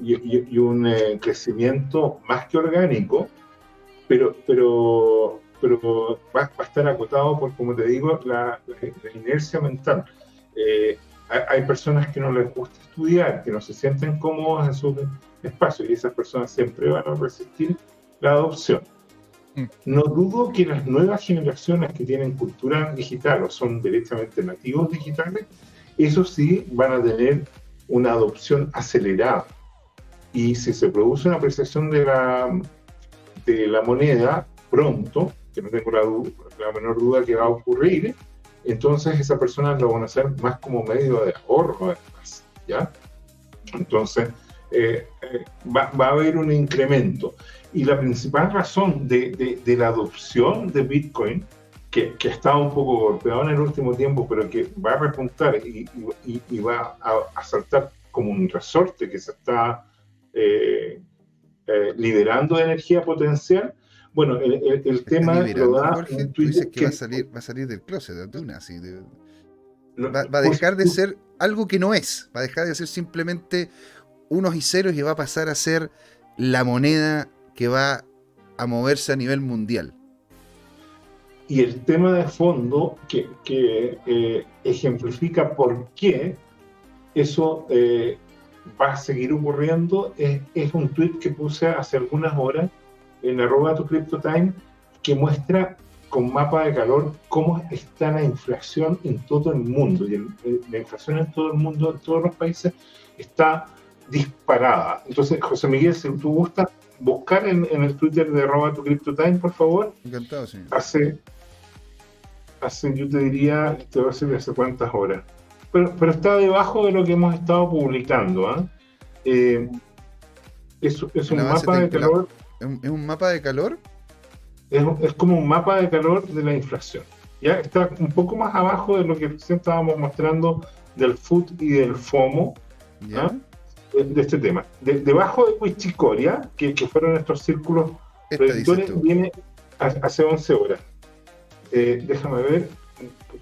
y, un eh, crecimiento más que orgánico, pero, pero, pero va, a estar acotado por, como te digo, la, inercia mental. Eh, hay personas que no les gusta estudiar, que no se sienten cómodos en su espacio y esas personas siempre van a resistir la adopción. Mm. No dudo que las nuevas generaciones que tienen cultura digital o son directamente nativos digitales, eso sí van a tener una adopción acelerada. Y si se produce una apreciación de la, de la moneda pronto, que no tengo la, menor duda que va a ocurrir, entonces esa persona lo van a hacer más como medio de ahorro, además, ¿ya? Entonces, eh, eh, va, a haber un incremento. Y la principal razón de, la adopción de Bitcoin, que, que, ha estado un poco golpeado en el último tiempo, pero que va a repuntar y, va a, saltar como un resorte que se está eh, liberando de energía potencial, bueno, el, el, tema lo da Jorge, tú dices que, va, a salir, va a salir del closet de una, así va, a dejar de ser algo que no es, va a dejar de ser simplemente unos y ceros y va a pasar a ser la moneda que va a moverse a nivel mundial. Y el tema de fondo que, que eh, ejemplifica por qué eso eh, va a seguir ocurriendo es, es un tweet que puse hace algunas horas en arroba tu CryptoTime que muestra con mapa de calor cómo está la inflación en todo el mundo. Y la inflación en todo el mundo, en todos los países, está disparada. Entonces, José Miguel, si tú gustas buscar en, el Twitter de arroba tu CryptoTime, por favor. Encantado, señor. Hace, hace, yo te diría, te voy a decir hace cuántas horas. Pero, pero está debajo de lo que hemos estado publicando. ¿ah? ¿eh? es, es un mapa de calor. ¿Es un mapa de calor? Es, como un mapa de calor de la inflación. Ya está un poco más abajo de lo que recién estábamos mostrando del FUT y del FOMO ¿ah? de, este tema. debajo de Wichicoria, que, que fueron estos círculos predictores, viene hace 11 horas. Eh, déjame ver,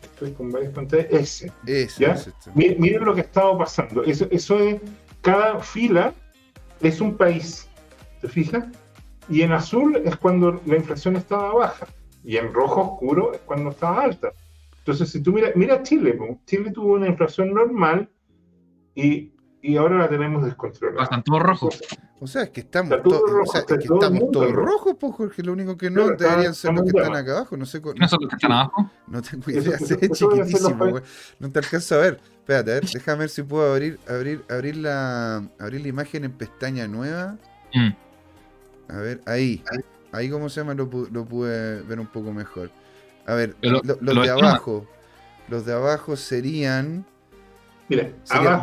estoy con varias pantallas. Ese. ¿ya? miren, lo que estaba pasando. Eso, eso es, cada fila es un país. ¿Te fijas? Y en azul es cuando la inflación estaba baja. Y en rojo oscuro es cuando estaba alta. Entonces, si tú miras, mira Chile, Chile tuvo una inflación normal y, y ahora la tenemos descontrolada. Están todos rojos. O sea, es que estamos, todos rojos, o sea, es que estamos todos rojos, pues, Jorge. Lo único que no deberían ser los que están acá abajo. No sé. ¿No son los que están abajo? No tengo idea. Eso, es chiquitísimo, güey. No te alcanzo a ver. Espérate, a ver, déjame ver si puedo abrir, abrir, abrir, la, abrir la imagen en pestaña nueva. Mm. A ver, ahí. Ahí, como se llama, lo, pude ver un poco mejor. A ver, los de abajo. Los de abajo serían. Mira,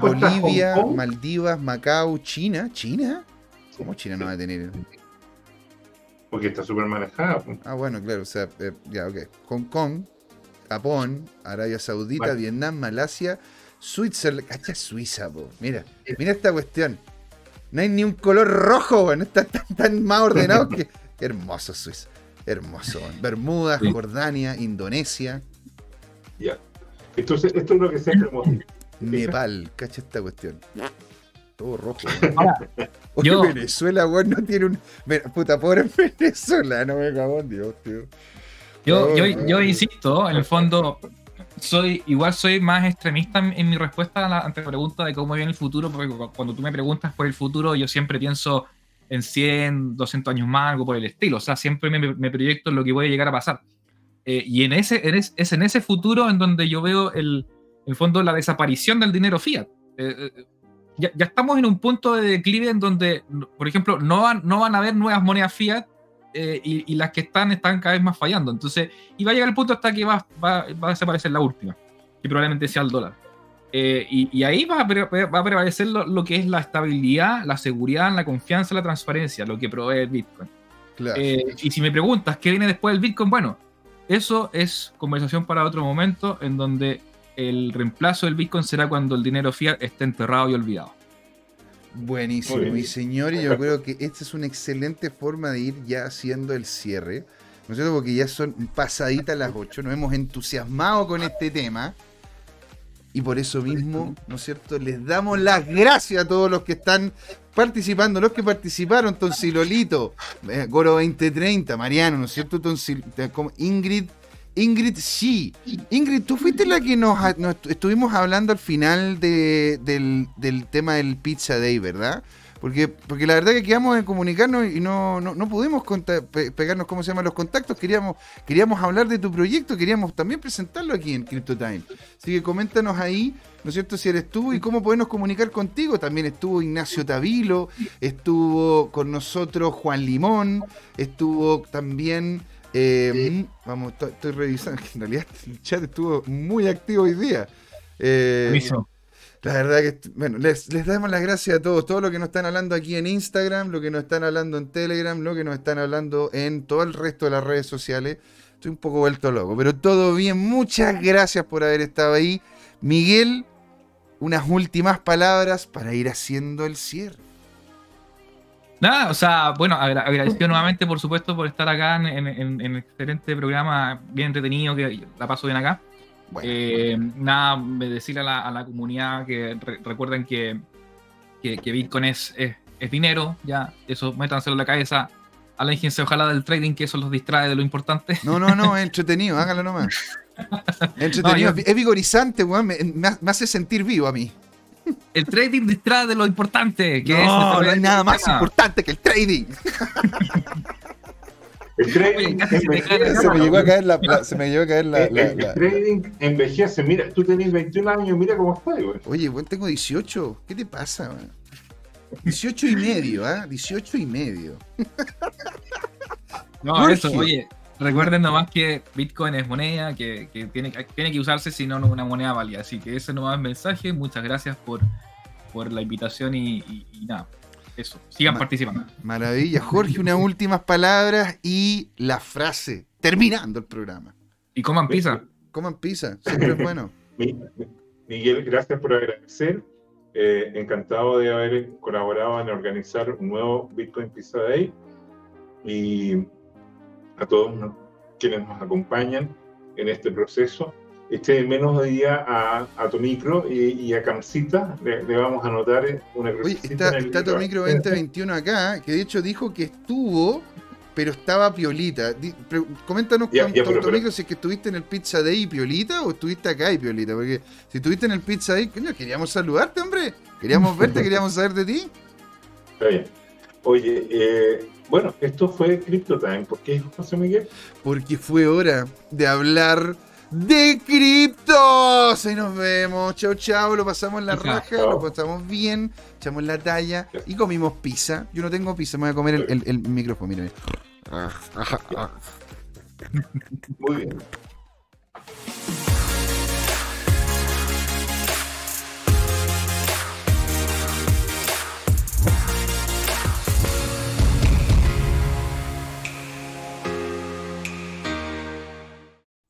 Bolivia, Maldivas, Macao, China. ¿China? ¿Cómo China no va a tener? Porque está súper manejada. Ah, bueno, claro, o sea, eh, ya, ok. Hong Kong, Japón, Arabia Saudita, Vietnam, Malasia, Suiza, cacha Suiza, po. Mira, mira esta cuestión. No hay ni un color rojo, bueno, está tan, más ordenado que. *laughs* hermoso Suiza. Hermoso. Bermuda, Jordania, Indonesia. Ya. Entonces, esto es lo que siempre hemos Nepal, cacha esta cuestión. Todo rojo. Oye, yo... Venezuela, weón, no tiene un. Puta, pobre *laughs* Venezuela, no me cago en Dios, tío. Yo, yo, yo insisto, en el fondo, soy igual soy más extremista en, mi respuesta a la ante pregunta de cómo viene el futuro, porque cuando tú me preguntas por el futuro, yo siempre pienso en 100, 200 años más, algo por el estilo. O sea, siempre me, proyecto en lo que puede llegar a pasar. Eh, y en ese, es en ese futuro en donde yo veo el, el fondo la desaparición del dinero fiat. Eh, eh, ya, ya, estamos en un punto de declive en donde, por ejemplo, no van, no van a haber nuevas monedas fiat eh, y, las que están están cada vez más fallando. Entonces, y va a llegar el punto hasta que va, va, va a desaparecer la última, que probablemente sea el dólar. Eh, y, ahí va a, va a prevalecer lo, que es la estabilidad, la seguridad, la confianza, la transparencia, lo que provee el Bitcoin. Eh, y si me preguntas qué viene después del Bitcoin, bueno, eso es conversación para otro momento en donde el reemplazo del Bitcoin será cuando el dinero fiat esté enterrado y olvidado. Buenísimo, mi señor, y yo creo que esta es una excelente forma de ir ya haciendo el cierre, ¿no es cierto? Porque ya son pasaditas las 8, nos hemos entusiasmado con este tema. Y por eso mismo, ¿no es cierto? Les damos las gracias a todos los que están participando, los que participaron, Tonsilolito, eh, Goro 2030, Mariano, ¿no es cierto? Tonsil, como Ingrid Ingrid, sí. Ingrid, tú fuiste la que nos, estuvimos hablando al final del, tema del Pizza Day, ¿verdad? Porque, porque la verdad que quedamos en comunicarnos y no, no, pudimos pegarnos, ¿cómo se llaman los contactos? Queríamos, queríamos hablar de tu proyecto, queríamos también presentarlo aquí en CryptoTime. Así que coméntanos ahí, ¿no es cierto?, si eres tú y cómo podemos comunicar contigo. También estuvo Ignacio Tavilo, estuvo con nosotros Juan Limón, estuvo también... Eh, vamos, estoy, revisando, *laughs* en realidad el chat estuvo muy activo hoy día. Eh, la verdad que, bueno, les, damos las gracias a todos, todo lo que nos están hablando aquí en Instagram, lo que nos están hablando en Telegram, lo que nos están hablando en todo el resto de las redes sociales. Estoy un poco vuelto loco, pero todo bien. Muchas gracias por haber estado ahí. Miguel, unas últimas palabras para ir haciendo el cierre. Nada, o sea, bueno, agradecido nuevamente, por supuesto, por estar acá en, el excelente programa, bien entretenido, que la paso bien acá. Eh, nada, decirle a la, comunidad que recuerden que, que, Bitcoin es, es, dinero, ya, eso métanselo en la cabeza. Aléjense ojalá del trading, que eso los distrae de lo importante. No, no, no, es entretenido, hágalo nomás. *laughs* Es entretenido, es vigorizante, weón, me hace sentir vivo a mí. El trading distrae de lo importante. Que no, no hay nada más importante que el trading. El trading se, me llegó a caer la, se me llegó a caer la, el, trading envejece. Mira, tú tenés 21 años, mira cómo estás, güey. Oye, güey, tengo 18. ¿Qué te pasa, güey? 18 y medio, ¿ah? ¿eh? 18 y medio. No, eso, oye, Recuerden nomás que Bitcoin es moneda, que, tiene, tiene, que usarse si no, no es una moneda válida. Así que ese nomás mensaje. Muchas gracias por, por la invitación y, nada. Eso, sigan participando. Maravilla. Jorge, unas últimas palabras y la frase, terminando el programa. Y coman pizza. Coman pizza, siempre es bueno. *laughs* Miguel, gracias por agradecer. Eh, encantado de haber colaborado en organizar un nuevo Bitcoin Pizza Day. Y a todos quienes nos acompañan en este proceso. Este menos día a, a Tomicro y, y a Camcita le, vamos a anotar una Oye, está, está Tomicro 2021 acá, que de hecho dijo que estuvo, pero estaba piolita. coméntanos, con, Tomicro, si es que estuviste en el Pizza Day piolita o estuviste acá y piolita, porque si estuviste en el Pizza Day, coño, queríamos saludarte, hombre. Queríamos verte, queríamos saber de ti. Está bien. Oye, eh, bueno, esto fue Crypto Time. ¿Por qué, José Miguel? Porque fue hora de hablar de criptos. Ahí nos vemos. Chao, chao. Lo pasamos en la raja, lo pasamos bien, echamos la talla y comimos pizza. Yo no tengo pizza, me voy a comer el, el, el micrófono. Mira. Muy bien.